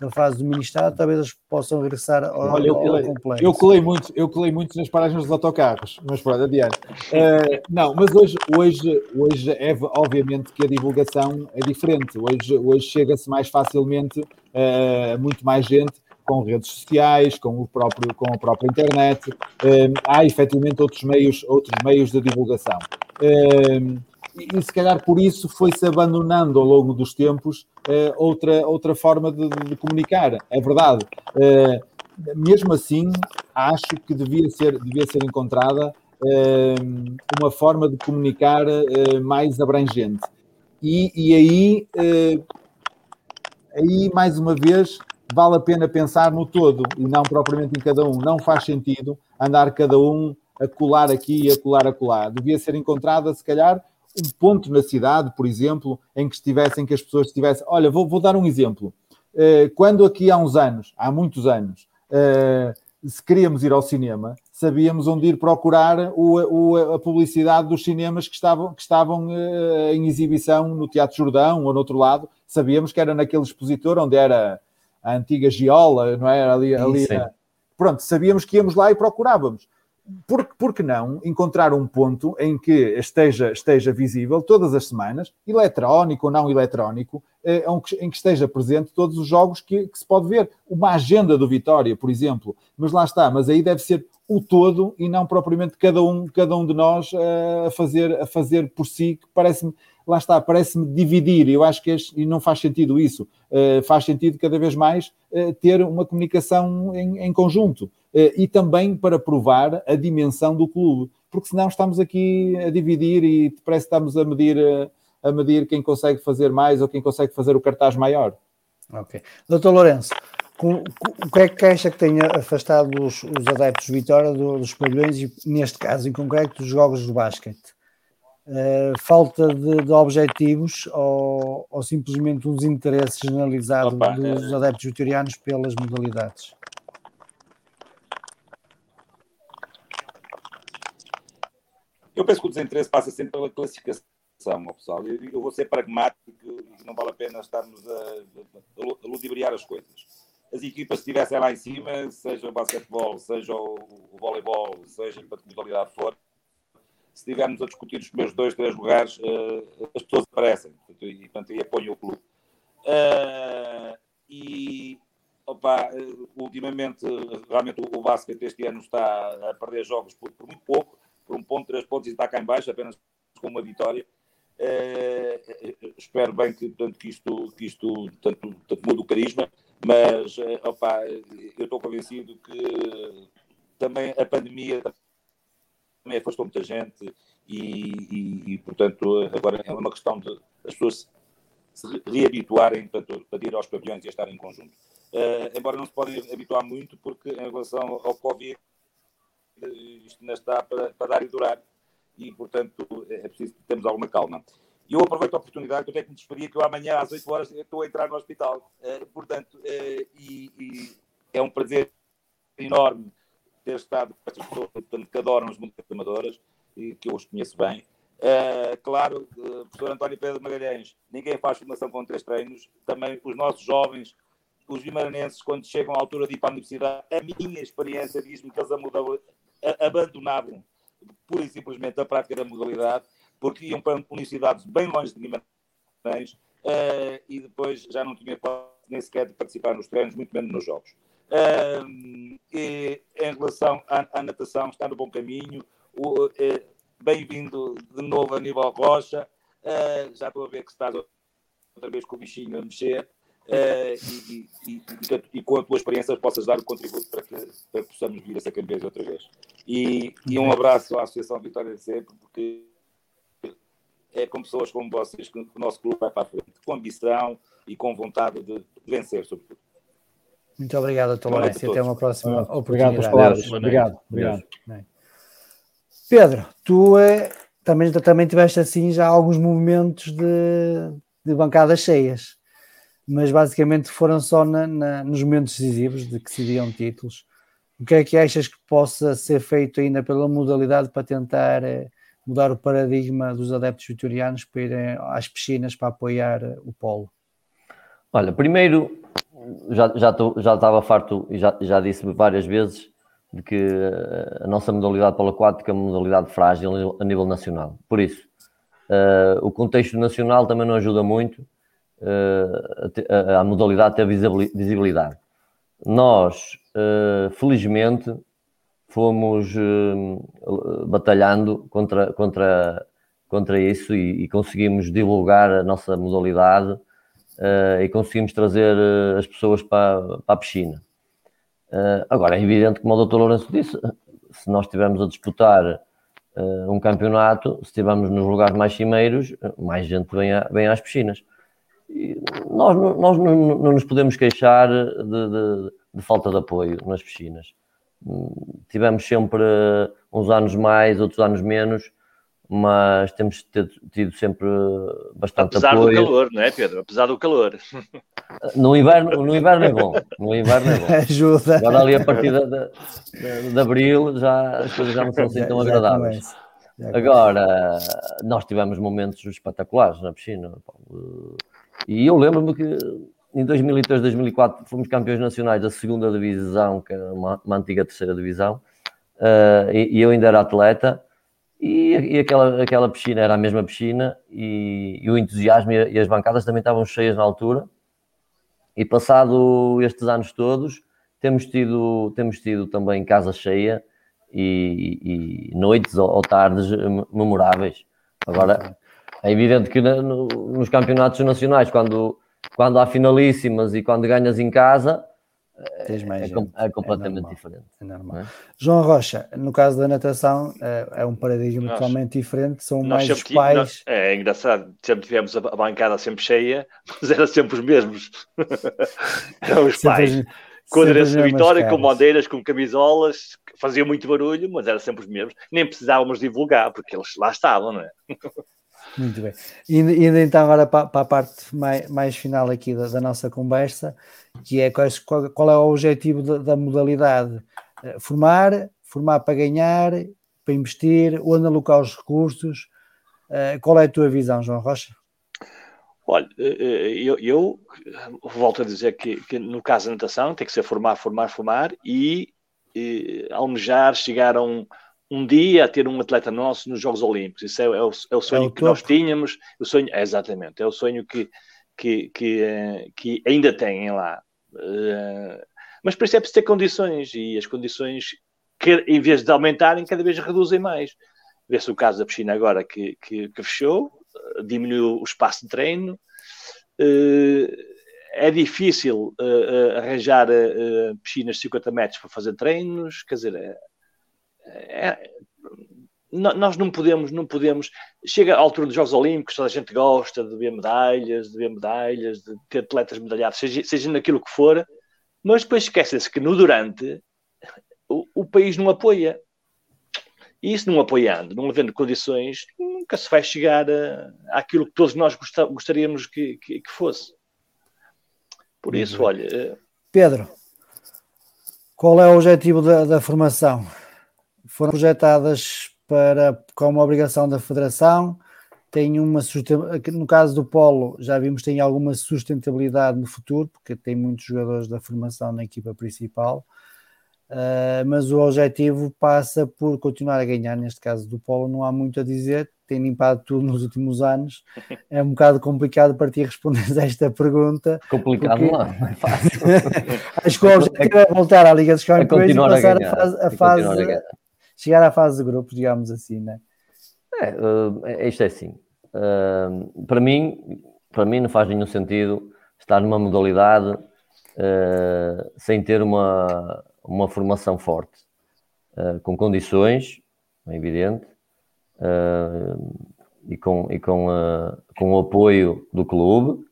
da fase do Ministério, talvez eles possam regressar ao, Olha, eu colei, completo. Eu colei muito, eu colei muito nas paragens dos autocarros, mas pronto, adiante. Uh, não, mas hoje, hoje, hoje é obviamente que a divulgação é diferente. Hoje, hoje chega-se mais facilmente uh, muito mais gente com redes sociais, com o próprio, com a própria internet. Uh, há efetivamente outros meios, outros meios de divulgação. Uh, e, se calhar por isso foi-se abandonando ao longo dos tempos outra, outra forma de, de, comunicar. É verdade. Mesmo assim, acho que devia ser, devia ser encontrada uma forma de comunicar mais abrangente. E, e aí, aí, mais uma vez, vale a pena pensar no todo e não propriamente em cada um. Não faz sentido andar cada um a colar aqui e a colar a colar. Devia ser encontrada, se calhar, um ponto na cidade, por exemplo, em que estivessem, que as pessoas estivessem. Olha, vou, vou dar um exemplo. Uh, quando aqui há uns anos, há muitos anos, uh, se queríamos ir ao cinema, sabíamos onde ir procurar o, o, a publicidade dos cinemas que estavam, que estavam uh, em exibição no Teatro Jordão ou no outro lado. Sabíamos que era naquele expositor onde era a antiga Giola, não é? Ali, ali Pronto, sabíamos que íamos lá e procurávamos por, por que não encontrar um ponto em que esteja, esteja visível todas as semanas, eletrónico ou não eletrónico, eh, em que esteja presente todos os jogos que, que, se pode ver. Uma agenda do Vitória, por exemplo. Mas lá está, mas aí deve ser o todo e não propriamente cada um, cada um de nós eh, a, fazer, a fazer por si, que parece-me lá está, parece-me dividir, eu acho que este, e não faz sentido isso, uh, faz sentido cada vez mais uh, ter uma comunicação em, em conjunto e também para provar a dimensão do clube, porque senão estamos aqui a dividir e parece que estamos a medir, a medir quem consegue fazer mais ou quem consegue fazer o cartaz maior. Ok. Doutor Lourenço, o que é que acha que tenha afastado os, os adeptos de Vitória dos pavilhões e, neste caso em concreto, dos jogos de basquete? Uh, falta de, de objetivos ou, ou, simplesmente um desinteresse generalizado Opa, dos é... adeptos vitorianos pelas modalidades? Eu penso que o desinteresse passa sempre pela classificação, pessoal. Eu, eu vou ser pragmático não vale a pena estarmos a, a, a ludibriar as coisas. As equipas que estivessem lá em cima, seja o basquetebol, seja o, o voleibol, seja para que modalidade for, se estivermos a discutir os primeiros dois, três lugares, uh, as pessoas aparecem portanto, e, portanto, apoiam o clube. Uh, e, opa, ultimamente, realmente o, o basquete este ano está a perder jogos por, por, muito pouco, por um ponto, três pontos e está cá em baixo, apenas com uma vitória. Uh, espero bem que, portanto, que isto, que isto tanto, tanto mude o carisma, mas opa, eu estou convencido que também a pandemia também afastou muita gente e, e, e, portanto, agora é uma questão de as pessoas se reabituarem portanto, ir aos pavilhões e a estar em conjunto. Uh, embora não se podem habituar muito, porque em relação ao Covid, isto ainda está para, para dar e durar. e, portanto, é preciso termos alguma calma. E eu aproveito a oportunidade que eu tenho que me despedir, que eu amanhã às 8 horas estou a entrar no hospital. Uh, portanto, uh, e, e, é um prazer enorme ter estado com estas pessoas portanto, que adoram as músicas amadoras e que eu os conheço bem. Uh, claro, uh, professor António Pedro Magalhães, ninguém faz formação com três treinos. Também os nossos jovens, os vimaranenses, quando chegam à altura de ir para a universidade, a minha experiência diz-me que eles abandonavam pura e simplesmente a prática da modalidade porque iam para universidades bem longe de Guimarães uh, e depois já não tinha nem sequer de participar nos treinos, muito menos nos jogos. Uh, e, em relação à, à, natação, está no bom caminho. Uh, Bem-vindo de novo a nível Rocha. Já estou a ver que estás outra vez com o bichinho a mexer. E, e, e, e, com a tua experiência possas dar o contributo para que, para que possamos vir a ser campeões outra vez. E, um abraço à Associação Vitória de Sempre, porque é com pessoas como vocês que o nosso clube vai para a frente, com ambição e com vontade de vencer, sobretudo. Muito obrigado, e até uma próxima ah, oportunidade. Obrigado, palavras. Obrigado, obrigado. Pedro, tu é, também, também tiveste assim já alguns movimentos de, de bancadas cheias, mas basicamente foram só na, na, nos momentos decisivos de que se decidiam títulos. O que é que achas que possa ser feito ainda pela modalidade para tentar eh, mudar o paradigma dos adeptos vitorianos para irem às piscinas para apoiar o polo? Olha, primeiro, já, já, tô, já estava farto e já, já disse várias vezes de que a nossa modalidade polo aquática é uma modalidade frágil a nível nacional. Por isso, uh, o contexto nacional também não ajuda muito uh, a, a, modalidade a ter visibilidade. Nós, uh, felizmente, fomos uh, batalhando contra, contra, contra isso e, e, conseguimos divulgar a nossa modalidade e conseguimos trazer as pessoas para, para a piscina. agora, é evidente, como o Dr. Lourenço disse, se nós estivermos a disputar um campeonato, se estivermos nos lugares mais cimeiros, mais gente vem, a, vem às piscinas. Nós, nós não, não, nos podemos queixar de, de, de falta de apoio nas piscinas tivemos sempre uns anos mais, outros anos menos, mas temos tido sempre bastante Apesar apoio. Apesar do calor, não é, Pedro? Apesar do calor. No inverno, no inverno é bom. No inverno é bom. Ajuda. Agora ali a partir de, de, de, abril já, as coisas já não são assim tão agradáveis. Agora, nós tivemos momentos espetaculares na piscina. E eu lembro-me que em 2003, 2004 fomos campeões nacionais da segunda divisão, que era uma, uma antiga terceira divisão, uh, e, e, eu ainda era atleta, e, e, aquela, aquela piscina era a mesma piscina, e, e o entusiasmo e, as bancadas também estavam cheias na altura, e passado estes anos todos, temos tido, temos tido também casa cheia e, noites ou, ou, tardes memoráveis. Agora, é evidente que no, nos campeonatos nacionais, quando quando há finalíssimas e quando ganhas em casa, Tens mais é, é completamente é diferente. É normal. É? João Rocha, no caso da natação, é, é um paradigma nós, totalmente diferente, são mais os pais. Nós, é engraçado, sempre tivemos a bancada sempre cheia, mas era sempre os mesmos. Eram os sempre pais. com adereço de vitória, com bandeiras, com camisolas, faziam muito barulho, mas era sempre os mesmos. Nem precisávamos divulgar, porque eles lá estavam, não é? Muito bem. E indo então agora para, para a parte mais, mais final aqui da, da, nossa conversa, que é qual, qual é o objetivo da, da, modalidade? Eh, formar, formar para ganhar, para investir, onde alocar os recursos. Eh, qual é a tua visão, João Rocha? Olha, eh, eu, eu volto a dizer que, que, no caso da natação tem que ser formar, formar, formar e, e almejar chegar a um, um dia a ter um atleta nosso nos Jogos Olímpicos. Isso é, é, o, é o, sonho é o que nós tínhamos. O sonho, é, exatamente, é o sonho que, que, que, eh, que ainda têm lá. Uh, mas por isso é preciso ter condições e as condições, que, em vez de aumentarem, cada vez reduzem mais. Vê-se o caso da piscina agora que, que, que fechou, diminuiu o espaço de treino. É difícil arranjar piscinas de 50 metros para fazer treinos, quer dizer, é, nós não podemos, não podemos. Chega à altura dos Jogos Olímpicos, toda a gente gosta de ver medalhas, de ver medalhas, de ter atletas medalhados, seja, seja naquilo que for, mas depois esquece-se que no durante o, o, país não apoia. E isso não apoiando, não havendo condições, nunca se vai chegar a, àquilo que todos nós gostaríamos que, que, que fosse. Por isso, olha. Eh, Pedro, qual é o objetivo da, da formação? Foram projetadas para, como obrigação da Federação, tem uma no caso do Polo, já vimos tem alguma sustentabilidade no futuro, porque tem muitos jogadores da formação na equipa principal. Uh, mas o objetivo passa por continuar a ganhar. Neste caso do Polo, não há muito a dizer, tem limpado tudo nos últimos anos. É um bocado complicado para ti responder a esta pergunta. Complicado porque... não, não é fácil. Acho que o objetivo é voltar à Liga dos Campeões e passar a, a fase, a fase chegar à fase de grupos, digamos assim, né? É, uh, isto é assim. Uh, para mim, para mim não faz nenhum sentido estar numa modalidade uh, sem ter uma uma formação forte, uh, com condições, é evidente, e, com, e com, com o apoio do clube,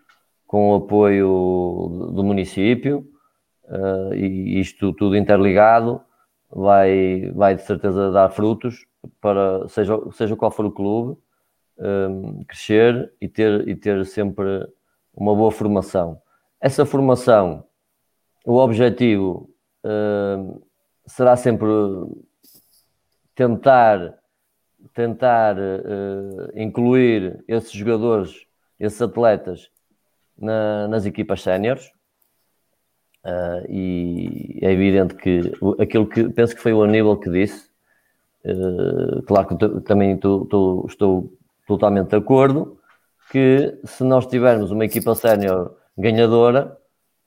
com o apoio do município, e isto tudo interligado vai, vai de certeza dar frutos para, seja, seja qual for o clube, crescer e ter, e ter sempre uma boa formação. Essa formação, o objetivo uh, será sempre tentar tentar uh, incluir esses jogadores, esses atletas na, nas equipas séniores. Uh, e é evidente que aquilo que penso que foi o Aníbal que disse, uh, claro que também estou totalmente de acordo, que se nós tivermos uma equipa sénior ganhadora,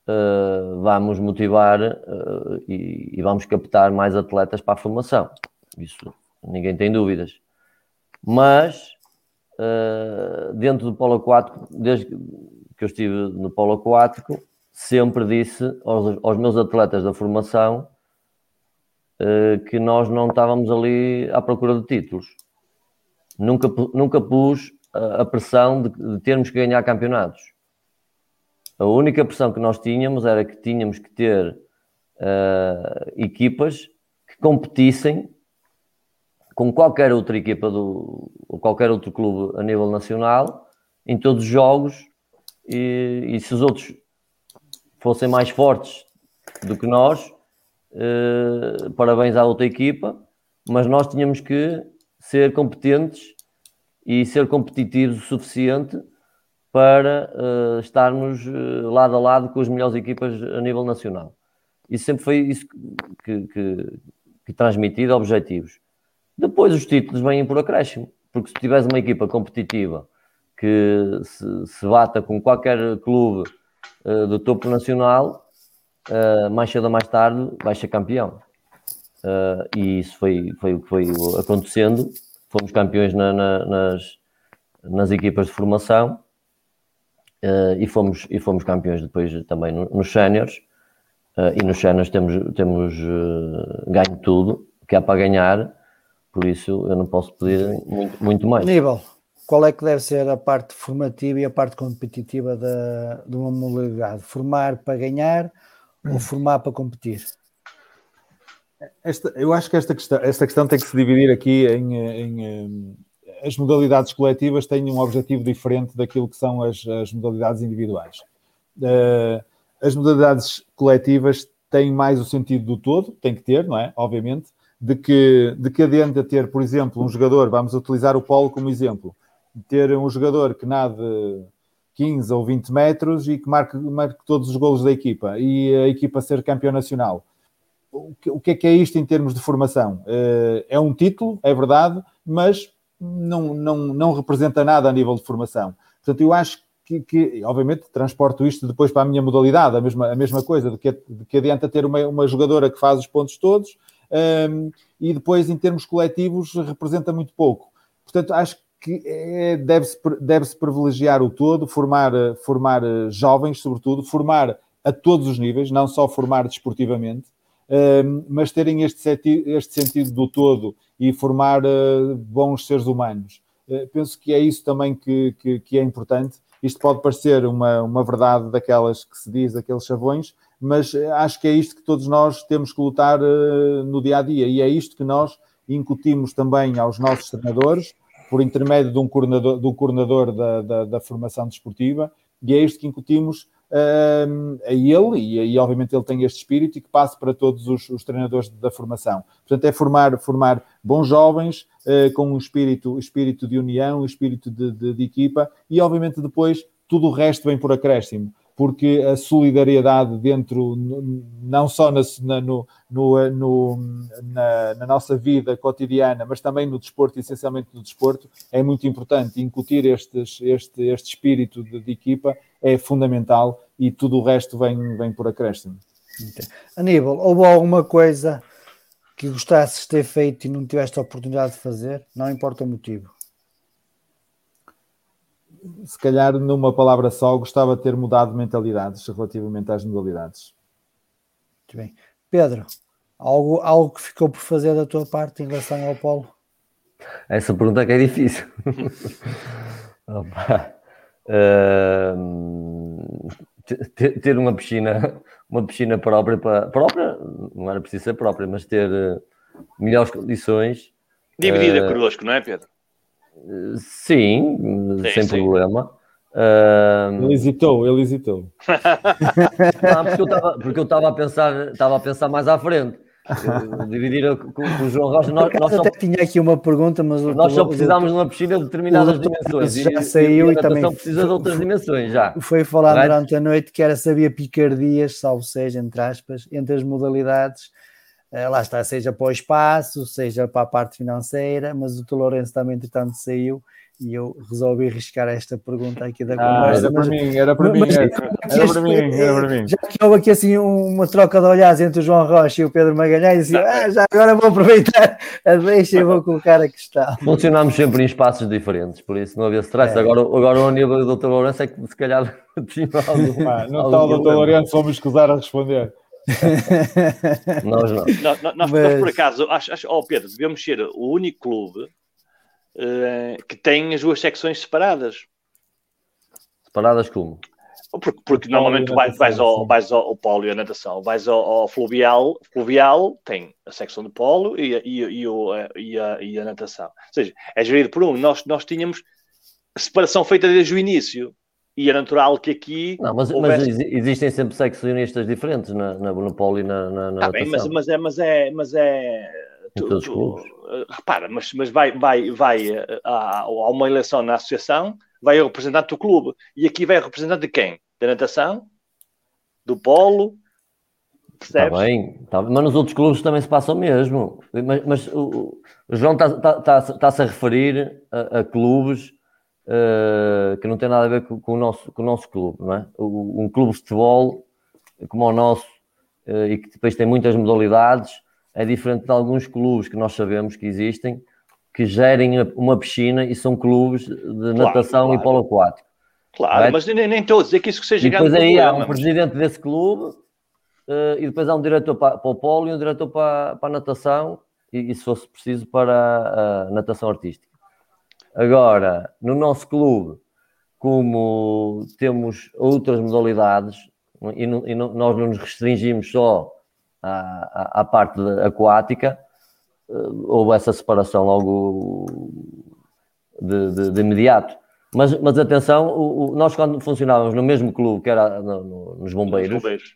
uh, vamos motivar e, e, vamos captar mais atletas para a formação. Isso ninguém tem dúvidas. Mas dentro do polo aquático, desde que eu estive no polo aquático, sempre disse aos, aos meus atletas da formação que nós não estávamos ali à procura de títulos. Nunca, nunca pus a pressão de, de termos que ganhar campeonatos a única pressão que nós tínhamos era que tínhamos que ter uh, equipas que competissem com qualquer outra equipa do, ou qualquer outro clube a nível nacional em todos os jogos e, e se os outros fossem mais fortes do que nós, uh, parabéns à outra equipa, mas nós tínhamos que ser competentes e ser competitivos o suficiente para uh, estarmos uh, lado a lado com as melhores equipas a nível nacional. Isso sempre foi isso que, que, que transmitido, objetivos. Depois os títulos vêm por acréscimo, porque se tiveres uma equipa competitiva que se, se bata com qualquer clube uh, do topo nacional, mais cedo ou mais tarde vai ser campeão. e isso foi, foi o que foi acontecendo. Fomos campeões na, na, nas, nas equipas de formação uh, e, fomos, e fomos campeões depois também no, nos. Uh, e nos séniores temos, temos uh, ganho tudo que há para ganhar, por isso eu não posso pedir muito, muito mais. Nível, qual é que deve ser a parte formativa e a parte competitiva da, de uma modalidade? Formar para ganhar ou formar para competir? Esta, eu acho que esta questão, esta questão tem que se dividir aqui em, em, as modalidades coletivas têm um objetivo diferente daquilo que são as, as modalidades individuais. Uh, as modalidades coletivas têm mais o sentido do todo, tem que ter, não é? Obviamente, de que, de que adianta ter, por exemplo, um jogador, vamos utilizar o polo como exemplo, ter um jogador que nade 15 ou 20 metros e que marque, marque todos os golos da equipa e a equipa ser campeão nacional. O que, é que é isto em termos de formação? Uh, é um título, é verdade, mas não, não, não representa nada a nível de formação. Portanto, eu acho que, que, obviamente, transporto isto depois para a minha modalidade, a mesma, a mesma coisa, de que, de que adianta ter uma, uma jogadora que faz os pontos todos um, e depois, em termos coletivos, representa muito pouco. Portanto, acho que é, deve-se deve -se privilegiar o todo, formar, formar jovens, sobretudo, formar a todos os níveis, não só formar desportivamente, mas terem este, este sentido do todo e formar bons seres humanos. Penso que é isso também que, que, que, é importante. Isto pode parecer uma, uma verdade daquelas que se diz, daqueles chavões, mas acho que é isto que todos nós temos que lutar no dia a dia e é isto que nós incutimos também aos nossos treinadores, por intermédio de um coordenador, do coordenador da, da, da formação desportiva, e é isto que incutimos a ele, e, e, obviamente ele tem este espírito, e que passe para todos os, os treinadores da formação. Portanto, é formar, formar bons jovens, uh, com um espírito, espírito de união, um espírito de, de, de equipa, e obviamente depois tudo o resto vem por acréscimo porque a solidariedade dentro, não só na, no, no, no, na, na, nossa vida cotidiana, mas também no desporto, essencialmente no desporto, é muito importante. Incutir estes, este, este espírito de, de, equipa é fundamental e tudo o resto vem, vem por acréscimo. Aníbal, houve alguma coisa que gostasses de ter feito e não tiveste a oportunidade de fazer? Não importa o motivo se calhar numa palavra só, gostava de ter mudado mentalidades relativamente às modalidades. Muito bem. Pedro, algo, algo que ficou por fazer da tua parte em relação ao polo? Essa pergunta é que é difícil. uh, ter, ter, uma piscina, uma piscina própria para própria, não era preciso ser própria, mas ter uh, melhores condições. Dividida uh, connosco, não é, Pedro? Sim, sim sem sim. problema. Uh... Ele hesitou, ele hesitou. Não, porque eu estava a pensar, estava a pensar mais à frente. Dividir com, com, o João Rocha. Nós, nós só, tinha aqui uma pergunta, mas nós só precisávamos de uma piscina de determinadas dimensões. Já e, saiu e, e, também precisa de outras dimensões. Já foi falado durante a noite que era sabia picardias, salvo seja, entre aspas, entre as modalidades lá está, seja para o espaço, seja para a parte financeira, mas o Lourenço também, entretanto, saiu e eu resolvi arriscar esta pergunta aqui da ah, conversa. Era para mim, era para mim, era, era para mim, era para mim. Já que houve aqui assim uma troca de olhares entre o João Rocha e o Pedro Magalhães, e ah, já agora vou aproveitar a deixa e vou colocar a questão. Funcionamos sempre em espaços diferentes, por isso não havia stress. É. Agora, agora o nível do Dr. Lourenço é que se calhar tinha algum. Ah, não está o Dr. Lourenço, vamos escusar a responder. nós não. Nós, nós, Mas... nós, por acaso, acho, acho, oh Pedro, devemos ser o único clube uh, que tem as duas secções separadas. Separadas como? Porque, porque normalmente vais, vais, ao, vais ao, ao polo e à natação, vais ao, ao, fluvial, fluvial tem a secção de polo e, e, e, o, e, a, e a natação. Ou seja, é gerido por um. Nós, nós tínhamos separação feita desde o início e é natural que aqui. Não, mas, houvesse... mas existem sempre seccionistas diferentes na, na, no polo e na, na, na tá bem, mas, mas, é, mas é, mas é. Tu, tu, repara, mas, mas vai, vai, vai a, a, uma eleição na associação, vai o representante do clube. E aqui vai o representante de quem? Da natação? Do polo? Está bem, tá, mas nos outros clubes também se passa o mesmo. Mas, mas o, o João está-se tá, tá, tá a referir a, a clubes uh, que não tem nada a ver com, com, o, nosso, com o nosso clube, não é? um clube de futebol como o nosso uh, e que depois tem muitas modalidades é diferente de alguns clubes que nós sabemos que existem que gerem uma piscina e são clubes de claro, natação claro. e polo aquático. Claro, mas nem, nem estou a dizer que isso que seja e depois aí há um presidente desse clube uh, e depois há um diretor para, para, o polo e um diretor para, para a natação e, e se fosse preciso para a natação artística. Agora, no nosso clube, como temos outras modalidades e, não, e não, nós não nos restringimos só à, à, à parte aquática, eh, houve essa separação logo de, de, de imediato. Mas, mas atenção, o, o, nós quando funcionávamos no mesmo clube que era no, no, nos, bombeiros, nos, bombeiros,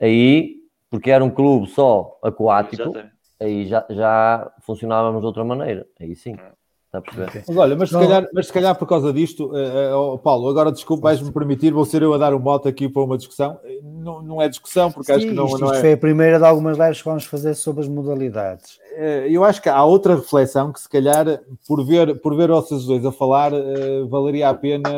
aí, porque era um clube só aquático, aí já, já funcionávamos de outra maneira. Aí sim. É. Está a perceber? Mas olha, mas se, calhar, mas se calhar por causa disto, uh, uh, Paulo, agora desculpa, vais-me permitir, vou ser eu a dar um mote aqui para uma discussão. Não, não é discussão, porque Sim, acho que não, isto, não é. foi a primeira de algumas lives que vamos fazer sobre as modalidades. Uh, eu acho que há outra reflexão que, se calhar, por ver, por ver vocês dois a falar, valeria a pena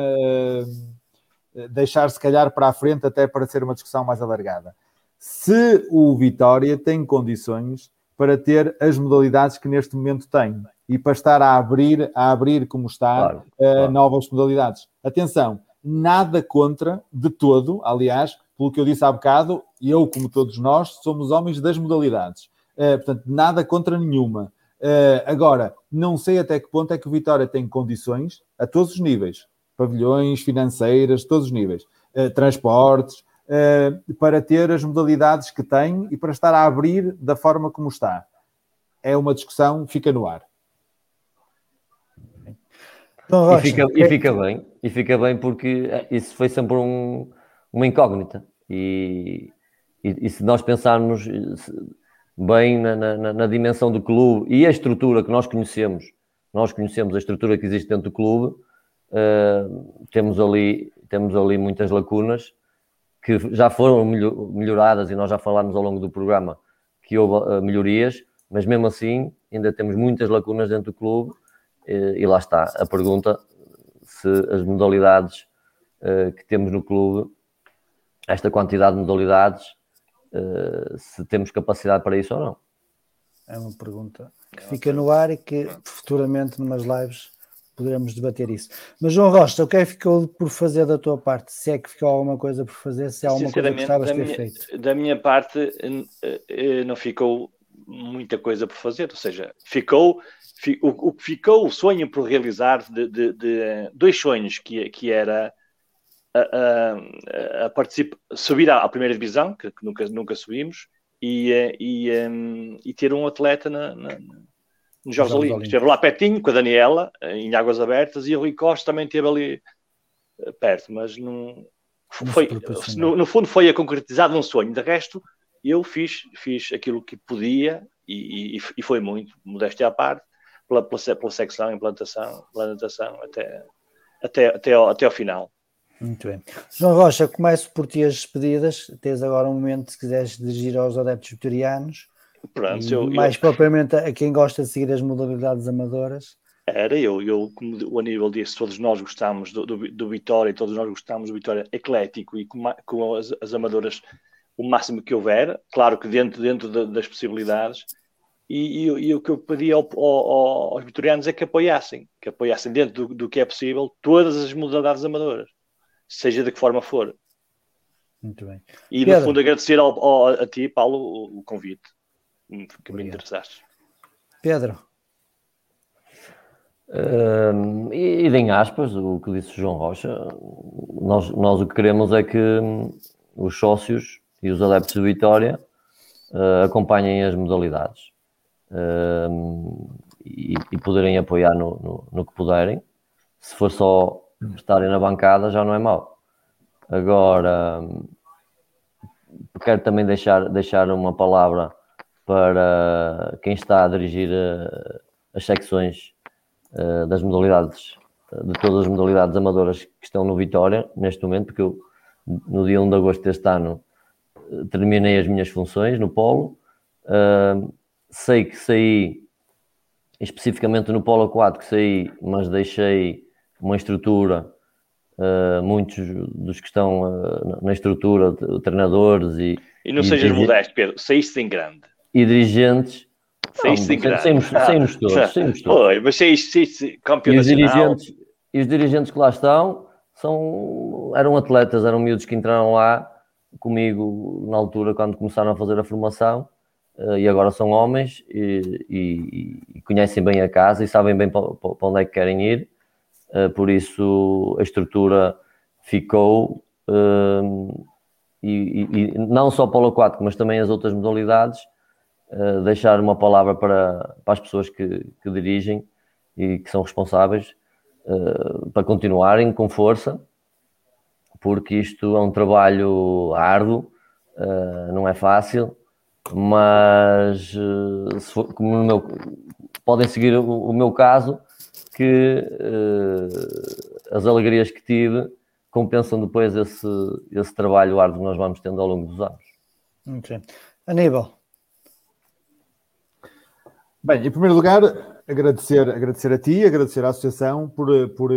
deixar, se calhar, para a frente, até para ser uma discussão mais alargada. Se o Vitória tem condições para ter as modalidades que neste momento tem e para estar a abrir, a abrir como está, claro, uh, claro. novas modalidades. Atenção, nada contra, de todo, aliás, pelo que eu disse há bocado, eu, como todos nós, somos homens das modalidades. Uh, portanto, nada contra nenhuma. Uh, agora, não sei até que ponto é que o Vitória tem condições, a todos os níveis, pavilhões, financeiras, todos os níveis, transportes, para ter as modalidades que tem e para estar a abrir da forma como está é uma discussão, fica no ar. Então, e, fica, e, fica, bem, e fica bem porque isso foi sempre um, uma incógnita. E, e, e, se nós pensarmos bem na, na, na, dimensão do clube e a estrutura que nós conhecemos, nós conhecemos a estrutura que existe dentro do clube, uh, temos, ali, temos ali muitas lacunas que já foram melhoradas e nós já falámos ao longo do programa que houve uh, melhorias, mas mesmo assim ainda temos muitas lacunas dentro do clube e, e lá está a pergunta se as modalidades uh, que temos no clube, esta quantidade de modalidades, se temos capacidade para isso ou não. É uma pergunta que fica no ar e que futuramente, numas lives, poderemos debater isso. Mas, João Rocha, o que é que ficou por fazer da tua parte? Se é que ficou alguma coisa por fazer, se há alguma coisa que gostavas de ter minha, feito? Da minha parte, eh, não ficou muita coisa por fazer, ou seja, ficou o, que ficou o sonho por realizar de, de, de dois sonhos que, que era a, a, a subir à, à, primeira divisão, que, nunca, nunca subimos, e, eh, e, um, e ter um atleta na, na, nos Jogos Olímpicos. Esteve lá pertinho com a Daniela, em Águas Abertas, e o Rui Costa também esteve ali eh, perto, mas não foi, no, no, fundo foi a concretizar um sonho. De resto, eu fiz, fiz aquilo que podia e, e, e foi muito, modéstia à parte, pela, pela, pela secção, implantação, implantação até, até, até, ao, até ao final. Muito bem. João Rocha, começo por ti as despedidas. Tens agora um momento, se quiseres dirigir aos adeptos vitorianos. Pronto, eu, mais eu... propriamente a quem gosta de seguir as modalidades amadoras. Era eu, eu como o Aníbal disse, todos nós gostamos do, do, do Vitória, todos nós gostamos do Vitória eclético e com, com as, as, amadoras o máximo que houver, claro que dentro, dentro das possibilidades, e, e, e, o que eu pedi ao, ao, aos vitorianos é que apoiassem, que apoiassem dentro do, do, que é possível todas as modalidades amadoras, seja de que forma for. Muito bem. E Pedro. no fundo agradecer ao, ao, a ti, Paulo, o, o convite que me interessaste. Pedro. Uh, e, e em aspas, o que disse o João Rocha, nós, nós o que queremos é que os sócios e os adeptos de Vitória uh, acompanhem as modalidades e, e, poderem apoiar no, no, no, que puderem. Se for só estarem na bancada, já não é mau. Agora, quero também deixar, deixar uma palavra para quem está a dirigir uh, as secções uh, das modalidades, de todas as modalidades amadoras que estão no Vitória, neste momento, porque eu, no dia 1 de agosto deste ano, terminei as minhas funções no Polo. Sei que saí especificamente no polo aquático saí, mas deixei uma estrutura, muitos dos que estão na estrutura, treinadores e. E não e sejas modesto, Pedro, saíste em grande. E dirigentes. Saíste em grande. Saímos, saímos todos, saímos todos. Foi, mas saíste, saíste campeão e os dirigentes E os dirigentes que lá estão são, eram atletas, eram miúdos que entraram lá comigo na altura quando começaram a fazer a formação eh, e agora são homens e, e, e, conhecem bem a casa e sabem bem para, para onde é que querem ir, eh, por isso a estrutura ficou eh, e, e, não só para o aquático, mas também as outras modalidades, deixar uma palavra para, para as pessoas que, que dirigem e que são responsáveis para continuarem com força, porque isto é um trabalho árduo, não é fácil mas eh, for, como no meu, podem seguir o, o meu caso, que uh, as alegrias que tive compensam depois esse, esse trabalho árduo que nós vamos tendo ao longo dos anos. Ok. Aníbal. Bem, em primeiro lugar, agradecer, agradecer a ti, agradecer à Associação por, por,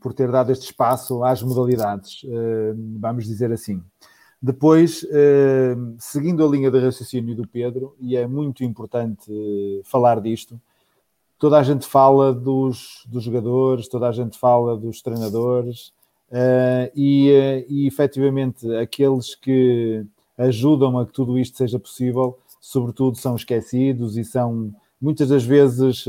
por ter dado este espaço às modalidades, eh, vamos dizer assim. Depois, eh, seguindo a linha de raciocínio do Pedro, e é muito importante eh, falar disto, toda a gente fala dos, dos jogadores, toda a gente fala dos treinadores, e, e efetivamente aqueles que ajudam a que tudo isto seja possível, sobretudo são esquecidos e são muitas das vezes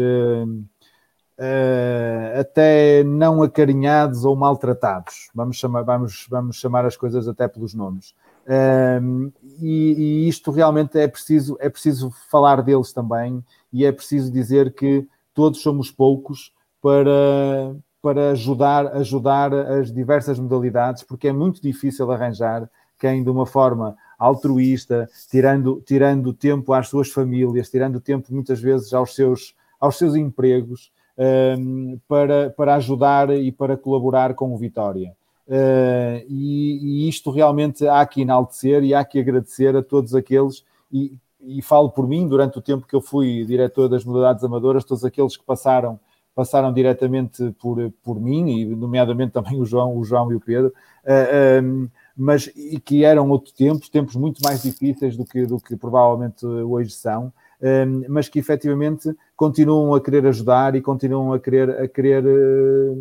Uh, até não acarinhados ou maltratados. Vamos chamar, vamos, vamos chamar as coisas até pelos nomes. Uh, e, e, isto realmente é preciso, é preciso falar deles também e é preciso dizer que todos somos poucos para, para ajudar, ajudar as diversas modalidades, porque é muito difícil arranjar quem de uma forma altruísta, tirando, tirando tempo às suas famílias, tirando tempo muitas vezes aos seus, aos seus empregos, um, ehm, para, para ajudar e para colaborar com o Vitória. Uh, e, e, isto realmente há que enaltecer e há que agradecer a todos aqueles, e, e, falo por mim, durante o tempo que eu fui diretor das modalidades amadoras, todos aqueles que passaram, passaram diretamente por, por mim, e nomeadamente também o João, o João e o Pedro, uh, mas e que eram outro tempo, tempos muito mais difíceis do que, do que provavelmente hoje são, um, mas que efetivamente continuam a querer ajudar e continuam a querer, a querer uh,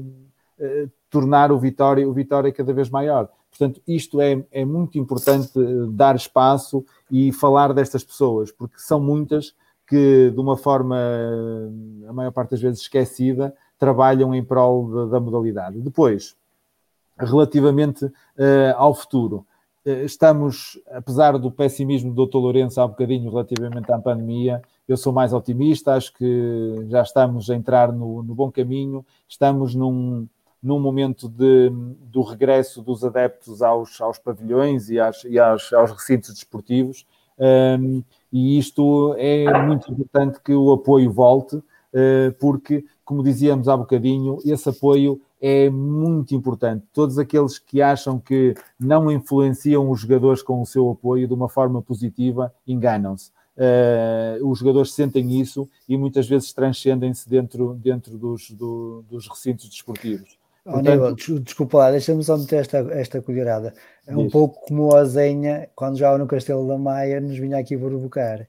uh, tornar o Vitória, o Vitória cada vez maior. Portanto, isto é, é muito importante eh, dar espaço e falar destas pessoas, porque são muitas que, de uma forma, a maior parte das vezes esquecida, trabalham em prol da modalidade. Depois, relativamente uh, ao futuro, uh, estamos, apesar do pessimismo do Dr. Lourenço há um bocadinho relativamente à pandemia, eu sou mais otimista, acho que já estamos a entrar no, no bom caminho, estamos num, num momento de, do regresso dos adeptos aos, aos pavilhões e, às, e aos, aos recintos desportivos, um, e isto é muito importante que o apoio volte, uh, porque, como dizíamos há bocadinho, esse apoio é muito importante. Todos aqueles que acham que não influenciam os jogadores com o seu apoio de uma forma positiva enganam-se. Uh, os jogadores sentem isso e muitas vezes transcendem-se dentro, dentro dos, do, dos recintos desportivos. Oh, Portanto... desculpa lá, deixa-me só meter esta, esta colherada. É um pouco como a Zenha, quando jogava no Castelo da Maia, nos vinha aqui provocar.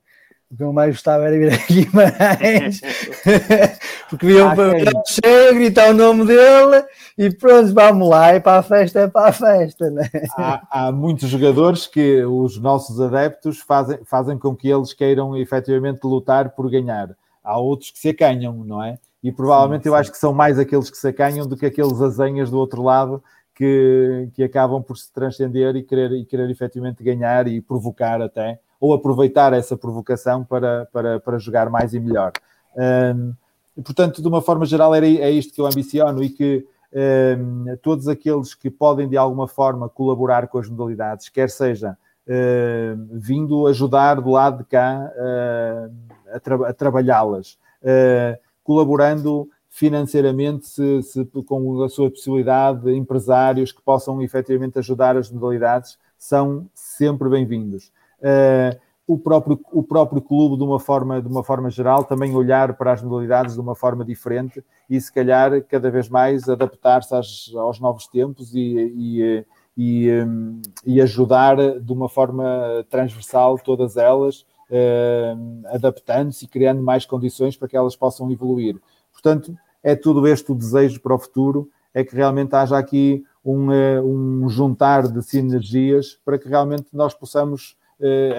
O que eu mais gostava era vir aqui Guimarães, porque viam ah, para o cheio, gritar o nome dele e pronto, vamos lá, e para a festa é para a festa. Né? Há, há muitos jogadores que os nossos adeptos fazem, fazem com que eles queiram efetivamente lutar por ganhar. Há outros que se acanham, não é? e provavelmente sim, sim. eu acho que são mais aqueles que se acanham do que aqueles azenhas do outro lado que, que acabam por se transcender e querer, e querer efetivamente ganhar e provocar até, ou aproveitar essa provocação para, para, para jogar mais e melhor. Um, e, portanto, de uma forma geral, era, é isto que eu ambiciono e que um, todos aqueles que podem de alguma forma colaborar com as modalidades, quer seja uh, vindo ajudar do lado de cá uh, a, tra a trabalhá-las, uh, colaborando financeiramente se, se, com a sua possibilidade, empresários que possam efetivamente ajudar as modalidades, são sempre bem-vindos. Uh, o próprio, o próprio clube, de uma, forma, de uma forma geral, também olhar para as modalidades de uma forma diferente e, se calhar, cada vez mais adaptar-se aos novos tempos e, e, e, um, e, ajudar de uma forma transversal todas elas, uh, adaptando-se e criando mais condições para que elas possam evoluir. Portanto, é tudo este o desejo para o futuro, é que realmente haja aqui um, uh, um juntar de sinergias para que realmente nós possamos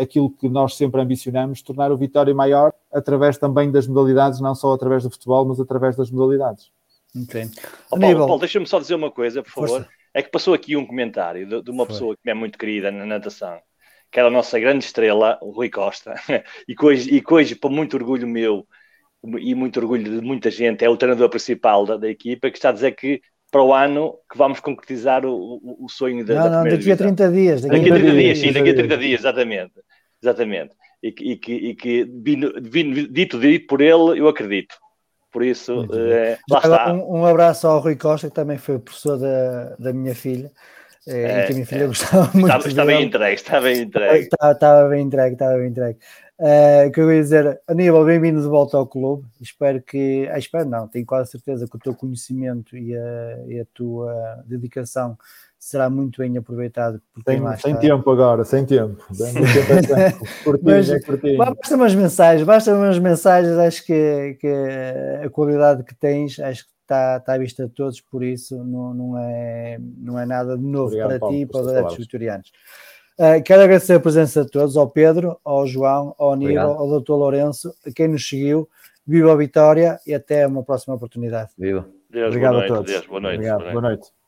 aquilo que nós sempre ambicionamos, tornar o Vitória maior através também das modalidades, não só através do futebol, mas através das modalidades. Okay. Oh, Paulo, Paulo deixa-me só dizer uma coisa, por favor. Força. É que passou aqui um comentário de, de uma Foi. pessoa que é muito querida na natação, que era a nossa grande estrela, o Rui Costa, e que hoje, e que hoje para muito orgulho meu e muito orgulho de muita gente, é o treinador principal da, da equipa, que está a dizer que para o ano que vamos concretizar o, o, o sonho da, não, da não, daqui a 30 dias. Daqui, daqui a 30 dias, dias, sim, daqui a 30 dias, exatamente. Exatamente. E, e que, e que dito, dito por ele, eu acredito. Por isso, é, lá está. Um, um, abraço ao Rui Costa, que também foi professor da, da minha filha. É, que a minha filha gostava muito. Está, está bem entregue, está bem entregue. Estava, estava bem entregue, estava bem entregue. Uh, que eu ia dizer, Aníbal, bem-vindo de volta ao clube. Espero que, ah, espero não, tenho quase certeza que o teu conhecimento e a, e a tua dedicação será muito bem aproveitado. Tem, sem tempo agora, sem tempo. Mas, basta umas mensagens, basta umas mensagens, acho que, que a qualidade que tens, acho que está, está à vista de todos, por isso não, não, é, não é nada de novo Obrigado, para Paulo, ti e para os adeptos vitorianos. Uh, quero agradecer a presença de todos, ao Pedro, ao João, ao Aníbal, ao Dr. Lourenço, a quem nos seguiu. Viva a vitória e até uma próxima oportunidade. Viva. Deus, Obrigado noite, a todos. Deus, boa noite. Obrigado, boa noite. Boa noite.